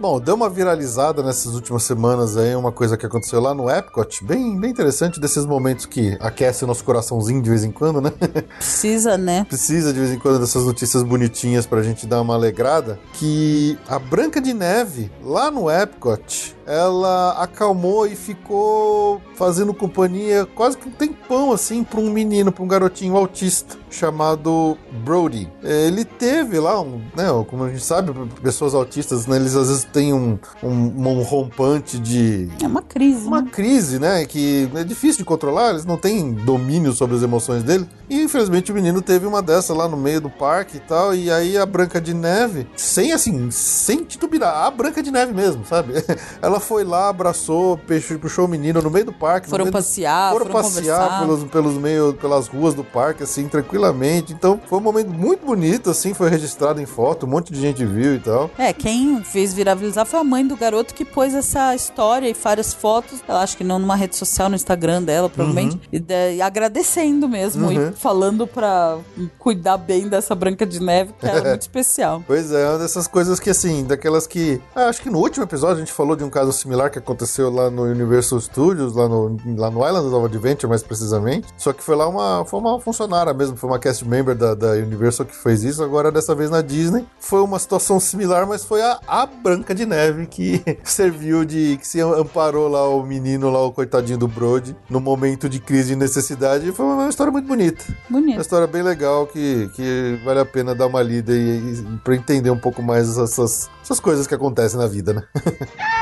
Speaker 1: Bom, deu uma viralizada nessas últimas semanas aí, uma coisa que aconteceu lá no Epcot, bem, bem interessante, desses momentos que aquece o nosso coraçãozinho de vez em quando, né?
Speaker 3: Precisa, né?
Speaker 1: Precisa de vez em quando dessas notícias bonitinhas pra gente dar uma alegrada, que a Branca de Neve, lá no Epcot, ela acalmou e ficou fazendo companhia quase que um tempão assim pra um menino, pra um garotinho autista chamado Brody. Ele teve lá um, né, como a gente sabe, pessoas autistas, né, eles às vezes têm um, um, um rompante de
Speaker 3: É uma crise,
Speaker 1: uma
Speaker 3: né?
Speaker 1: crise, né? Que é difícil de controlar, eles não têm domínio sobre as emoções dele. E infelizmente o menino teve uma dessa lá no meio do parque e tal. E aí a Branca de Neve, sem assim, sem titubear, a Branca de Neve mesmo, sabe? Ela foi lá, abraçou, puxou, puxou o menino no meio do parque.
Speaker 3: Foram
Speaker 1: meio
Speaker 3: passear,
Speaker 1: foram,
Speaker 3: foram
Speaker 1: passear pelos, pelos meio, pelas ruas do parque, assim, tranquilamente. Então foi um momento muito bonito, assim, foi registrado em foto, um monte de gente viu e tal.
Speaker 3: É, quem fez viralizar foi a mãe do garoto que pôs essa história e várias fotos. Ela acho que não numa rede social, no Instagram dela, provavelmente.
Speaker 1: Uhum.
Speaker 3: E, de- e agradecendo mesmo. E falando pra cuidar bem dessa Branca de Neve, que era muito especial.
Speaker 1: Pois é, uma dessas coisas que, assim, daquelas que. Ah, acho que no último episódio a gente falou de um caso similar que aconteceu lá no Universal Studios, lá no, lá no Island of Adventure, mais precisamente. Só que foi lá uma. Foi uma funcionária mesmo, foi uma cast member da, da Universal que fez isso. Agora, dessa vez na Disney, foi uma situação similar, mas foi a, a Branca de Neve que serviu de. que se amparou lá o menino, lá o coitadinho do Brody, no momento de crise e necessidade. E foi uma história muito bonita. Uma
Speaker 3: Bonito.
Speaker 1: história bem legal que, que vale a pena dar uma lida e, e para entender um pouco mais essas, essas coisas que acontecem na vida, né?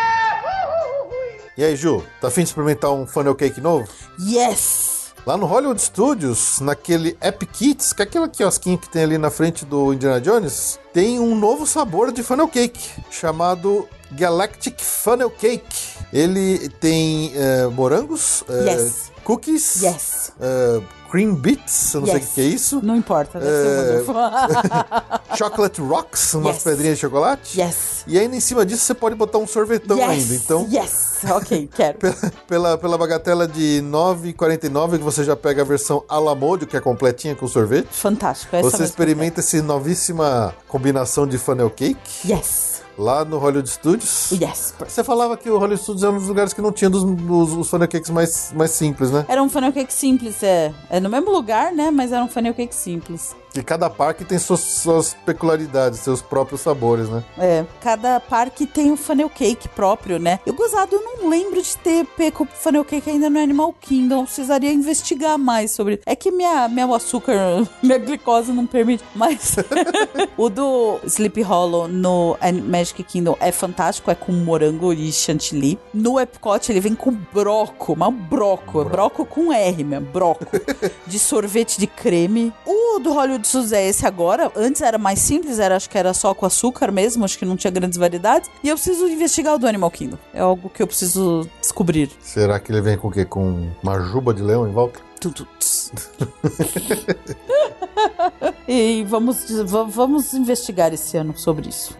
Speaker 1: e aí, Ju, tá afim de experimentar um funnel cake novo?
Speaker 3: Yes!
Speaker 1: Lá no Hollywood Studios, naquele Epic Kits, que é aquele quiosquinho que tem ali na frente do Indiana Jones, tem um novo sabor de funnel cake, chamado Galactic Funnel Cake. Ele tem eh, morangos, eh,
Speaker 3: Yes.
Speaker 1: cookies,
Speaker 3: Yes.
Speaker 1: eh, cream bits, eu não sei o
Speaker 3: Yes.
Speaker 1: que é isso,
Speaker 3: Não importa, deve
Speaker 1: É. chocolate rocks, umas
Speaker 3: Yes.
Speaker 1: pedrinhas de chocolate.
Speaker 3: yes.
Speaker 1: E ainda em cima disso você pode botar um sorvetão
Speaker 3: yes.
Speaker 1: ainda. Então,
Speaker 3: Yes. Ok, quero.
Speaker 1: pela, pela, pela bagatela de R$ 9,49 que você já pega a versão à la mode, que é completinha com sorvete.
Speaker 3: Fantástico. Essa
Speaker 1: Você experimenta essa novíssima combinação de funnel cake.
Speaker 3: Yes.
Speaker 1: Lá no Hollywood Studios.
Speaker 3: Yes.
Speaker 1: Você falava que o Hollywood Studios é um dos lugares que não tinha dos, dos, os funnel cakes mais, mais simples, né?
Speaker 3: Era um funnel cake simples, é. É no mesmo lugar, né? Mas era um funnel cake simples.
Speaker 1: E cada parque tem suas, suas peculiaridades, seus próprios sabores, né?
Speaker 3: É, cada parque tem um funnel cake próprio, né? Eu gozado, eu não lembro de ter pego funnel cake ainda no Animal Kingdom. Precisaria investigar mais sobre. É que minha, meu açúcar, minha glicose não permite. Mas o do Sleepy Hollow no Magic Kingdom é fantástico, é com morango e chantilly. No Epcot ele vem com broco, mas broco, broco com R mesmo, broco. de sorvete de creme. O do Hollywood Studios é esse agora. Antes era mais simples, era, acho que era só com açúcar mesmo, acho que não tinha grandes variedades. E eu preciso investigar o do Animal Kingdom. É algo que eu preciso descobrir.
Speaker 1: Será que ele vem com o quê? Com uma juba de leão em volta?
Speaker 3: E vamos, va- vamos investigar esse ano sobre isso.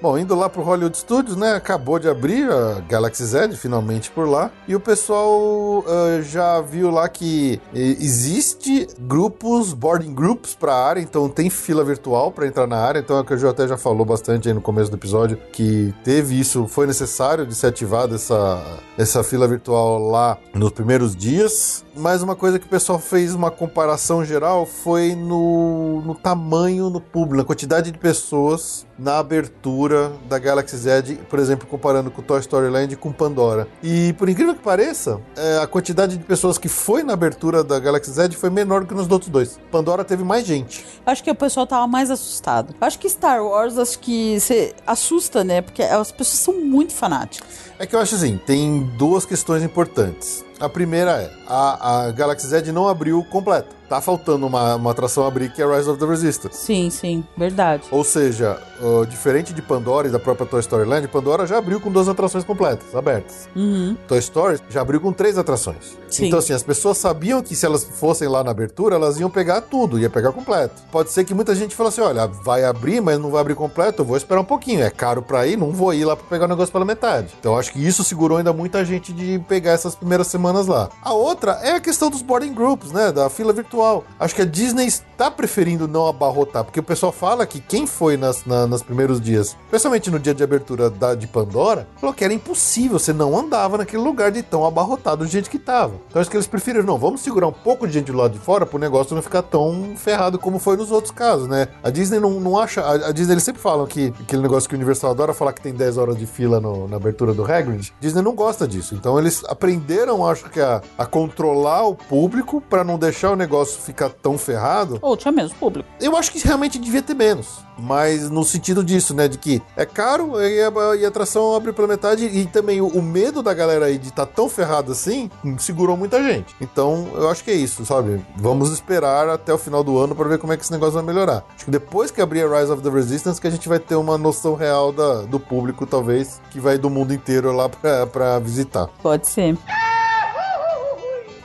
Speaker 1: Bom, indo lá pro Hollywood Studios, né? Acabou de abrir a Galaxy Z, finalmente por lá. E o pessoal ah, já viu lá que eh, existe grupos, boarding groups pra área, então tem fila virtual pra entrar na área. Então é o que o Gil até já falou bastante aí no começo do episódio, que teve isso, foi necessário de ser ativada essa, essa fila virtual lá nos primeiros dias. Mas uma coisa que o pessoal fez uma comparação geral foi no, no tamanho no público, na quantidade de pessoas na abertura da Galaxy Z, por exemplo, comparando com Toy Story Land e com Pandora. E por incrível que pareça, é, a quantidade de pessoas que foi na abertura da Galaxy Z foi menor do que nos outros dois. Pandora teve mais gente.
Speaker 3: Acho que o pessoal tava mais assustado. Acho que Star Wars, acho que você assusta, né? Porque as pessoas são muito fanáticas.
Speaker 1: É que eu acho assim, tem duas questões importantes. A primeira é, a, a Galaxy Z não abriu completa. Tá faltando uma, uma atração abrir que é Rise of the Resistance.
Speaker 3: Sim, sim, verdade.
Speaker 1: Ou seja, uh, diferente de Pandora e da própria Toy Story Land, Pandora já abriu com duas atrações completas, abertas.
Speaker 3: Uhum.
Speaker 1: Toy Story já abriu com três atrações.
Speaker 3: Sim.
Speaker 1: Então, assim, as pessoas sabiam que se elas fossem lá na abertura, elas iam pegar tudo, ia pegar completo. Pode ser que muita gente fale assim: olha, vai abrir, mas não vai abrir completo, eu vou esperar um pouquinho. É caro pra ir, não vou ir lá pra pegar o negócio pela metade. Então, acho que isso segurou ainda muita gente de pegar essas primeiras semanas lá. A outra é a questão dos boarding groups, né? Da fila virtual. Acho que a Disney está preferindo não abarrotar, porque o pessoal fala que quem foi nas, na- primeiros dias, especialmente no dia de abertura da, de Pandora, falou que era impossível, você não andava naquele lugar de tão abarrotado de gente que tava. Então acho que eles preferiram, não, vamos segurar um pouco de gente do lado de fora pro negócio não ficar tão ferrado como foi nos outros casos, né? A Disney não, não acha, a, a Disney eles sempre falam que aquele negócio que o Universal adora falar que tem 10 horas de fila no- na abertura do Hagrid, Disney não gosta disso. Então eles aprenderam, acho que a, a controlar o público para não deixar o negócio ficar tão ferrado.
Speaker 3: Ou tinha mesmo público.
Speaker 1: Eu acho que realmente devia ter menos. Mas no sentido disso, né? De que é caro e a, e a atração abre pela metade. E também o, o medo da galera aí de estar tão ferrado assim hum, segurou muita gente. Então eu acho que é isso, sabe? Vamos esperar até o final do ano para ver como é que esse negócio vai melhorar. Acho que depois que abrir a Rise of the Resistance, que a gente vai ter uma noção real da, do público, talvez, que vai do mundo inteiro lá pra, pra visitar.
Speaker 3: Pode ser.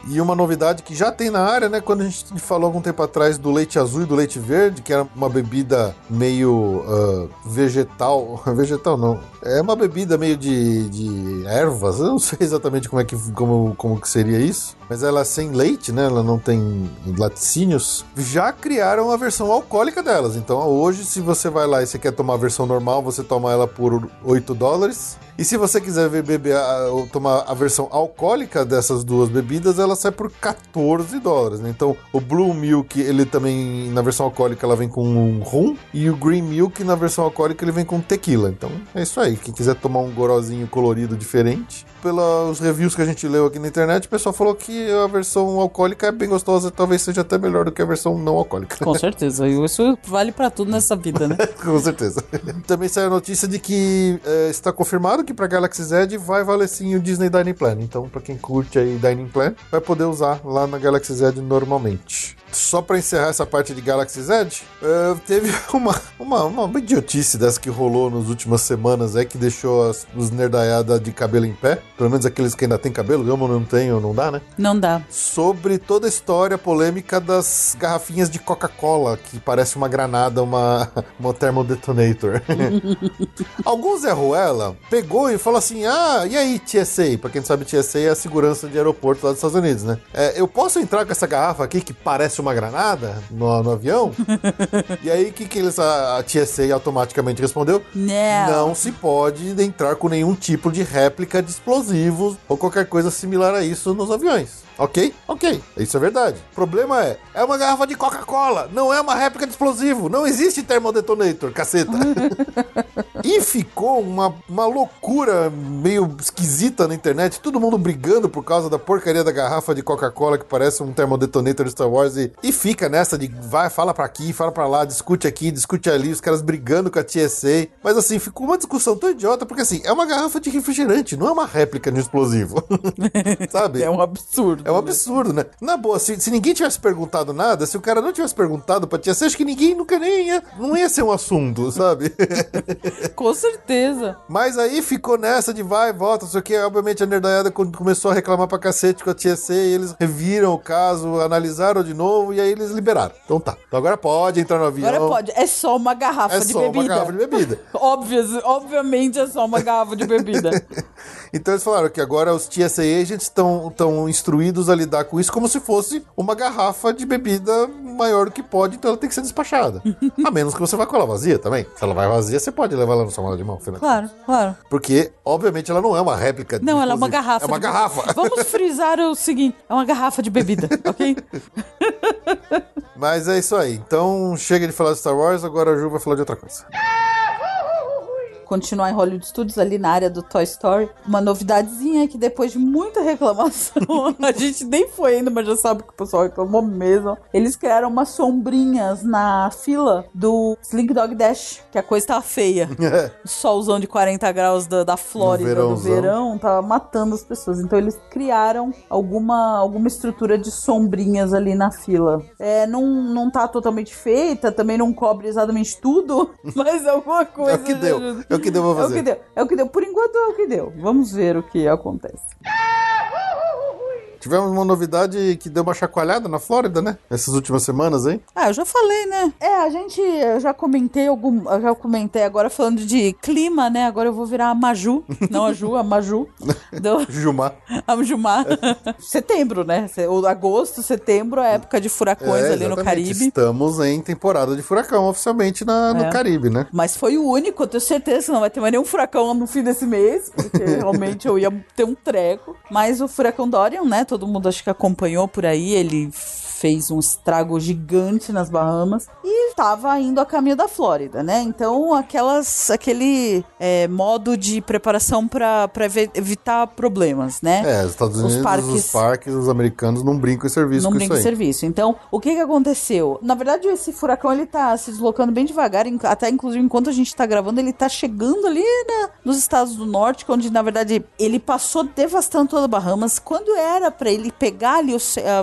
Speaker 1: E uma novidade que já tem na área, né? Quando a gente falou algum tempo atrás do leite azul e do leite verde, que era uma bebida meio ah, vegetal. vegetal não. É uma bebida meio de, de ervas. Eu não sei exatamente como é que como, como que seria isso. Mas ela é sem leite, né? Ela não tem laticínios. Já criaram a versão alcoólica delas. Então hoje, se você vai lá e você quer tomar a versão normal, você toma ela por 8 dólares. E se você quiser beber ou tomar a versão alcoólica dessas duas bebidas, ela sai por 14 dólares. Né? Então, o Blue Milk, ele também, na versão alcoólica, ela vem com um rum. E o Green Milk, na versão alcoólica, ele vem com tequila. Então, é isso aí. Quem quiser tomar um gorozinho colorido diferente. Pelos reviews que a gente leu aqui na internet, o pessoal falou que a versão alcoólica é bem gostosa. Talvez seja até melhor do que a versão não alcoólica.
Speaker 3: Com certeza. Isso vale pra tudo nessa vida, né?
Speaker 1: Com certeza. Também saiu a notícia de que eh, está confirmado que para Galaxy Z vai valer sim o Disney Dining Plan. Então, para quem curte aí Dining Plan, vai poder usar lá na Galaxy Z normalmente. Só para encerrar essa parte de Galaxy Z, eh, teve uma, uma, uma idiotice dessa que rolou nas últimas semanas aí, que deixou as, os nerdaiada de cabelo em pé. Pelo menos aqueles que ainda têm cabelo, eu não tenho, não dá, né?
Speaker 3: Não dá.
Speaker 1: sobre toda a história polêmica das garrafinhas de Coca-Cola, que parece uma granada, uma, uma thermodetonator. Algum Zé Ruela pegou e falou assim: Ah, e aí, TSA? Pra quem não sabe, TSA é a segurança de aeroporto lá dos Estados Unidos, né? É, eu posso entrar com essa garrafa aqui que parece uma granada no, no avião? e aí, o que, que eles, a, a TSA automaticamente respondeu?
Speaker 3: Não.
Speaker 1: Não se pode entrar com nenhum tipo de réplica de explosivos ou qualquer coisa similar a isso nos aviões. Ok? Ok. Isso é verdade. O problema é, é uma garrafa de Coca-Cola, não é uma réplica de explosivo. Não existe thermodetonator, caceta. e ficou uma, uma loucura meio esquisita na internet, todo mundo brigando por causa da porcaria da garrafa de Coca-Cola que parece um thermodetonator de Star Wars e, e fica nessa de vai, fala pra aqui, fala pra lá, discute aqui, discute ali, os caras brigando com a TSA. Mas assim, ficou uma discussão tão idiota, porque assim, é uma garrafa de refrigerante, não é uma réplica de explosivo. Sabe?
Speaker 3: É um absurdo. Absurdo.
Speaker 1: É um absurdo, né? Na boa, se, se ninguém tivesse perguntado nada, se o cara não tivesse perguntado pra tia C, acho que ninguém nunca nem ia. Não ia ser um assunto, sabe?
Speaker 3: Com certeza.
Speaker 1: Mas aí ficou nessa de vai e volta, não sei o que. Obviamente a nerdaiada co- começou a reclamar pra cacete com a tia C, e eles reviram o caso, analisaram de novo e aí eles liberaram. Então tá. Então agora pode entrar no avião.
Speaker 3: Agora pode. É só uma garrafa
Speaker 1: É
Speaker 3: de
Speaker 1: só
Speaker 3: bebida.
Speaker 1: uma garrafa de bebida.
Speaker 3: Óbvio, obviamente é só uma garrafa de bebida.
Speaker 1: Então eles falaram que agora os TSA agents estão instruídos a lidar com isso como se fosse uma garrafa de bebida maior do que pode, então ela tem que ser despachada. a menos que você vá com ela vazia também. Se ela vai vazia, você pode levar ela na sua mala de mão. afinal
Speaker 3: Claro, claro.
Speaker 1: Porque, obviamente, ela não é uma réplica.
Speaker 3: Não, ela é uma garrafa.
Speaker 1: É uma garrafa.
Speaker 3: Vamos frisar o seguinte: é uma garrafa de bebida, ok?
Speaker 1: Mas é isso aí. Então, chega de falar de Star Wars, agora a Ju vai falar de outra coisa.
Speaker 3: Continuar em Hollywood Studios, ali na área do Toy Story. Uma novidadezinha que depois de muita reclamação, a gente nem foi ainda, mas já sabe que o pessoal reclamou mesmo. Eles criaram umas sombrinhas na fila do Slink Dog Dash, que a coisa tava feia. O solzão de 40 graus da, da Flórida
Speaker 1: No
Speaker 3: no verão tava matando as pessoas. Então eles criaram alguma, alguma estrutura de sombrinhas ali na fila. É, não, não tá totalmente feita, também não cobre exatamente tudo, mas alguma coisa.
Speaker 1: É o que deu.
Speaker 3: ajuda.
Speaker 1: É o que deu pra
Speaker 3: É o
Speaker 1: fazer.
Speaker 3: que deu. É o que deu. Por enquanto é o que deu. Vamos ver o que acontece.
Speaker 1: Tivemos uma novidade que deu uma chacoalhada na Flórida, né? Essas últimas semanas, hein?
Speaker 3: Ah, eu já falei, né? É, a gente, eu já comentei algum, eu já comentei agora falando de clima, né? Agora eu vou virar a Maju, não a Ju, a Maju, do,
Speaker 1: Jumar.
Speaker 3: a Jumar. setembro, né? Agosto, setembro, é a época de furacões
Speaker 1: É,
Speaker 3: ali no. Caribe.
Speaker 1: Estamos em temporada de furacão oficialmente na, no
Speaker 3: É.
Speaker 1: Caribe, né?
Speaker 3: Mas foi o único, eu tenho certeza que não vai ter mais nenhum furacão no fim desse mês, porque realmente eu ia ter um treco. Mas o furacão Dorian, né? Todo mundo acho que acompanhou por aí, ele fez um estrago gigante nas Bahamas e estava indo a caminho da Flórida, né? Então, aquelas, aquele é, modo de preparação para evitar problemas, né?
Speaker 1: É, os Estados
Speaker 3: Os
Speaker 1: Unidos, os
Speaker 3: parques-
Speaker 1: parques, os americanos não brincam em serviço
Speaker 3: não
Speaker 1: com
Speaker 3: brinca
Speaker 1: isso
Speaker 3: em
Speaker 1: aí.
Speaker 3: serviço. Então, o que que aconteceu? Na verdade, esse furacão, ele tá se deslocando bem devagar, até inclusive enquanto a gente tá gravando, ele tá chegando ali na- nos estados do norte, onde, na verdade, ele passou devastando toda a Bahamas. Quando era pra ele pegar ali o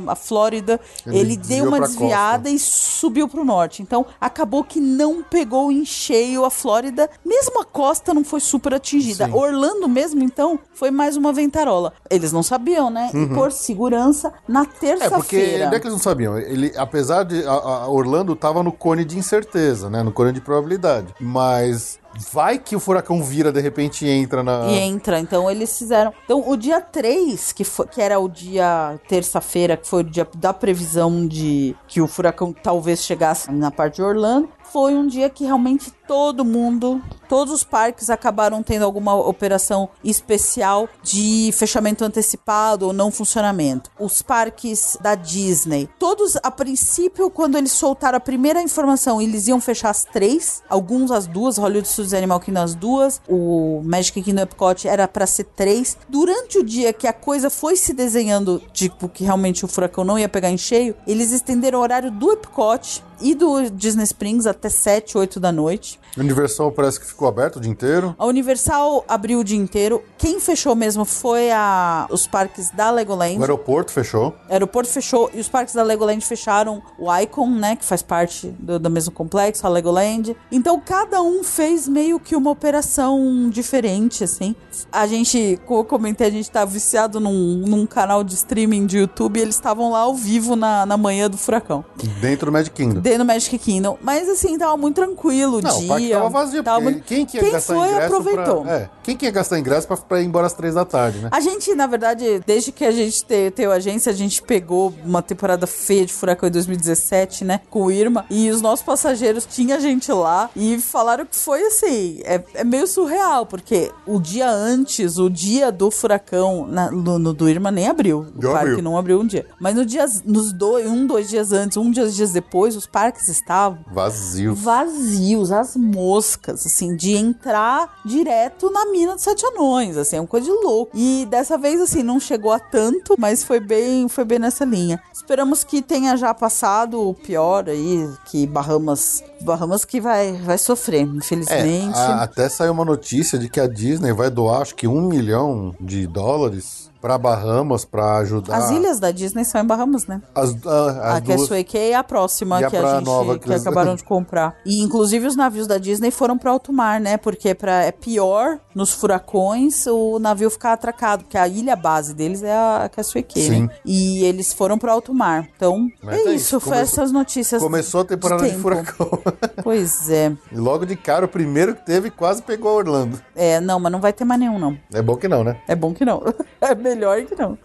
Speaker 3: a, a Flórida,
Speaker 1: Ele
Speaker 3: ele, deu uma desviada e subiu pro norte. Então, acabou que não pegou em cheio a Flórida, mesmo a costa não foi super atingida.
Speaker 1: Sim.
Speaker 3: Orlando mesmo, então, foi mais uma ventarola. Eles não sabiam, né? E por segurança, na
Speaker 1: Uhum. É, porque
Speaker 3: terça-feira.
Speaker 1: não é que eles não sabiam. Ele, apesar de. A, a Orlando tava no cone de incerteza, né? No cone de probabilidade. Mas vai que o furacão vira de repente e entra na.
Speaker 3: E entra, então eles fizeram. Então, o dia 3, que, foi, que era o dia terça-feira, que foi o dia da previsão de que o furacão talvez chegasse na parte de Orlando, foi um dia que realmente todo mundo, todos os parques acabaram tendo alguma operação especial de fechamento antecipado ou não funcionamento. Os parques da Disney, todos a princípio, quando eles soltaram a primeira informação, eles iam fechar as três, alguns as duas, Hollywood Studios Animal Kingdom as duas, o Magic Kingdom Epcot era pra ser três. Durante o dia que a coisa foi se desenhando, tipo, que realmente o furacão não ia pegar em cheio, eles estenderam o horário do Epcot e do Disney Springs até 7, 8 da noite.
Speaker 1: Universal parece que ficou aberto o dia inteiro.
Speaker 3: A Universal abriu o dia inteiro. Quem fechou mesmo foi a, os parques da Legoland.
Speaker 1: O aeroporto fechou.
Speaker 3: O aeroporto fechou e os parques da Legoland fecharam o Icon, né? Que faz parte do, do mesmo complexo, a Legoland. Então cada um fez meio que uma operação diferente, assim. A gente, como eu comentei, a gente tá viciado num, num canal de streaming de YouTube e eles estavam lá ao vivo na, na manhã do furacão.
Speaker 1: Dentro do Magic Kingdom.
Speaker 3: Dentro do Magic Kingdom. Mas assim, tava muito tranquilo o
Speaker 1: Não,
Speaker 3: dia.
Speaker 1: o parque tava vazio,
Speaker 3: tava muito-
Speaker 1: quem que ia
Speaker 3: Quem
Speaker 1: gastar
Speaker 3: foi,
Speaker 1: ingresso
Speaker 3: aproveitou.
Speaker 1: pra... É, quem que ia gastar ingresso pra, pra ir embora às três da tarde, né?
Speaker 3: A gente, na verdade, desde que a gente te, teve agência, a gente pegou uma temporada feia de Furacão em 2017, né? Com o Irma. E os nossos passageiros tinha gente lá e falaram que foi assim. É, é meio surreal, porque o dia antes, o dia do furacão na- no, no do Irma nem abriu. O parque
Speaker 1: abriu.
Speaker 3: não abriu um dia. Mas no dia, nos dois, um, dois dias antes, um, dois dias depois, os parques estavam
Speaker 1: Vazio.
Speaker 3: Vazios, as moscas, assim, de entrar direto na mina dos sete anões, assim, é uma coisa de louco. E dessa vez, assim, não chegou a tanto, mas foi bem, foi bem nessa linha. Esperamos que tenha já passado o pior aí, que Bahamas, Bahamas que vai, vai sofrer,
Speaker 1: É,
Speaker 3: infelizmente.
Speaker 1: a- até saiu uma notícia de que a Disney vai doar, acho que um milhão de dólares pra Bahamas pra ajudar.
Speaker 3: As ilhas da Disney são em Bahamas, né?
Speaker 1: As, ah, as
Speaker 3: a é a próxima
Speaker 1: E a
Speaker 3: que a gente
Speaker 1: Nova que eles-
Speaker 3: acabaram de comprar. E inclusive os navios da Disney foram para alto mar, né? Porque pra, é pior nos furacões o navio ficar atracado, porque a ilha base deles é a Castaway Cay,
Speaker 1: Sim.
Speaker 3: né? E eles foram para alto mar. Então,
Speaker 1: Mas
Speaker 3: é
Speaker 1: é
Speaker 3: isso,
Speaker 1: isso,
Speaker 3: foi
Speaker 1: começou-
Speaker 3: essas notícias.
Speaker 1: Começou a temporada de,
Speaker 3: tempo.
Speaker 1: furacão.
Speaker 3: Pois é.
Speaker 1: e logo de cara, o primeiro que teve quase pegou Orlando.
Speaker 3: É, não, mas não vai ter mais nenhum, não.
Speaker 1: É bom que não, né?
Speaker 3: É bom que não. É melhor que não.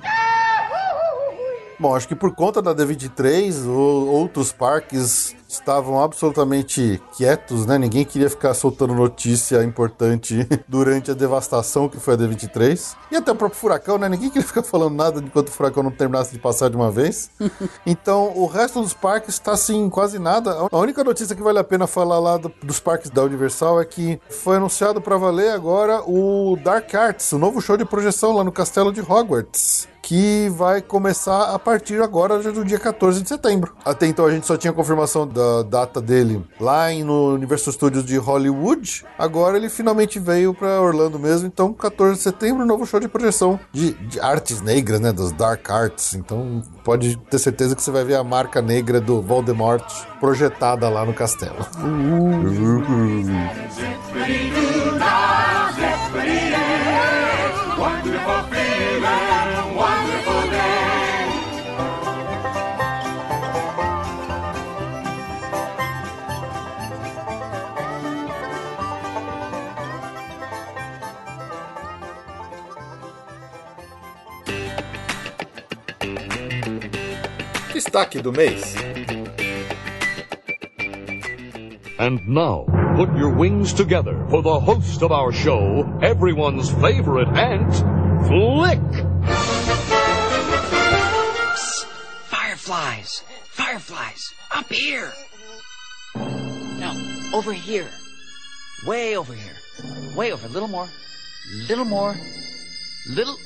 Speaker 1: Bom, acho que por conta da D23, o- outros parques estavam absolutamente quietos, né? Ninguém queria ficar soltando notícia importante durante a devastação que foi a D23. E até o próprio furacão, né? Ninguém queria ficar falando nada enquanto o furacão não terminasse de passar de uma vez. Então, o resto dos parques está assim, quase nada. A única notícia que vale a pena falar lá do- dos parques da Universal é que foi anunciado para valer agora o Dark Arts, o novo show de projeção lá no castelo de Hogwarts que vai começar a partir agora do dia 14 de setembro. Até então a gente só tinha confirmação da data dele lá em- no Universal Studios de Hollywood. Agora ele finalmente veio para Orlando mesmo. Então, 14 de setembro, novo show de projeção de, de artes negras, né? Das Dark Arts. Então, pode ter certeza que você vai ver a marca negra do Voldemort projetada lá no castelo.
Speaker 5: Wonderful
Speaker 1: Destaque do mês.
Speaker 7: And now, put your wings together for the host of our show, everyone's favorite ant, Flick.
Speaker 8: Fireflies! Fireflies! Up here! No, over here. Way over here. Way over. A little more. Little more. Little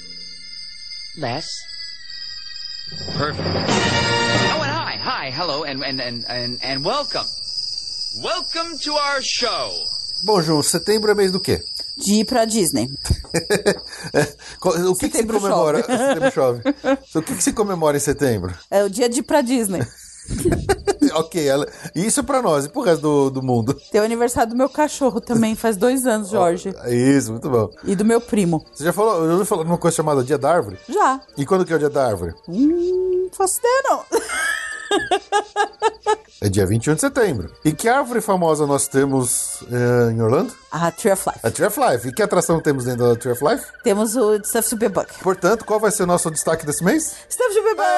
Speaker 8: less. Perfect. Oh, and hi, hi, hello, and and and and, and welcome. Welcome to our show.
Speaker 1: Bom, João, setembro é mês do quê?
Speaker 3: De ir pra Disney.
Speaker 1: O que, que se comemora?
Speaker 3: chove.
Speaker 1: Setembro chove. O que, que se comemora em setembro?
Speaker 3: É o dia de ir pra Disney.
Speaker 1: ok, ela- isso é pra nós e pro resto do, do mundo.
Speaker 3: Tem o aniversário do meu cachorro também, faz dois anos, Jorge.
Speaker 1: Isso, muito bom.
Speaker 3: E do meu primo.
Speaker 1: Você já falou, eu ouvi falar de uma coisa chamada Dia da Árvore?
Speaker 3: Já.
Speaker 1: E quando que é o Dia da Árvore?
Speaker 3: Hum, não faço ideia, não.
Speaker 1: É dia 21 de setembro. E que árvore famosa nós temos eh, em Orlando?
Speaker 3: A Tree of Life.
Speaker 1: A Tree of Life. E que atração temos dentro da Tree of Life?
Speaker 3: Temos o Stuff to be Bug.
Speaker 1: Portanto, qual vai ser o nosso destaque desse mês?
Speaker 3: Stuff to be Bug!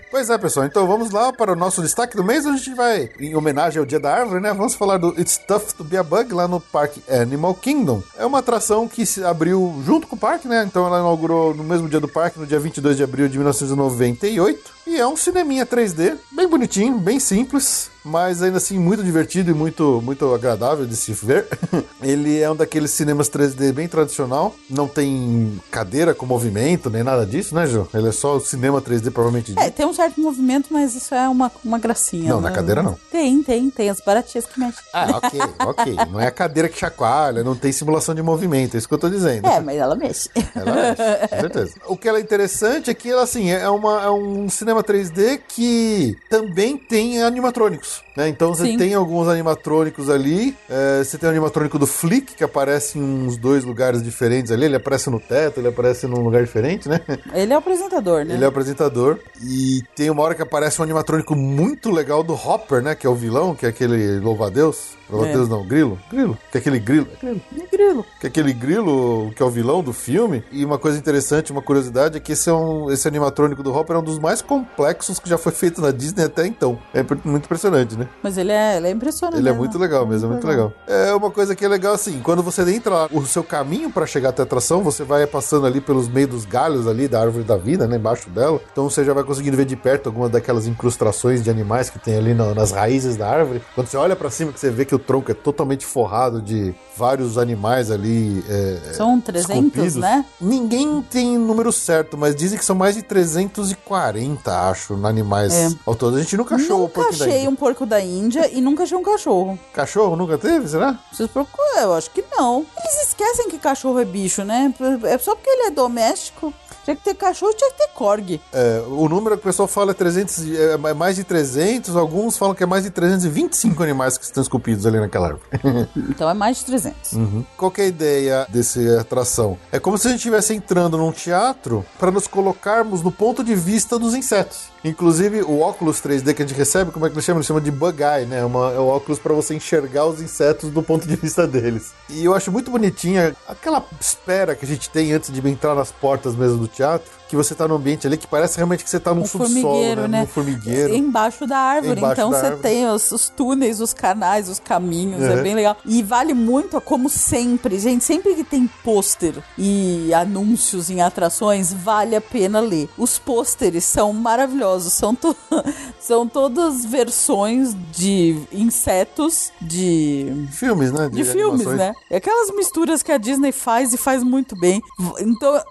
Speaker 1: Pois é, pessoal. Então vamos lá para o nosso destaque do mês. A gente vai, em homenagem ao Dia da Árvore, né? Vamos falar do It's Tough to Be a Bug lá no Parque Animal Kingdom. É uma atração que se abriu junto com o parque, né? Então ela inaugurou no mesmo dia do parque, no dia 22 de abril de 1998. E é um cineminha 3D, bem bonitinho, bem simples, mas ainda assim muito divertido e muito, muito agradável de se ver. Ele é um daqueles cinemas 3D bem tradicional, não tem cadeira com movimento, nem nada disso, né, Ju? Ele é só o cinema 3D provavelmente.
Speaker 3: É, tem um certo movimento, mas isso é uma, uma gracinha.
Speaker 1: Não, na
Speaker 3: né?
Speaker 1: cadeira não.
Speaker 3: Tem, tem, tem. As baratinhas que mexem.
Speaker 1: Ah, ok, ok. Não é a cadeira que chacoalha, não tem simulação de movimento, é isso que eu tô dizendo.
Speaker 3: É, mas ela mexe.
Speaker 1: Ela mexe, com certeza. O que ela é interessante é que ela, assim, é, uma, é um cinema 3D que também tem animatrônicos, yourself. Né? Então você
Speaker 3: Sim.
Speaker 1: tem alguns animatrônicos ali. é, você tem o animatrônico do Flick, que aparece em uns dois lugares diferentes ali. Ele aparece no teto, ele aparece num lugar diferente, né?
Speaker 3: Ele é o apresentador, né?
Speaker 1: Ele é o apresentador. E tem uma hora que aparece um animatrônico muito legal do Hopper, né? Que é o vilão, que é aquele louva-a-Deus. Louva-a-Deus não, grilo. Grilo. Que é aquele grilo. É grilo.
Speaker 3: É grilo.
Speaker 1: Que é aquele grilo que é o vilão do filme. E uma coisa interessante, uma curiosidade, é que esse, é um, esse animatrônico do Hopper é um dos mais complexos que já foi feito na Disney até então. É muito impressionante, né?
Speaker 3: Mas ele é, ele é impressionante.
Speaker 1: Ele é
Speaker 3: né?
Speaker 1: muito legal mesmo, é muito legal. É uma coisa que é legal assim, quando você entra lá, o seu caminho pra chegar até a atração, você vai passando ali pelos meios dos galhos ali da árvore da vida, né, embaixo dela. Então você já vai conseguindo ver de perto algumas daquelas incrustações de animais que tem ali na- nas raízes da árvore. Quando você olha pra cima, que você vê que o tronco é totalmente forrado de vários animais ali. é,
Speaker 3: São 300,
Speaker 1: esculpidos.
Speaker 3: né?
Speaker 1: Ninguém tem número certo, mas dizem que são mais de 340, acho, animais
Speaker 3: É.
Speaker 1: ao todo. A gente nunca achou o
Speaker 3: Nunca
Speaker 1: porquinho da
Speaker 3: achei
Speaker 1: Índia.
Speaker 3: um porco da Índia e nunca achei um cachorro.
Speaker 1: Cachorro nunca teve, será?
Speaker 3: Vocês procuram? Eu acho que não. Eles esquecem que cachorro é bicho, né? É só porque ele é doméstico. Tinha que ter cachorro, tinha que ter corgi.
Speaker 1: É, o número que o pessoal fala é 300, e- é é mais de 300, alguns falam que é mais de 325 animais que estão esculpidos ali naquela árvore.
Speaker 3: Então é mais de 300.
Speaker 1: Qual que é a ideia dessa atração? É como se a gente estivesse entrando num teatro para nos colocarmos no ponto de vista dos insetos. Inclusive, o óculos 3D que a gente recebe, como é que ele chama? Ele chama de bug eye, né? Uma, é o óculos para você enxergar os insetos do ponto de vista deles. E eu acho muito bonitinha aquela espera que a gente tem antes de entrar nas portas mesmo do teatro, teatro, que você tá num ambiente ali que parece realmente que você tá num
Speaker 3: Um
Speaker 1: subsolo,
Speaker 3: formigueiro,
Speaker 1: né?
Speaker 3: né?
Speaker 1: Num formigueiro.
Speaker 3: Embaixo da árvore.
Speaker 1: Embaixo
Speaker 3: então
Speaker 1: da
Speaker 3: você
Speaker 1: árvore.
Speaker 3: tem os, os túneis, os canais, os caminhos. É
Speaker 1: Uhum.
Speaker 3: bem legal. E vale muito, como sempre, gente, sempre que tem pôster e anúncios em atrações, vale a pena ler. Os pôsteres são maravilhosos. São, to- são todas versões de insetos de
Speaker 1: Filmes, né?
Speaker 3: de filmes,
Speaker 1: animações.
Speaker 3: né? É aquelas misturas que a Disney faz e faz muito bem. Então,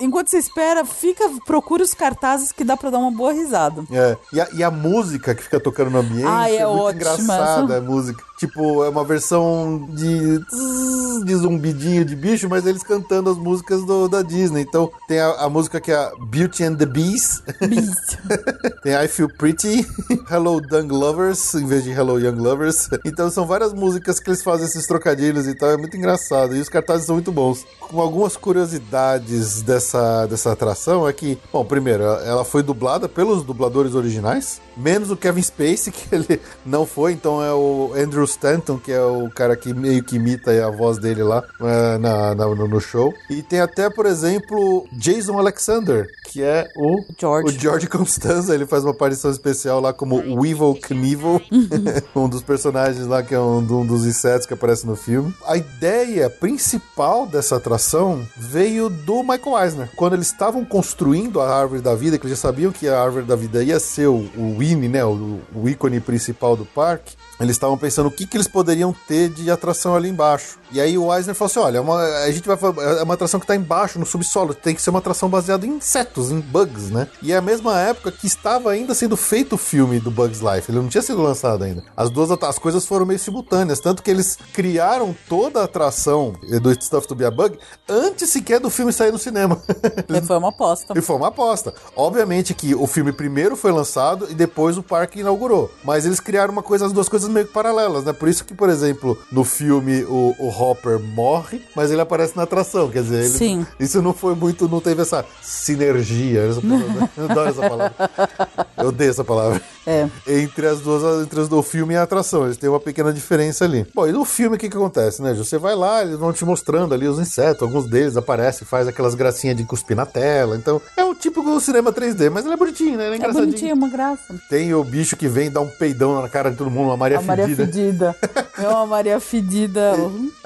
Speaker 3: enquanto você espera, fica, procura os cartazes que dá pra dar uma boa risada.
Speaker 1: É, e a, e a música que fica tocando no ambiente
Speaker 3: Ah, é
Speaker 1: muito
Speaker 3: ótima
Speaker 1: engraçada a música. Tipo, é uma versão de, de zumbidinho de bicho, mas eles cantando as músicas do- da Disney. Então tem a, a música que é Beauty and the Beast, tem I Feel Pretty, Hello Young Lovers, em vez de Hello Young Lovers. Então são várias músicas que eles fazem esses trocadilhos e tal, é muito engraçado. E os cartazes são muito bons. Com algumas curiosidades dessa, dessa atração é que, bom, primeiro, ela foi dublada pelos dubladores originais, menos o Kevin Spacey, que ele não foi, então é o Andrew Stanton, que é o cara que meio que imita a voz dele lá é, na, na- no, no show. E tem até, por exemplo, Jason Alexander, que é o
Speaker 3: George.
Speaker 1: o George Constanza, ele faz uma aparição especial lá como Weevil Knievel, um dos personagens lá que é um, um dos insetos que aparece no filme. A ideia principal dessa atração veio do Michael Eisner. Quando eles estavam construindo a Árvore da Vida, que eles já sabiam que a Árvore da Vida ia ser o, o Winnie, né, o, o ícone principal do parque, eles estavam pensando o que, que eles poderiam ter de atração ali embaixo. E aí o Eisner falou assim: olha, é uma, a gente vai é uma atração que está embaixo, no subsolo. Tem que ser uma atração baseada em insetos, em bugs, né? E é a mesma época que estava ainda sendo feito o filme do Bugs Life. Ele não tinha sido lançado ainda. As duas as coisas foram meio simultâneas. Tanto que eles criaram toda a atração do Stuff to Be a Bug antes sequer do filme sair no cinema.
Speaker 3: E Foi uma aposta.
Speaker 1: E foi uma aposta. Obviamente que o filme primeiro foi lançado e depois o parque inaugurou. Mas eles criaram uma coisa, as duas coisas meio que paralelas, né? Por isso que, por exemplo, no filme o, o Hopper morre, mas ele aparece na atração. Quer dizer, ele-
Speaker 3: Sim.
Speaker 1: isso não foi muito, não teve essa sinergia. Essa palavra- eu adoro essa palavra. Eu odeio essa palavra.
Speaker 3: É.
Speaker 1: Entre as duas, entre as do filme e a atração. Eles têm uma pequena diferença ali. Bom, e no filme o que que acontece, né? Você vai lá, eles vão te mostrando ali os insetos. Alguns deles aparecem, faz aquelas gracinhas de cuspir na tela. Então, é o típico cinema 3D, mas ele é bonitinho, né? Ele é
Speaker 3: É
Speaker 1: engraçadinho.
Speaker 3: bonitinho, é uma graça.
Speaker 1: Tem o bicho que vem dar um peidão na cara de todo mundo, uma Maria
Speaker 3: A Maria
Speaker 1: Fedida.
Speaker 3: Fedida. É uma Maria Fedida.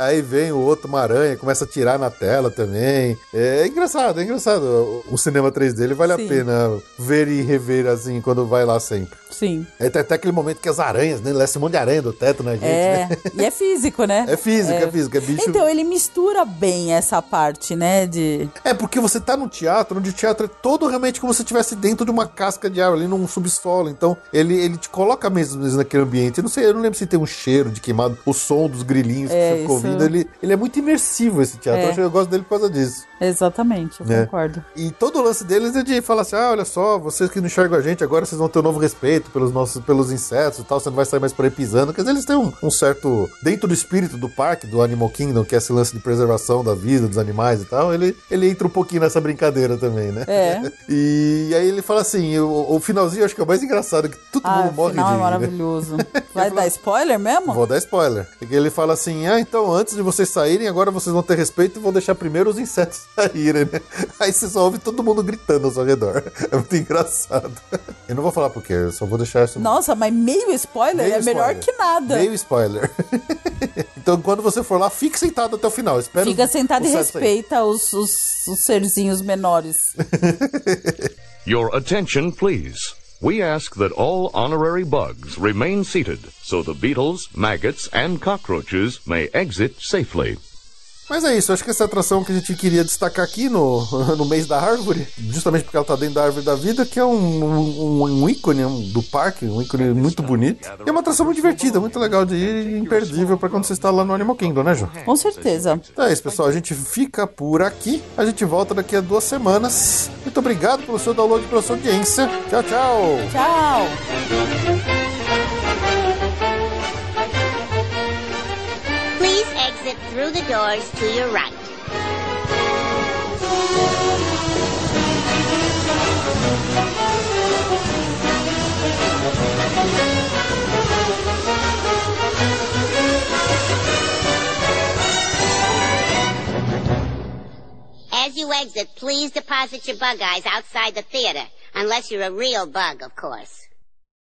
Speaker 1: Aí vem o outro, uma aranha, começa a tirar na tela também. É engraçado, é engraçado. O, cinema 3D ele vale
Speaker 3: Sim.
Speaker 1: a pena ver e rever assim quando vai lá sempre.
Speaker 3: Sim.
Speaker 1: Aí tem até aquele momento que as aranhas, né? Desce um monte de aranha do teto na gente.
Speaker 3: É.
Speaker 1: né?
Speaker 3: E é físico, né?
Speaker 1: É físico, é, físico, é bicho.
Speaker 3: Então, ele mistura bem essa parte, né? De.
Speaker 1: É porque você tá num teatro, onde o teatro é todo realmente como se estivesse dentro de uma casca de árvore, ali num subsolo. Então, ele, ele te coloca mesmo naquele ambiente. Eu não sei, eu não lembro se tem um cheiro de queimado, o som dos grilinhos
Speaker 3: É,
Speaker 1: que você ficou Ele, ele é muito imersivo, esse teatro.
Speaker 3: É.
Speaker 1: Eu, acho, eu gosto dele por causa disso.
Speaker 3: Exatamente, eu
Speaker 1: É.
Speaker 3: concordo.
Speaker 1: E todo o lance deles é de falar assim: ah, olha só, vocês que não enxergam a gente, agora vocês vão ter um novo respeito pelos nossos pelos insetos e tal, você não vai sair mais por aí pisando. Quer dizer, eles têm um, um certo. Dentro do espírito do parque, do Animal Kingdom, que é esse lance de preservação da vida, dos animais e tal, ele, ele entra um pouquinho nessa brincadeira também, né?
Speaker 3: É.
Speaker 1: E aí ele fala assim: o, o finalzinho eu acho que é o mais engraçado, que todo
Speaker 3: Ah,
Speaker 1: mundo morre
Speaker 3: final
Speaker 1: de
Speaker 3: é
Speaker 1: né?
Speaker 3: maravilhoso. Vai dar spoiler mesmo?
Speaker 1: Vou dar spoiler. Ele fala assim: ah, então antes de vocês saírem, agora vocês vão ter respeito e vão deixar primeiro os insetos saírem, né? Aí você só ouve todo mundo gritando ao seu redor. É muito engraçado. Eu não vou falar porque, eu só vou deixar isso.
Speaker 3: Nossa, mas meio spoiler
Speaker 1: Meio
Speaker 3: é melhor
Speaker 1: spoiler.
Speaker 3: que nada.
Speaker 1: Meio spoiler. então quando você for lá, fique sentado até o final. Espera
Speaker 3: Fica sentado e respeita os, os, os serzinhos menores.
Speaker 7: Your attention, please. We ask that all honorary bugs remain seated so the beetles, maggots, and cockroaches may exit safely.
Speaker 1: Mas é isso, acho que essa é a atração que a gente queria destacar aqui no, no mês da árvore, justamente porque ela tá dentro da árvore da vida, que é um, um, um ícone um- do parque, um ícone muito bonito. E é uma atração muito divertida, muito legal de ir e imperdível pra quando você está lá no Animal Kingdom, né, Ju?
Speaker 3: Com certeza.
Speaker 1: Então é isso, pessoal. A gente fica por aqui. A gente volta daqui a duas semanas. Muito obrigado pelo seu download e pela sua audiência. Tchau, tchau.
Speaker 3: Tchau!
Speaker 9: Please exit through the doors to your right. As you exit, please deposit your bug eyes outside the theater. Unless you're a real bug, of course.